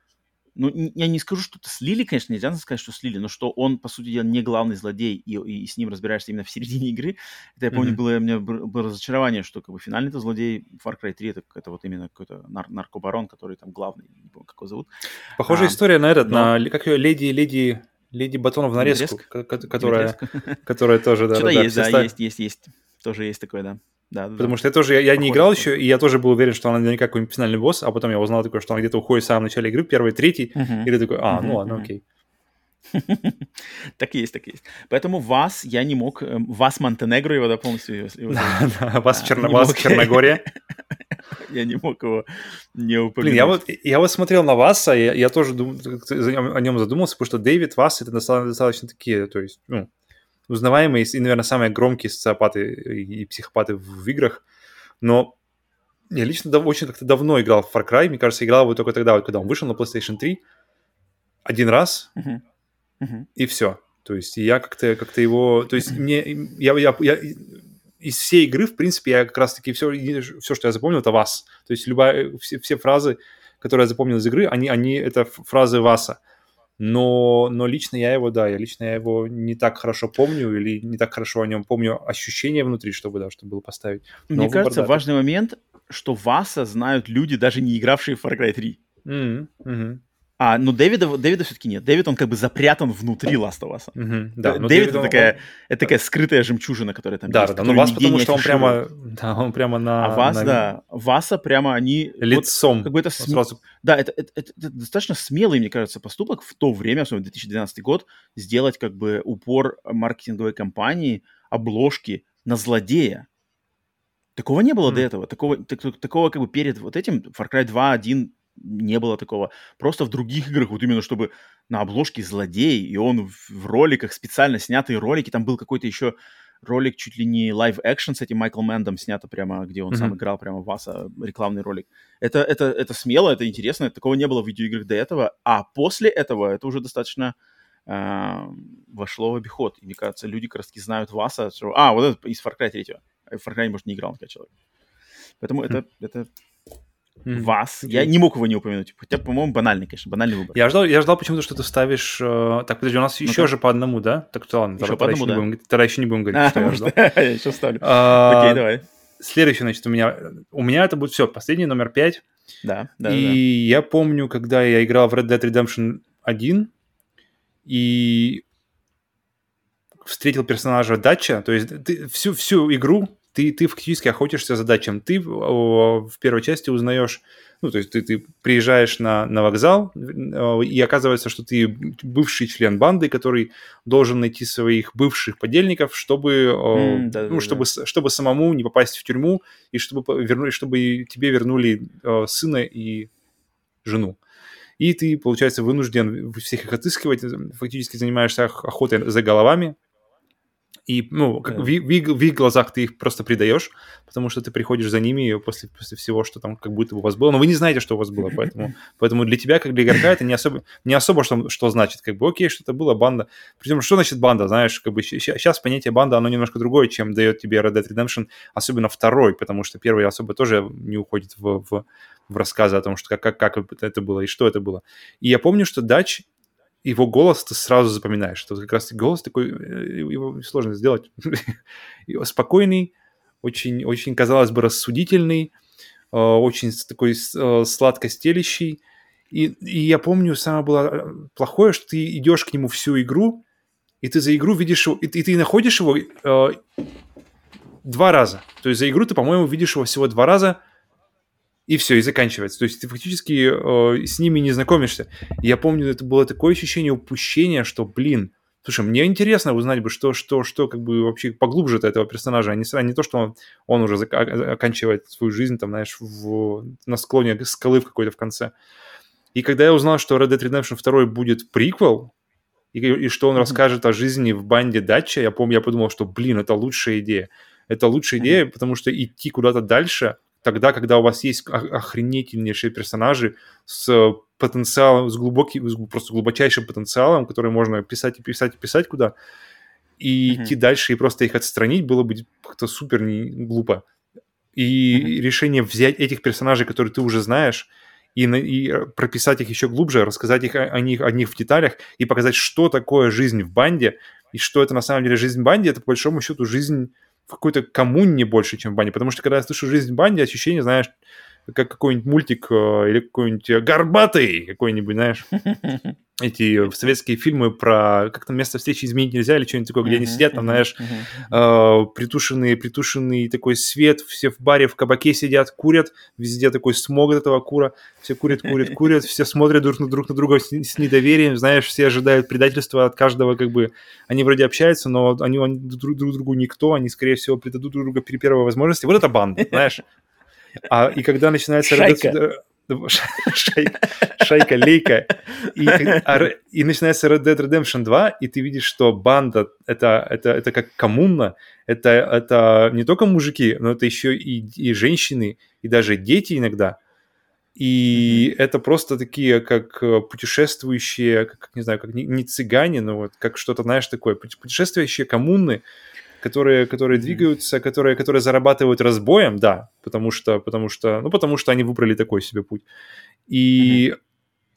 ну, я не скажу, что это слили, конечно, нельзя сказать, что слили, но что он, по сути дела, не главный злодей, и, и с ним разбираешься именно в середине игры. Это, я помню, mm-hmm. было, у меня было разочарование, что как бы финальный-то злодей Far Cry 3, это, это вот именно какой-то нар- наркобарон, который там главный, не помню, как его зовут. Похожая а, история на этот, но... на, как ее, леди, леди... Леди Батонов в нарезку, которая, которая тоже, да, Что-то есть, да, есть, есть, есть. Тоже есть такое, да. Да, Потому да. что я тоже, я, я не играл еще, и я тоже был уверен, что она наверняка какой-нибудь финальный босс, а потом я узнал такое, что она где-то уходит в самом начале игры, первый, третий, uh-huh. и ты такой, а, uh-huh, ну ладно, uh-huh. окей. так есть, так есть. Поэтому вас я не мог, эм, вас Монтенегро его, да, полностью да, да, вас Черногория. Я не мог его не упомянуть. Блин, я вот, я вот смотрел на Васа, я, я тоже дум, о нем задумался, потому что Дэвид Вас это достаточно, такие, то есть, ну, узнаваемые и, наверное, самые громкие социопаты и психопаты в играх. Но я лично очень как-то давно играл в Far Cry. Мне кажется, играл его только тогда, когда он вышел на PlayStation 3. Один раз. Uh-huh. Uh-huh. И все. То есть я как-то как его... То есть мне... Я, я, я, из всей игры, в принципе, я как раз-таки все, все, что я запомнил, это вас. То есть любая, все, все фразы, которые я запомнил из игры, они, они это фразы Васа но, но лично я его, да, я лично я его не так хорошо помню или не так хорошо о нем помню ощущения внутри, чтобы, да, чтобы было поставить. Но Мне кажется, да, важный момент, что Васа знают люди, даже не игравшие в Far Cry 3. Mm-hmm. Mm-hmm. А, ну Дэвида, Дэвида все-таки нет. Дэвид, он как бы запрятан внутри Last of Us. Угу, да, Дэвид, Дэвид это, такая, он... это такая скрытая жемчужина, которая там да, есть. Да, да, ну Вас потому что он прямо, да, он прямо на... А Вас, на... да, Васа прямо они... Лицом. Вот, как бы это см... сразу... Да, это, это, это, это достаточно смелый, мне кажется, поступок в то время, особенно 2012 год, сделать как бы упор маркетинговой кампании, обложки на злодея. Такого не было mm. до этого. Такого, так, такого как бы перед вот этим Far Cry 2, 1, не было такого. Просто в других играх, вот именно чтобы на обложке злодей, и он в, роликах, специально снятые ролики, там был какой-то еще ролик чуть ли не live-action с этим Майклом Мэндом снято прямо, где он mm-hmm. сам играл прямо Васа, рекламный ролик. Это, это, это смело, это интересно, такого не было в видеоиграх до этого, а после этого это уже достаточно э, вошло в обиход. И мне кажется, люди как раз знают Васа, что, а, вот это из Far Cry 3. В Far Cry, может, не играл такой человек. Поэтому mm-hmm. это, это mm-hmm. вас. Я не мог его не упомянуть. Хотя, по-моему, банальный, конечно, банальный выбор. Я ждал, я ждал почему-то, что ты ставишь... Э... Так, подожди, у нас ну, еще так. же по одному, да? Так что ладно, еще по одному, да. Будем, тогда еще не будем говорить, а, что я ждал. я еще ставлю. А, Окей, давай. Следующий, значит, у меня... У меня это будет все, последний, номер пять. Да, да, И да. я помню, когда я играл в Red Dead Redemption 1, и встретил персонажа Дача, то есть ты всю, всю игру ты, ты фактически охотишься за Дачем. Ты в первой части узнаешь ну, то есть ты, ты приезжаешь на, на вокзал, э, и оказывается, что ты бывший член банды, который должен найти своих бывших подельников, чтобы, mm, да, ну, да, чтобы, да. чтобы самому не попасть в тюрьму, и чтобы, верну, чтобы тебе вернули э, сына и жену. И ты, получается, вынужден всех их отыскивать, фактически занимаешься охотой за головами, и, ну, как, yeah. в, в, в их глазах ты их просто предаешь, потому что ты приходишь за ними после, после всего, что там как будто бы у вас было. Но вы не знаете, что у вас было, поэтому, поэтому для тебя, как для игрока, это не особо, не особо что, что значит. Как бы, окей, что-то было, банда. Причем, что значит банда? Знаешь, как бы сейчас понятие банда, оно немножко другое, чем дает тебе Red Dead Redemption, особенно второй, потому что первый особо тоже не уходит в, в, в рассказы о том, что как, как, как это было и что это было. И я помню, что Дач его голос ты сразу запоминаешь. что как раз голос такой, э, его сложно сделать. Спокойный, очень, очень, казалось бы, рассудительный, э, очень такой э, сладко стелящий. И, и я помню, самое было плохое, что ты идешь к нему всю игру, и ты за игру видишь его, и, и ты находишь его э, два раза. То есть за игру ты, по-моему, видишь его всего два раза – и все, и заканчивается. То есть ты фактически э, с ними не знакомишься. я помню, это было такое ощущение упущения, что, блин, слушай, мне интересно узнать бы, что, что, что как бы вообще поглубже этого персонажа, а не, а не то, что он, он уже зак- оканчивает свою жизнь, там, знаешь, в, на склоне скалы в какой-то в конце. И когда я узнал, что Red Dead Redemption 2 будет приквел, и, и что он mm-hmm. расскажет о жизни в банде Дача, я помню, я подумал, что, блин, это лучшая идея. Это лучшая mm-hmm. идея, потому что идти куда-то дальше, тогда, когда у вас есть охренительнейшие персонажи с потенциалом, с глубоким, просто глубочайшим потенциалом, который можно писать и писать и писать куда, и mm-hmm. идти дальше и просто их отстранить было бы как-то супер не, глупо. И mm-hmm. решение взять этих персонажей, которые ты уже знаешь, и, и э, прописать их еще глубже, рассказать их о, о, них, о них в деталях и показать, что такое жизнь в банде, и что это на самом деле жизнь в банде, это по большому счету жизнь в какой-то коммуне больше, чем в банде. Потому что когда я слышу жизнь в банде, ощущение, знаешь, как какой-нибудь мультик э, или какой-нибудь горбатый какой-нибудь, знаешь, эти советские фильмы про как там место встречи изменить нельзя или что-нибудь такое, где они сидят, там, знаешь, э, притушенный, притушенный такой свет, все в баре, в кабаке сидят, курят, везде такой смог от этого кура, все курят, курят, курят, все смотрят друг на, друг на друга с, с недоверием, знаешь, все ожидают предательства от каждого, как бы, они вроде общаются, но они, они друг, друг другу никто, они, скорее всего, предадут друг друга при первой возможности. Вот это банда, знаешь. А, и когда начинается... Шайка. Шайка, шайка лейка. И, а, и начинается Red Dead Redemption 2, и ты видишь, что банда это, это, это как коммуна, это, это не только мужики, но это еще и, и женщины, и даже дети иногда. И это просто такие, как путешествующие, как, не знаю, как не, не цыгане, но вот как что-то, знаешь, такое, путешествующие коммуны, которые, которые двигаются, которые, которые зарабатывают разбоем, да, потому что, потому что, ну, потому что они выбрали такой себе путь. И mm-hmm.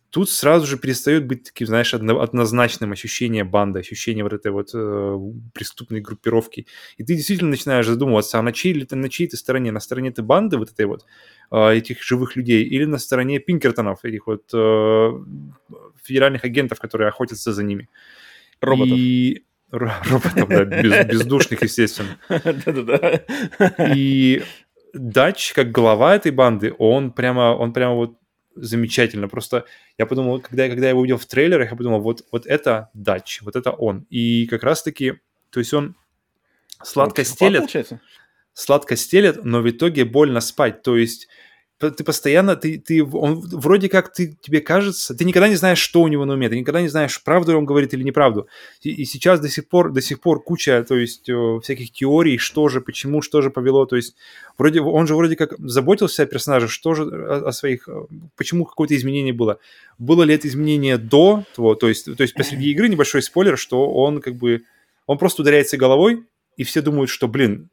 тут сразу же перестает быть таким, знаешь, одно, однозначным ощущение банды, ощущение вот этой вот э, преступной группировки. И ты действительно начинаешь задумываться, а на чьей на чьей ты стороне? На стороне ты банды вот этой вот, э, этих живых людей, или на стороне Пинкертонов, этих вот э, федеральных агентов, которые охотятся за ними? Роботов. И роботов, да, без, бездушных, естественно. Да-да-да. И Дач, как глава этой банды, он прямо, он прямо вот замечательно. Просто я подумал, когда, когда я его увидел в трейлерах, я подумал, вот, вот это Дач, вот это он. И как раз-таки, то есть он сладко стелет, сладко стелет, но в итоге больно спать. То есть ты постоянно, ты, ты, он вроде как ты, тебе кажется, ты никогда не знаешь, что у него на уме, ты никогда не знаешь, правду он говорит или неправду. И, и сейчас до сих пор, до сих пор куча, то есть э, всяких теорий, что же, почему, что же повело, то есть вроде, он же вроде как заботился о персонаже, что же о, о своих, э, почему какое-то изменение было. Было ли это изменение до того, то есть, то есть посреди игры небольшой спойлер, что он как бы, он просто ударяется головой, и все думают, что, блин,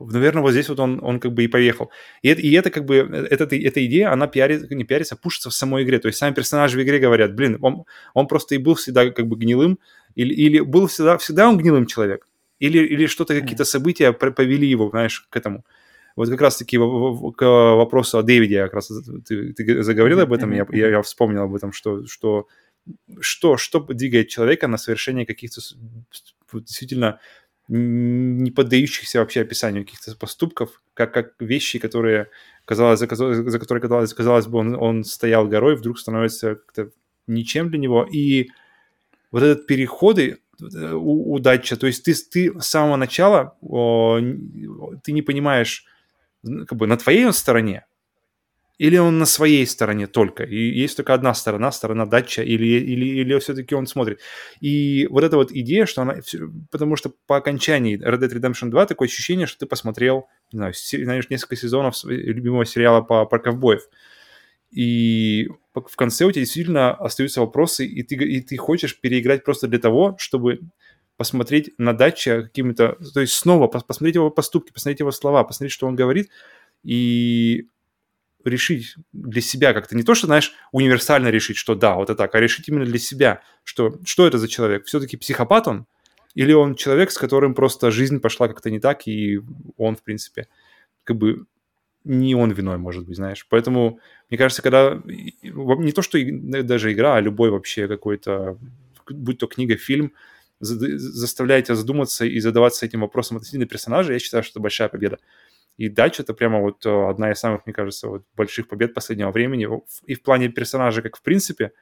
наверное, вот здесь вот он, он как бы и поехал. И это, и это как бы, эта, эта идея, она пиарит, не пиарится, а пушится в самой игре. То есть сами персонажи в игре говорят, блин, он, он просто и был всегда как бы гнилым, или, или был всегда, всегда он гнилым человек, или, или что-то, какие-то события повели его, знаешь, к этому. Вот как раз-таки к вопросу о Дэвиде, как раз ты, ты заговорил об этом, я, я, я вспомнил об этом, что, что, что, что двигает человека на совершение каких-то действительно не поддающихся вообще описанию каких-то поступков, как, как вещи, которые, казалось, за, за которые, казалось, казалось бы, он, он стоял горой, вдруг становится как-то ничем для него. И вот этот переходы э, удача, то есть ты, ты с самого начала о, ты не понимаешь, как бы на твоей стороне, или он на своей стороне только, и есть только одна сторона, сторона датча, или, или, или все-таки он смотрит. И вот эта вот идея, что она... Потому что по окончании Red Dead Redemption 2 такое ощущение, что ты посмотрел, не знаю, знаешь, несколько сезонов любимого сериала по, про ковбоев. И в конце у тебя действительно остаются вопросы, и ты, и ты хочешь переиграть просто для того, чтобы посмотреть на датче какими-то... То есть снова посмотреть его поступки, посмотреть его слова, посмотреть, что он говорит, и решить для себя как-то. Не то, что, знаешь, универсально решить, что да, вот это так, а решить именно для себя, что, что это за человек. Все-таки психопат он? Или он человек, с которым просто жизнь пошла как-то не так, и он, в принципе, как бы не он виной, может быть, знаешь. Поэтому, мне кажется, когда не то, что даже игра, а любой вообще какой-то, будь то книга, фильм, заставляет тебя задуматься и задаваться этим вопросом относительно персонажа, я считаю, что это большая победа. И Дач это прямо вот э, одна из самых, мне кажется, вот больших побед последнего времени. И в плане персонажа, как в принципе,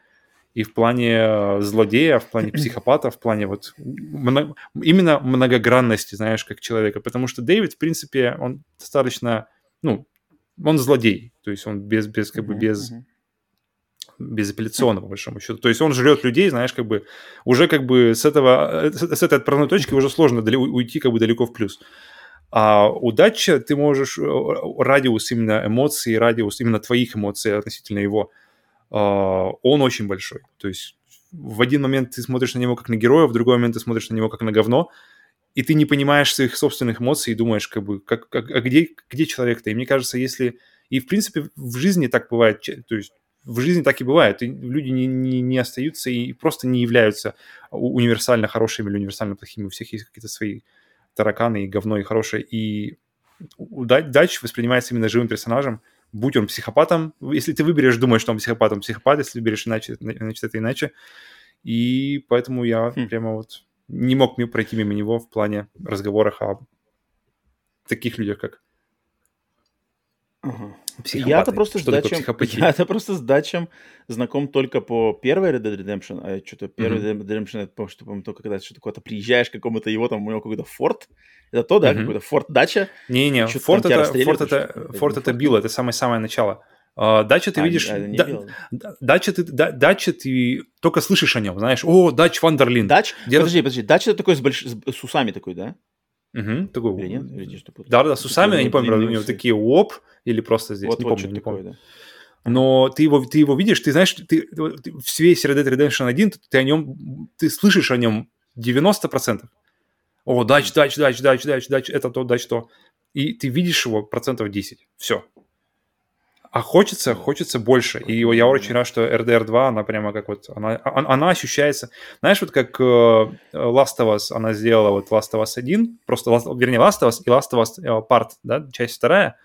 и в плане э, злодея, в плане психопата, в плане вот много, именно многогранности, знаешь, как человека. Потому что Дэвид, в принципе, он достаточно, ну, он злодей. То есть он без, без как бы без безапелляционно, по большому счету. То есть он жрет людей, знаешь, как бы уже как бы с этого, с этой отправной точки уже сложно уйти как бы далеко в плюс. А удача, ты можешь, радиус именно эмоций, радиус именно твоих эмоций относительно его, он очень большой. То есть в один момент ты смотришь на него как на героя, в другой момент ты смотришь на него как на говно, и ты не понимаешь своих собственных эмоций и думаешь, как бы, как, как, а где, где человек-то? И мне кажется, если... И, в принципе, в жизни так бывает, то есть в жизни так и бывает. И люди не, не, не остаются и просто не являются универсально хорошими или универсально плохими. У всех есть какие-то свои тараканы и говно и хорошее. И Дач воспринимается именно живым персонажем, будь он психопатом. Если ты выберешь, думаешь, что он психопат, он психопат. Если выберешь иначе, значит, это иначе. И поэтому я хм. прямо вот не мог пройти мимо него в плане разговорах о таких людях, как Ага. Я-то просто, с датчем, я-то просто с датчем знаком только по первой Red Dead Redemption, а что-то первый mm-hmm. Red Dead Redemption, это, помню, что, помню, только когда что-то куда-то приезжаешь к какому-то его, там у него какой-то форт, это то, да, mm-hmm. какой-то форт дача. Не-не, форт это, форт это, форт это било, это самое-самое начало. Uh, дача ты а, видишь, а, да, дача, ты, да, дача ты только слышишь о нем, знаешь, о, дач Вандерлин. Дач? Где... Подожди, подожди, дача это такой с, больш... с усами такой, да? Угу, такой... Или нет? Или что да, да, с усами, я не помню, у него такие оп, или просто здесь, вот, не вот помню, не помню. Такое, да. Но ты его, ты его видишь, ты знаешь, ты, ты в весь Red Dead Redemption 1, ты о нем, ты слышишь о нем 90%. О, дач, дач, дач, дач, дач, дач, это то, дач, то. И ты видишь его процентов 10. Все. А хочется, хочется больше. И я очень рад, что RDR 2, она прямо как вот, она, она ощущается, знаешь, вот как uh, Last of Us, она сделала вот Last of Us 1, просто, вернее, Last of Us и Last of Us uh, Part, да, часть вторая,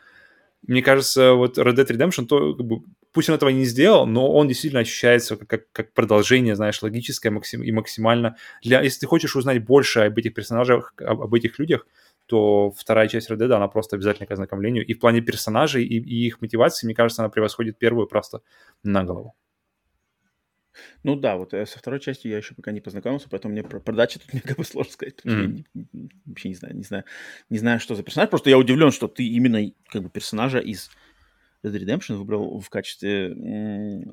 мне кажется, вот Red Dead Redemption, то, как бы, пусть он этого не сделал, но он действительно ощущается как, как, как продолжение, знаешь, логическое максим, и максимально... Для, если ты хочешь узнать больше об этих персонажах, об, об этих людях, то вторая часть Red Dead, она просто обязательно к ознакомлению. И в плане персонажей и, и их мотивации, мне кажется, она превосходит первую просто на голову. Ну да, вот э, со второй частью я еще пока не познакомился, поэтому мне про продачи тут мне как бы сложно сказать, mm. я не, вообще не знаю, не знаю, не знаю, что за персонаж. Просто я удивлен, что ты именно как бы персонажа из Red Redemption выбрал в качестве э,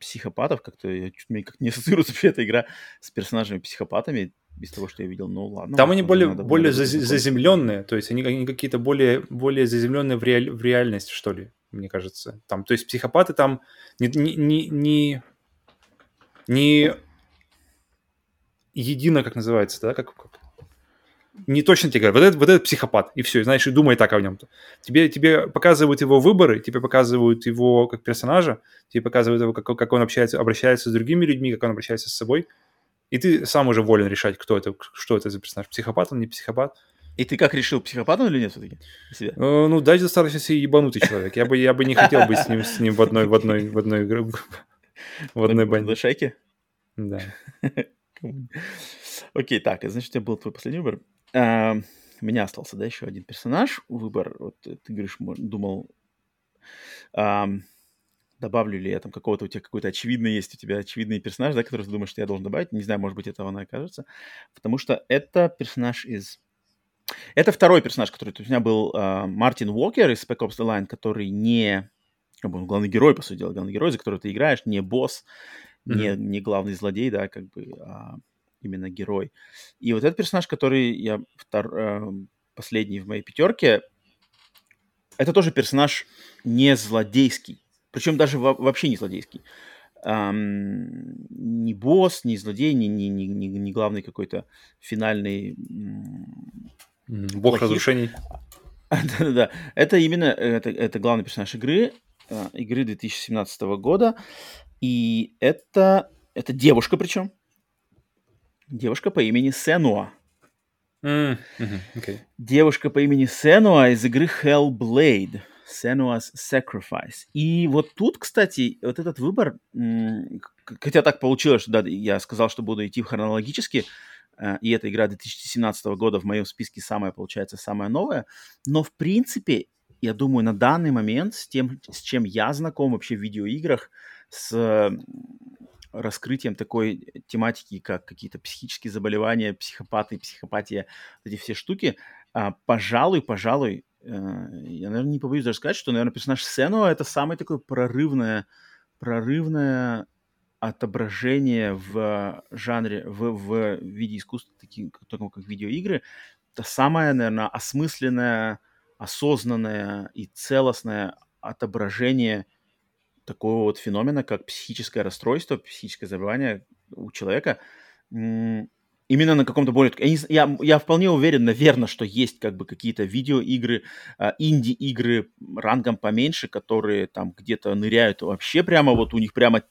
психопатов. Как-то я чуть мне как не ассоциируется вообще эта игра с персонажами психопатами без того, что я видел, ну ладно. Там они более, более заземленные, то есть они, они какие-то более, более заземленные в, реаль, в реальность, что ли, мне кажется. Там, то есть психопаты там не, не, не, не не едино, как называется, да, как, как не точно тебе говорят, вот этот, вот этот психопат, и все, знаешь, и думай так о нем. Тебе, тебе показывают его выборы, тебе показывают его как персонажа, тебе показывают его, как, как он общается, обращается с другими людьми, как он обращается с собой, и ты сам уже волен решать, кто это, что это за персонаж, психопат он, не психопат. И ты как решил, психопат он или нет все-таки? Э, ну, Дач достаточно себе ебанутый человек. Я бы, я бы не хотел быть с ним, с ним в одной, в одной, в одной в одной банде. шайке? Да. Окей, так, значит, у тебя был твой последний выбор. А, у меня остался, да, еще один персонаж. Выбор, вот ты говоришь, думал, добавлю ли я там какого-то у тебя какой-то очевидный есть у тебя очевидный персонаж, да, который ты думаешь, что я должен добавить. Не знаю, может быть, этого она окажется. Потому что это персонаж из... Это второй персонаж, который у меня был uh, Мартин Уокер из Spec Ops The Line, который не как бы, главный герой, по сути дела, главный герой, за которого ты играешь, не босс, mm-hmm. не, не главный злодей, да, как бы, а именно герой. И вот этот персонаж, который я втор, э, последний в моей пятерке, это тоже персонаж не злодейский, причем даже во, вообще не злодейский. Um, не босс, не злодей, не, не, не, не, главный какой-то финальный... Бог разрушений. Да-да-да. Это именно это, это главный персонаж игры. Э, игры 2017 года. И это, это девушка причем. Девушка по имени Сенуа. Mm, hmm okay. Девушка по имени Сенуа из игры Hellblade. Senua's Sacrifice. И вот тут, кстати, вот этот выбор, хотя так получилось, что да, я сказал, что буду идти хронологически, э, и эта игра 2017 года в моем списке самая, получается, самая новая, но в принципе я думаю, на данный момент с тем, с чем я знаком вообще в видеоиграх, с раскрытием такой тематики, как какие-то психические заболевания, психопаты, психопатия, эти все штуки, а, пожалуй, пожалуй, я, наверное, не побоюсь даже сказать, что, наверное, персонаж Сену это самое такое прорывное, прорывное отображение в жанре, в, в виде искусства, таким, таком как видеоигры, это самое, наверное, осмысленное, осознанное и целостное отображение такого вот феномена, как психическое расстройство, психическое заболевание у человека. Именно на каком-то более... Я, я вполне уверен, наверное, что есть как бы какие-то видеоигры, а, инди-игры рангом поменьше, которые там где-то ныряют вообще прямо, вот у них прямо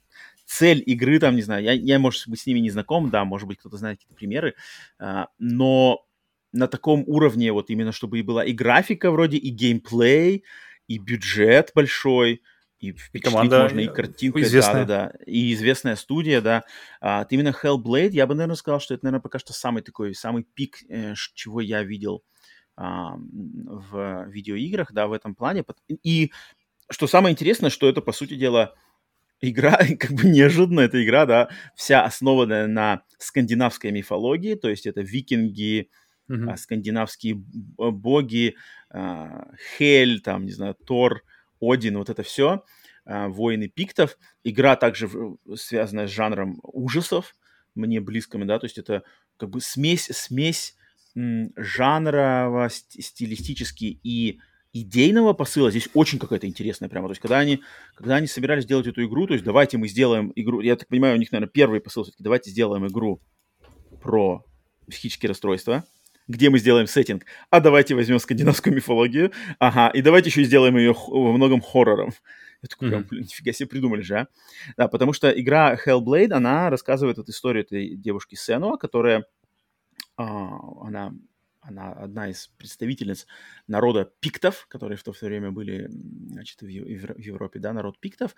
цель игры, там, не знаю, я, я может быть, с ними не знаком, да, может быть, кто-то знает какие-то примеры, а, но на таком уровне, вот именно чтобы и была и графика вроде, и геймплей, и бюджет большой, и команда можно, и картинка, известная. да, да, и известная студия, да. А, именно Hellblade я бы, наверное, сказал, что это, наверное, пока что самый такой, самый пик, э, чего я видел а, в видеоиграх, да, в этом плане. И что самое интересное, что это, по сути дела, игра, как бы неожиданно эта игра, да, вся основанная на скандинавской мифологии, то есть это викинги, mm-hmm. скандинавские боги, а, Хель, там, не знаю, Тор, один, вот это все, а, воины пиктов. Игра также связанная с жанром ужасов, мне близкими, да, то есть это как бы смесь, смесь жанрово, стилистически и идейного посыла здесь очень какая-то интересная прямо. То есть, когда они, когда они собирались делать эту игру, то есть, давайте мы сделаем игру, я так понимаю, у них, наверное, первый посыл все-таки, давайте сделаем игру про психические расстройства, где мы сделаем сеттинг, а давайте возьмем скандинавскую мифологию, ага, и давайте еще сделаем ее во многом хоррором. Я такой, прям, блин, нифига себе придумали же, а? Да, потому что игра Hellblade, она рассказывает эту историю этой девушки Сенуа, которая, а, она, она одна из представительниц народа пиктов, которые в то время были, значит, в, в Европе, да, народ пиктов,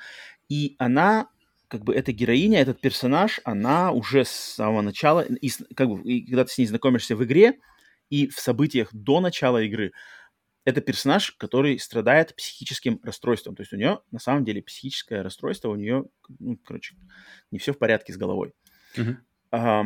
и она как бы эта героиня, этот персонаж, она уже с самого начала, и, как бы, и когда ты с ней знакомишься в игре, и в событиях до начала игры это персонаж, который страдает психическим расстройством. То есть у нее на самом деле психическое расстройство, у нее, ну, короче, не все в порядке с головой. Uh-huh. А,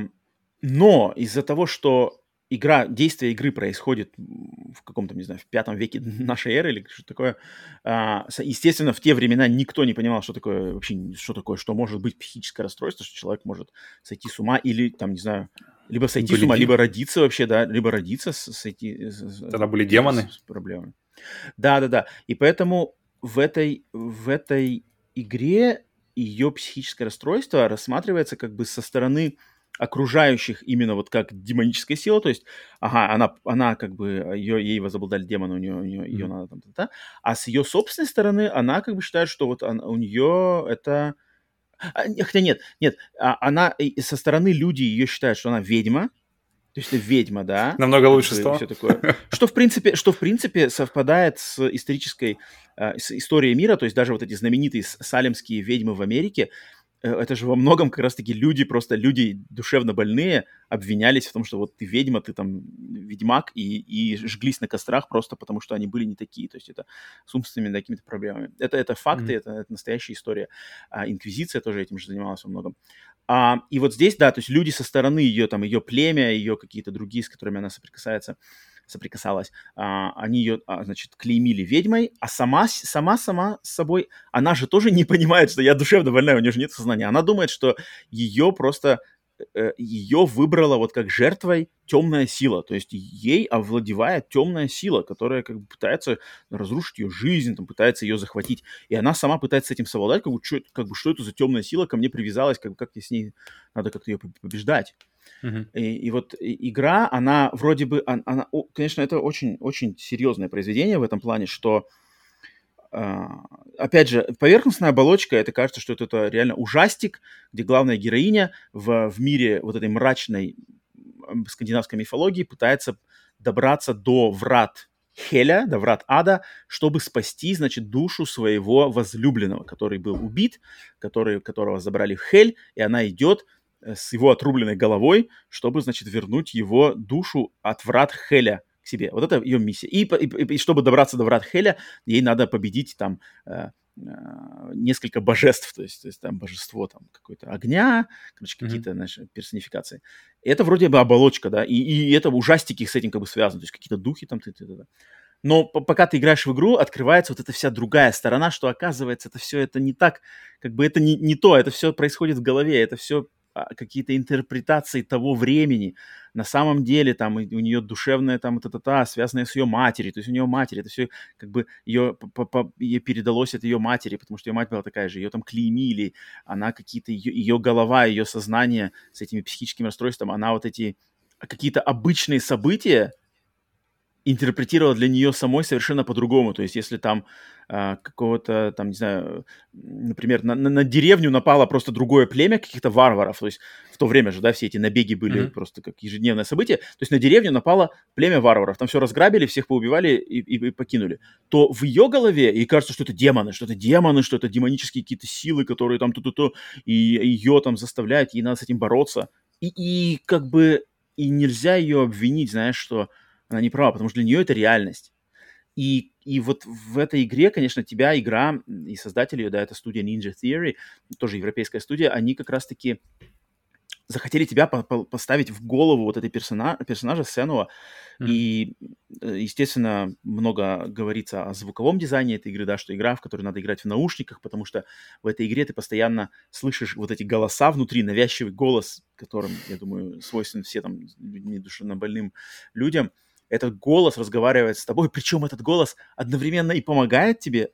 но из-за того, что игра, действие игры происходит в каком-то, не знаю, в пятом веке нашей эры или что-то такое. А, естественно, в те времена никто не понимал, что такое вообще, что такое, что может быть психическое расстройство, что человек может сойти с ума или, там, не знаю, либо сойти были с ума, либо родиться вообще, да, либо родиться, сойти... Тогда были демоны. С, с проблемами. Да-да-да. И поэтому в этой, в этой игре ее психическое расстройство рассматривается как бы со стороны окружающих именно вот как демоническая сила, то есть, ага, она, она как бы, ее, ей возобладали демоны, у нее, у нее ее mm-hmm. надо там, да, а с ее собственной стороны она как бы считает, что вот она, у нее это а, хотя нет, нет, а, она со стороны люди ее считают, что она ведьма, то есть это ведьма, да. Намного лучше стало. Все такое. Что в принципе, что в принципе совпадает с исторической э, с историей мира, то есть даже вот эти знаменитые салемские ведьмы в Америке, это же во многом как раз-таки люди, просто люди душевно больные обвинялись в том, что вот ты ведьма, ты там ведьмак, и, и жглись на кострах просто потому, что они были не такие. То есть это с умственными какими-то проблемами. Это, это факты, mm-hmm. это, это настоящая история. А, инквизиция тоже этим же занималась во многом. А, и вот здесь, да, то есть люди со стороны ее, там, ее племя, ее какие-то другие, с которыми она соприкасается, соприкасалась, а, они ее, а, значит, клеймили ведьмой, а сама, сама, сама собой, она же тоже не понимает, что я душевно больная, у нее же нет сознания. Она думает, что ее просто э, ее выбрала вот как жертвой темная сила, то есть ей овладевает темная сила, которая как бы пытается разрушить ее жизнь, там, пытается ее захватить, и она сама пытается с этим совладать, как бы, что, как бы, что это за темная сила ко мне привязалась, как как с ней, надо как-то ее побеждать. Uh-huh. И, и вот игра, она вроде бы, она, она, конечно, это очень, очень серьезное произведение в этом плане, что, э, опять же, поверхностная оболочка, это кажется, что это, это реально ужастик, где главная героиня в, в мире вот этой мрачной скандинавской мифологии пытается добраться до врат Хеля, до врат ада, чтобы спасти, значит, душу своего возлюбленного, который был убит, который, которого забрали в Хель, и она идет с его отрубленной головой, чтобы, значит, вернуть его душу от врат Хеля к себе. Вот это ее миссия. И, и, и чтобы добраться до врат Хеля, ей надо победить там э, э, несколько божеств, то есть, то есть там божество там какое-то огня, короче, какие-то, mm-hmm. знаешь, персонификации. Это вроде бы оболочка, да, и, и это ужастики с этим как бы связаны, то есть какие-то духи там, ты, ты, ты, ты. Но пока ты играешь в игру, открывается вот эта вся другая сторона, что оказывается, это все это не так, как бы это не, не то, это все происходит в голове, это все какие-то интерпретации того времени. На самом деле там у нее душевная там та та та связанная с ее матерью, то есть у нее матери, это все как бы ее, ей передалось от ее матери, потому что ее мать была такая же, ее там клеймили, она какие-то, ее, ее голова, ее сознание с этими психическими расстройствами, она вот эти какие-то обычные события, интерпретировала для нее самой совершенно по-другому. То есть, если там э, какого-то, там, не знаю, например, на, на, на деревню напало просто другое племя каких-то варваров, то есть в то время же, да, все эти набеги были mm-hmm. просто как ежедневное событие, то есть на деревню напало племя варваров, там все разграбили, всех поубивали и, и, и покинули, то в ее голове ей кажется, что это демоны, что это демоны, что это демонические какие-то силы, которые там то-то-то, и ее там заставляют, ей надо с этим бороться. И, и как бы и нельзя ее обвинить, знаешь, что она не права, потому что для нее это реальность. И, и вот в этой игре, конечно, тебя игра и создатели ее, да, это студия Ninja Theory, тоже европейская студия, они как раз-таки захотели тебя по по поставить в голову вот этой персона персонажа Сенуа. Mm-hmm. И, э, естественно, много говорится о звуковом дизайне этой игры, да, что игра, в которой надо играть в наушниках, потому что в этой игре ты постоянно слышишь вот эти голоса внутри, навязчивый голос, которым, я думаю, свойствен все там людьми душевно больным людям этот голос разговаривает с тобой, причем этот голос одновременно и помогает тебе.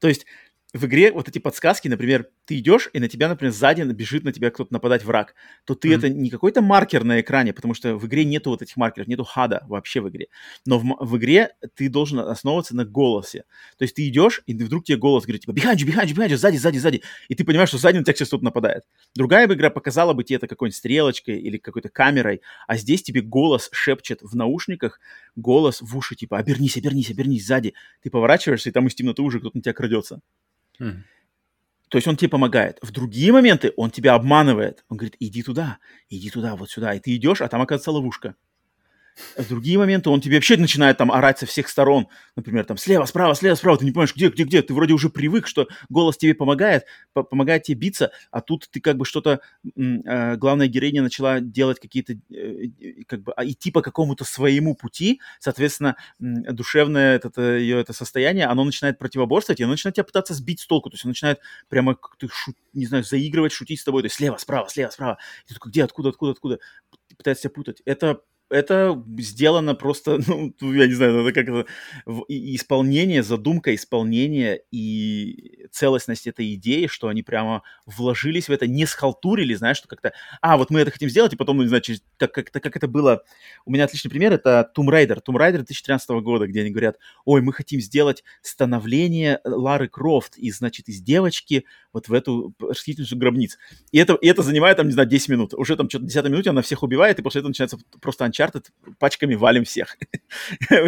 То есть в игре вот эти подсказки, например, ты идешь, и на тебя, например, сзади бежит на тебя кто-то нападать враг, то ты mm-hmm. это не какой-то маркер на экране, потому что в игре нету вот этих маркеров, нету хада вообще в игре. Но в, в игре ты должен основываться на голосе. То есть ты идешь, и вдруг тебе голос говорит, типа, behind you, behind you, behind you, сзади, сзади, сзади. И ты понимаешь, что сзади на тебя сейчас кто-то нападает. Другая бы игра показала бы тебе это какой-нибудь стрелочкой или какой-то камерой, а здесь тебе голос шепчет в наушниках, голос в уши, типа, обернись, обернись, обернись сзади. Ты поворачиваешься, и там из темноты уже кто-то на тебя крадется. То есть он тебе помогает. В другие моменты он тебя обманывает. Он говорит, иди туда, иди туда, вот сюда. И ты идешь, а там оказывается ловушка. В другие моменты он тебе вообще начинает там орать со всех сторон. Например, там слева, справа, слева, справа. Ты не понимаешь, где, где, где. Ты вроде уже привык, что голос тебе помогает, по помогает тебе биться, а тут ты как бы что-то... Э, главная героиня начала делать какие-то... Э, как бы а, идти по какому-то своему пути. Соответственно, э, душевное это, ее это состояние, оно начинает противоборствовать, и оно начинает тебя пытаться сбить с толку. То есть оно начинает прямо, как-то шу, не знаю, заигрывать, шутить с тобой. То есть слева, справа, слева, справа. И ты такой, где, откуда, откуда, откуда? Пытается тебя путать. Это это сделано просто, ну, я не знаю, это как это, исполнение, задумка исполнения и целостность этой идеи, что они прямо вложились в это, не схалтурили, знаешь, что как-то, а, вот мы это хотим сделать, и потом, ну, не знаю, через, как, как, как это было, у меня отличный пример, это Tomb Raider, Tomb Raider 2013 года, где они говорят, ой, мы хотим сделать становление Лары Крофт, и, значит, из девочки вот в эту расхитительницу гробниц. И это, и это занимает, там, не знаю, 10 минут. Уже там что-то 10 минуте она всех убивает, и после этого начинается просто Uncharted, пачками валим всех.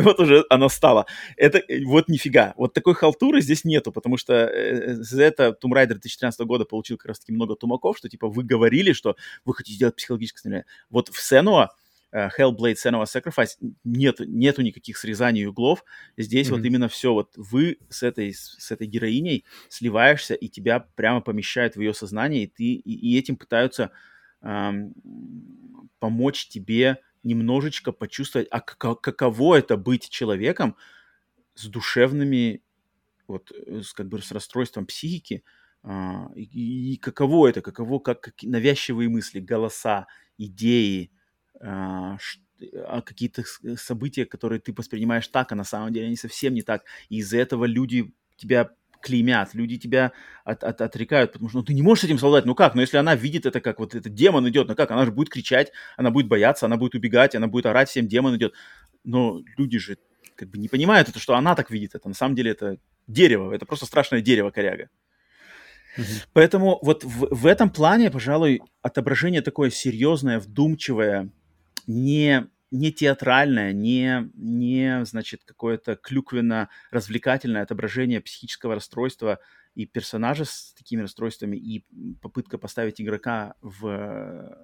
вот уже она стала. Это вот нифига. Вот такой халтуры здесь нету, потому что э, за это Tomb Raider 2013 года получил как раз-таки много тумаков, что типа вы говорили, что вы хотите сделать психологическое снижение. Вот в Senua uh, Hellblade Senua Sacrifice нет, нету никаких срезаний углов. Здесь mm-hmm. вот именно все, вот вы с этой, с этой героиней сливаешься, и тебя прямо помещают в ее сознание, и, ты, и, и этим пытаются эм, помочь тебе немножечко почувствовать, а каково это быть человеком с душевными, вот, э, с, как бы с расстройством психики, а, и, и каково это, каково, как, как навязчивые мысли, голоса, идеи, а, а какие-то события, которые ты воспринимаешь так, а на самом деле они совсем не так. И из-за этого люди тебя клеймят, люди тебя от, от, отрекают, потому что ну, ты не можешь с этим совладать. Ну как? Ну если она видит это, как вот этот демон идет, ну как? Она же будет кричать, она будет бояться, она будет убегать, она будет орать всем, демон идет. Но люди же как бы не понимают это, что она так видит это. На самом деле это дерево, это просто страшное дерево коряга. Mm-hmm. Поэтому вот в, в этом плане, пожалуй, отображение такое серьезное, вдумчивое, не не театральное, не, не значит, какое-то клюквенно-развлекательное отображение психического расстройства и персонажа с такими расстройствами, и попытка поставить игрока в,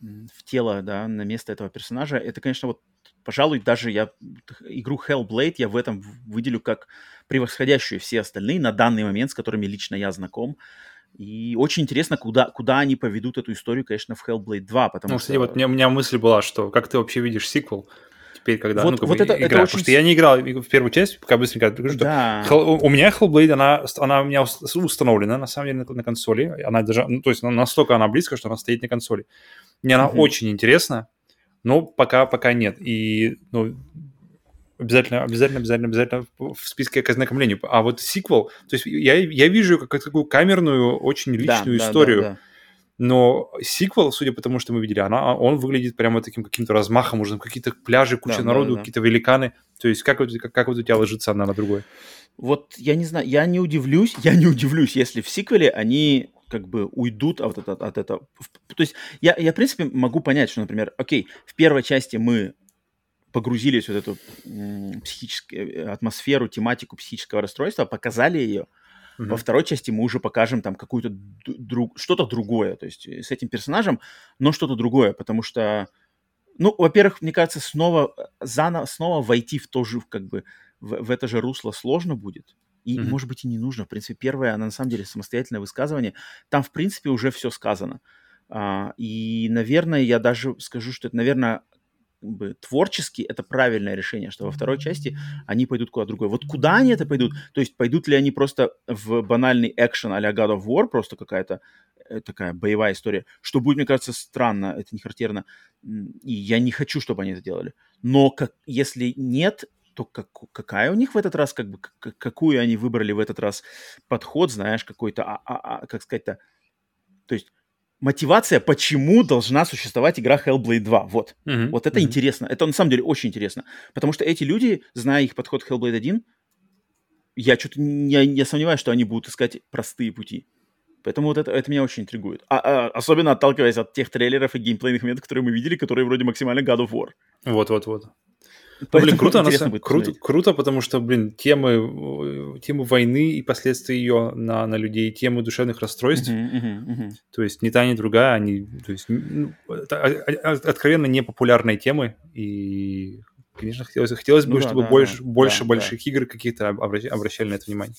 в тело, да, на место этого персонажа, это, конечно, вот, пожалуй, даже я игру Hellblade я в этом выделю как превосходящую все остальные на данный момент, с которыми лично я знаком. И очень интересно, куда, куда они поведут эту историю, конечно, в Hellblade 2, потому ну, что... Кстати, вот у меня, у меня мысль была, что как ты вообще видишь сиквел? теперь, когда Вот- ну, вот это- играю. это Потому очень что я не играл в первую часть, пока быстренько что Да. Hell- у меня Hellblade, она, она у меня ус- установлена, на самом деле, на, на консоли. Она даже, ну, то есть настолько она близко, что она стоит на консоли. Мне она Мгм. очень интересна, но пока, пока нет. И, ну, обязательно, обязательно, обязательно, обязательно в списке к ознакомлению. А вот сиквел, то есть я, я вижу как такую камерную, очень Да, личную да, да, историю. да. Но сиквел, судя по тому, что мы видели, она, он выглядит прямо таким каким-то размахом, уже какие-то пляжи, куча Да, да, народу, да. какие-то великаны. То есть как, вот- как, как вот у тебя ложится одна на другое? Вот я не знаю, я не удивлюсь, я не удивлюсь, если в сиквеле они как бы уйдут от, этого- от этого. То есть я, я, в принципе, могу понять, что, например, окей, в первой части мы погрузились в вот эту психическую э, атмосферу, тематику психического расстройства, показали ее. Во второй части мы уже покажем там какую-то друг, что-то другое, то есть э, с этим персонажем, но что-то другое, потому что, ну, во-первых, мне кажется, снова э, заново снова войти в то же как бы в, в это же русло сложно будет. И, Мгм. может быть, и не нужно. В принципе, первое, она на самом деле самостоятельное высказывание. Там, в принципе, уже все сказано. А, и, наверное, я даже скажу, что это, наверное, бы, творчески это правильное решение, что во второй части они пойдут куда другое. Вот куда они это пойдут? То есть пойдут ли они просто в банальный экшен а-ля God of War, просто какая-то э, такая боевая история, что будет, мне кажется, странно, это не характерно. И я не хочу, чтобы они это делали. Но как, если нет, то как, какая у них в этот раз, как бы, к- какую они выбрали в этот раз подход, знаешь, какой-то, а, а- а, как сказать-то, то есть мотивация, почему должна существовать игра Hellblade 2, вот. Мгм, Вот это мгм. интересно. Это на самом деле очень интересно. Потому что эти люди, зная их подход к Hellblade 1, я что-то не, не сомневаюсь, что они будут искать простые пути. Поэтому вот это, это меня очень интригует. А, а, особенно отталкиваясь от тех трейлеров и геймплейных моментов, которые мы видели, которые вроде максимально God of War. Вот-вот-вот. Ну, блин, круто, на самом- круто, круто, потому что, блин, темы, э, темы войны и последствия ее на, на людей, темы душевных расстройств, Мгм, мгм, мгм. то есть ни та, ни другая, они, то есть, ну, это о- о- откровенно непопулярные темы, и, конечно, хотелось, хотелось бы, Ну да, чтобы да, больше, да, больше да, больших игр каких-то обра- обращали на это внимание.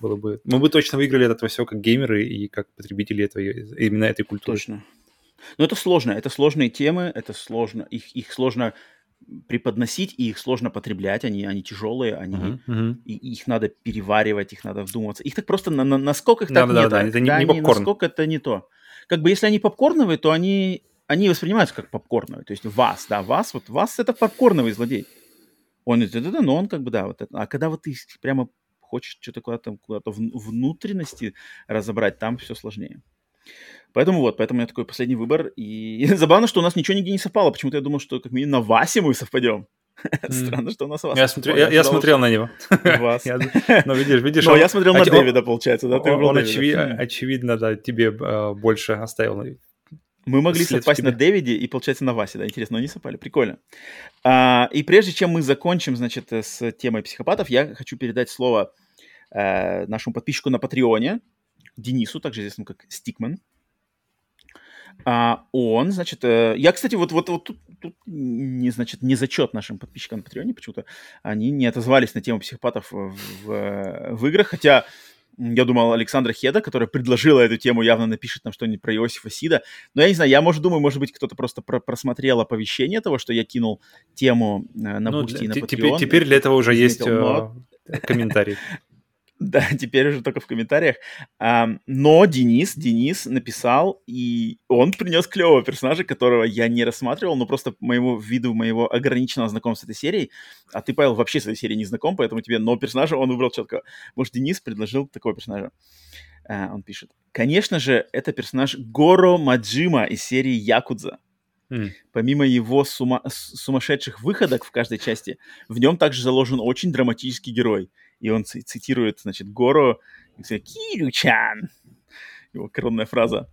Было бы... Мы бы точно выиграли от этого все как геймеры и как потребители этого, именно этой культуры. Точно. Но это сложно. Это сложные темы, это сложно. Их, их сложно преподносить, и их сложно потреблять. Они, они тяжелые, они, Мгм, мгм. и их надо переваривать, их надо вдумываться. Их так просто на, на, насколько их так Да-да-да, нет. да, а это не- не они. Насколько это не то. Как бы если они попкорновые, то они, они воспринимаются как попкорновые. То есть вас, да, вас, вот вас это попкорновый злодей. Он, это, да, но он как бы, да, вот это. А когда вот ты прямо хочешь что-то куда-то, куда-то вн- внутренности разобрать, там все сложнее. Поэтому вот, поэтому меня такой последний выбор. И забавно, что у нас ничего нигде не совпало. Почему-то я думал, что как минимум на Васе мы совпадем. Странно, что у нас Васа Я, смотрю, я, я смотрел на него. Вас. Я- Ну, видишь, видишь, Но он- я смотрел на оч- Дэвида, получается, да? Ты Он, он очеви- Хм. очевидно, да, тебе э, больше оставил. Мы могли совпасть на Дэвиде и, получается, на Васе, да, интересно, но не совпали, прикольно. А, и прежде чем мы закончим, значит, э, с темой психопатов, я хочу передать слово э, нашему подписчику на Патреоне, Денису, также известному как Стикман. А, он, значит, э, я, кстати, вот, вот, вот тут, тут не, значит, не зачет нашим подписчикам на Patreon е, почему-то они не отозвались на тему психопатов в, в, в играх, хотя я думал, Александра Хеда, которая предложила эту тему, явно напишет нам что-нибудь про Иосифа Сида. Но я не знаю, я, может, думаю, может быть, кто-то просто про- просмотрел оповещение того, что я кинул тему э, на Ну, Boosty и на Patreon. теперь, теперь для этого уже есть заметил, э, комментарий. Да, теперь уже только в комментариях. Но Денис, Денис написал, и он принес клевого персонажа, которого я не рассматривал, но просто моему виду моего ограниченного знакомства с этой серией. А ты, Павел, вообще с этой серией не знаком, поэтому тебе но персонажа он выбрал четко. Может, Денис предложил такого персонажа. А, он пишет. Конечно же, это персонаж Горо Маджима из серии Якудза. М. Помимо его сума- сумасшедших выходок в каждой части, в нем также заложен очень драматический герой. И он ци- цитирует, значит, Гору, и говорит, Кирю-чан. Его коронная фраза.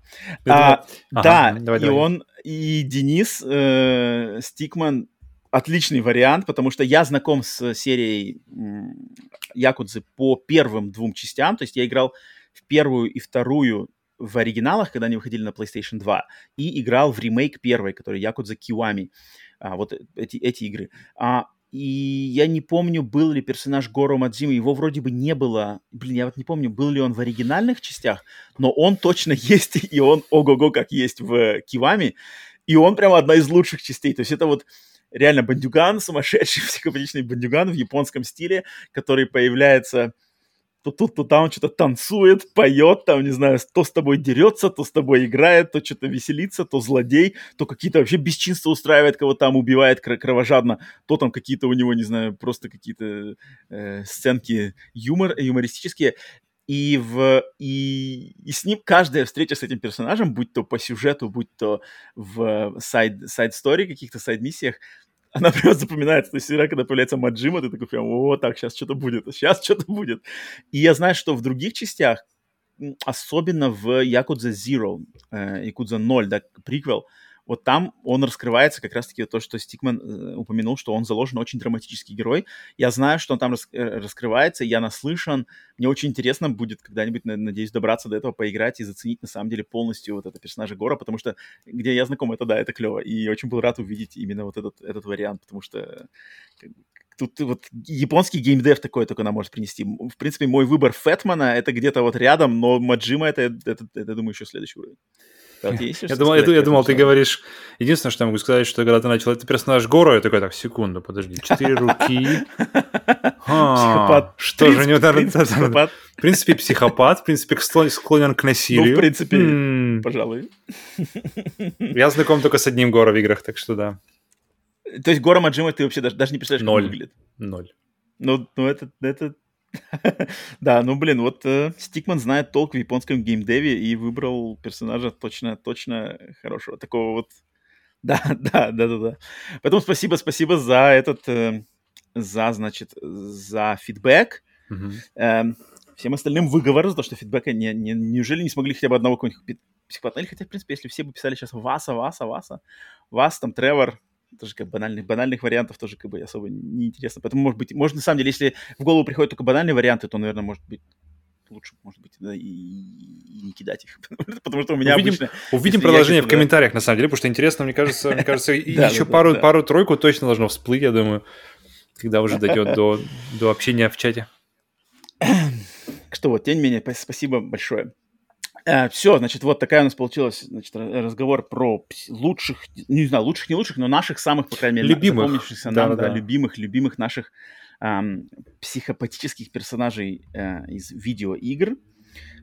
А, Ага, да, давай, и давай. он, и Денис э, Стикман отличный вариант, потому что я знаком с серией Якудзы по первым двум частям, то есть я играл в первую и вторую в оригиналах, когда они выходили на PlayStation 2, и играл в ремейк первой, который Якудза Киуами. А, вот эти, эти игры. А, и я не помню, был ли персонаж Горо Мадзимы, его вроде бы не было, блин, я вот не помню, был ли он в оригинальных частях, но он точно есть, и он ого-го как есть в Кивами, и он прямо одна из лучших частей. То есть это вот реально бандюган, сумасшедший психопатичный бандюган в японском стиле, который появляется то тут, то там что-то танцует, поет, там, не знаю, то с тобой дерется, то с тобой играет, то что-то веселится, то злодей, то какие-то вообще бесчинства устраивает, кого там убивает кровожадно, то там какие-то у него, не знаю, просто какие-то э, сценки юмор, юмористические. И, в, и, и с ним каждая встреча с этим персонажем, будь то по сюжету, будь то в сайд-стори, каких-то сайд-миссиях, она прям запоминается. То есть всегда, когда появляется Маджима, ты такой прям, о, так, сейчас что-то будет, сейчас что-то будет. И я знаю, что в других частях, особенно в Якудза Zero, э, Якудза 0, да, приквел, вот там он раскрывается как раз-таки то, что Стикман э, упомянул, что он заложен очень драматический герой. Я знаю, что он там рас, э, раскрывается, я наслышан. Мне очень интересно будет когда-нибудь, надеюсь, добраться до этого, поиграть и заценить на самом деле полностью вот это персонажа Гора, потому что где я знаком, это да, это клево. И очень был рад увидеть именно вот этот, этот вариант, потому что тут вот японский геймдев такой только она может принести. В принципе, мой выбор Фэтмана это где-то вот рядом, но Маджима это, это, это, это думаю, еще следующий уровень. Я, думал, я, я думал, ты говоришь... Единственное, что я могу сказать, что когда ты начал... Это персонаж Гора, я такой, так, секунду, подожди. Четыре руки. Психопат. Что же у него там... В принципе, психопат, в принципе, склонен к насилию. Ну, в принципе, пожалуй. Я знаком только с одним Гора в играх, так что да. То есть Гора Маджима ты вообще даже, даже не представляешь, Ноль. как выглядит? Ноль. Ну, ну это, это да, ну блин, вот э, Стикман знает толк в японском геймдеве и выбрал персонажа точно, точно хорошего. Такого вот. Да, да, да, да, да. Поэтому спасибо, спасибо за этот, э, за, значит, за фидбэк. Эм, всем остальным выговор за то, что фидбэка не, не, неужели не смогли хотя бы одного какого-нибудь психопата? Или хотя, в принципе, если все бы писали сейчас Васа, Васа, Васа, Вас, там, Тревор, тоже как банальных, банальных вариантов тоже как бы особо неинтересно. Поэтому, может быть, может, на самом деле, если в голову приходят только банальные варианты, то, наверное, может быть, лучше, может быть, да, и, и не кидать их. Потому что у меня увидим, обычно... Увидим продолжение в комментариях, на самом деле, потому что интересно, мне кажется, мне кажется, еще пару, пару-тройку точно должно всплыть, я думаю, когда уже дойдет до, до общения в чате. Что вот, тем не менее, спасибо большое. Э, все, значит, вот такая у нас получилась значит, разговор про лучших, не знаю, лучших, не лучших, но наших самых, по крайней мере, любимых. запомнившихся нам, да, да, любимых, любимых наших эм, психопатических персонажей э, из видеоигр.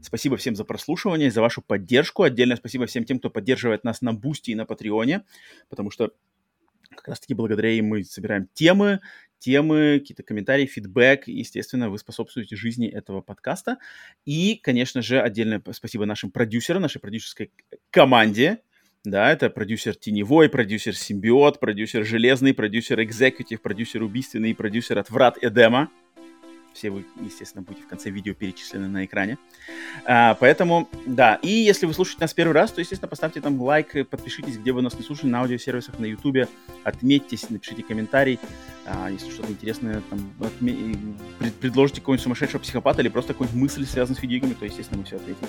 Спасибо всем за прослушивание, за вашу поддержку. Отдельное спасибо всем тем, кто поддерживает нас на Boosty и на Patreon е, потому что как раз-таки благодаря им мы собираем темы, темы, какие-то комментарии, фидбэк. Естественно, вы способствуете жизни этого подкаста. И, конечно же, отдельное спасибо нашим продюсерам, нашей продюсерской команде. Да, это продюсер Теневой, продюсер Симбиот, продюсер Железный, продюсер Экзекутив, продюсер Убийственный, продюсер Отврат Эдема. Все вы, естественно, будете в конце видео перечислены на экране. А, поэтому, да. И если вы слушаете нас первый раз, то, естественно, поставьте там лайк, подпишитесь, где вы нас не слушали, на аудиосервисах, на ютубе, отметьтесь, напишите комментарий. А, если что-то интересное, там, отме... предложите какого-нибудь сумасшедшего психопата или просто какую-нибудь мысль, связанную с видеоиграми, то, естественно, мы все ответим.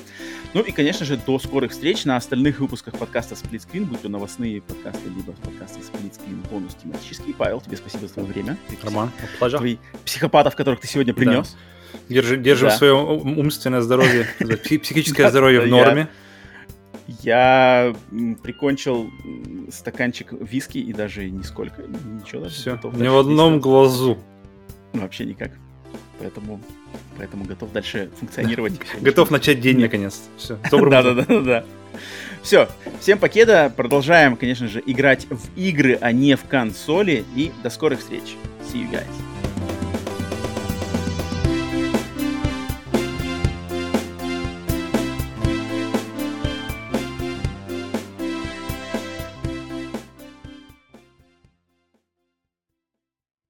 Ну и, конечно же, до скорых встреч на остальных выпусках подкаста Split Screen, будь то новостные подкасты, либо подкасты Split Screen бонус тематический. Павел, тебе спасибо за твое время. Роман, Твои психопатов, которых ты сегодня принес. Да. Держи, держим да. свое умственное здоровье, психическое здоровье в норме. Я прикончил стаканчик виски и даже нисколько, ничего даже. Все, ни в одном глазу. Ну, вообще никак. Поэтому, поэтому готов дальше функционировать. Готов начать день наконец. Все. Да, да, да, да. Все, всем покеда. Продолжаем, конечно же, играть в игры, а не в консоли. И до скорых встреч. See you guys.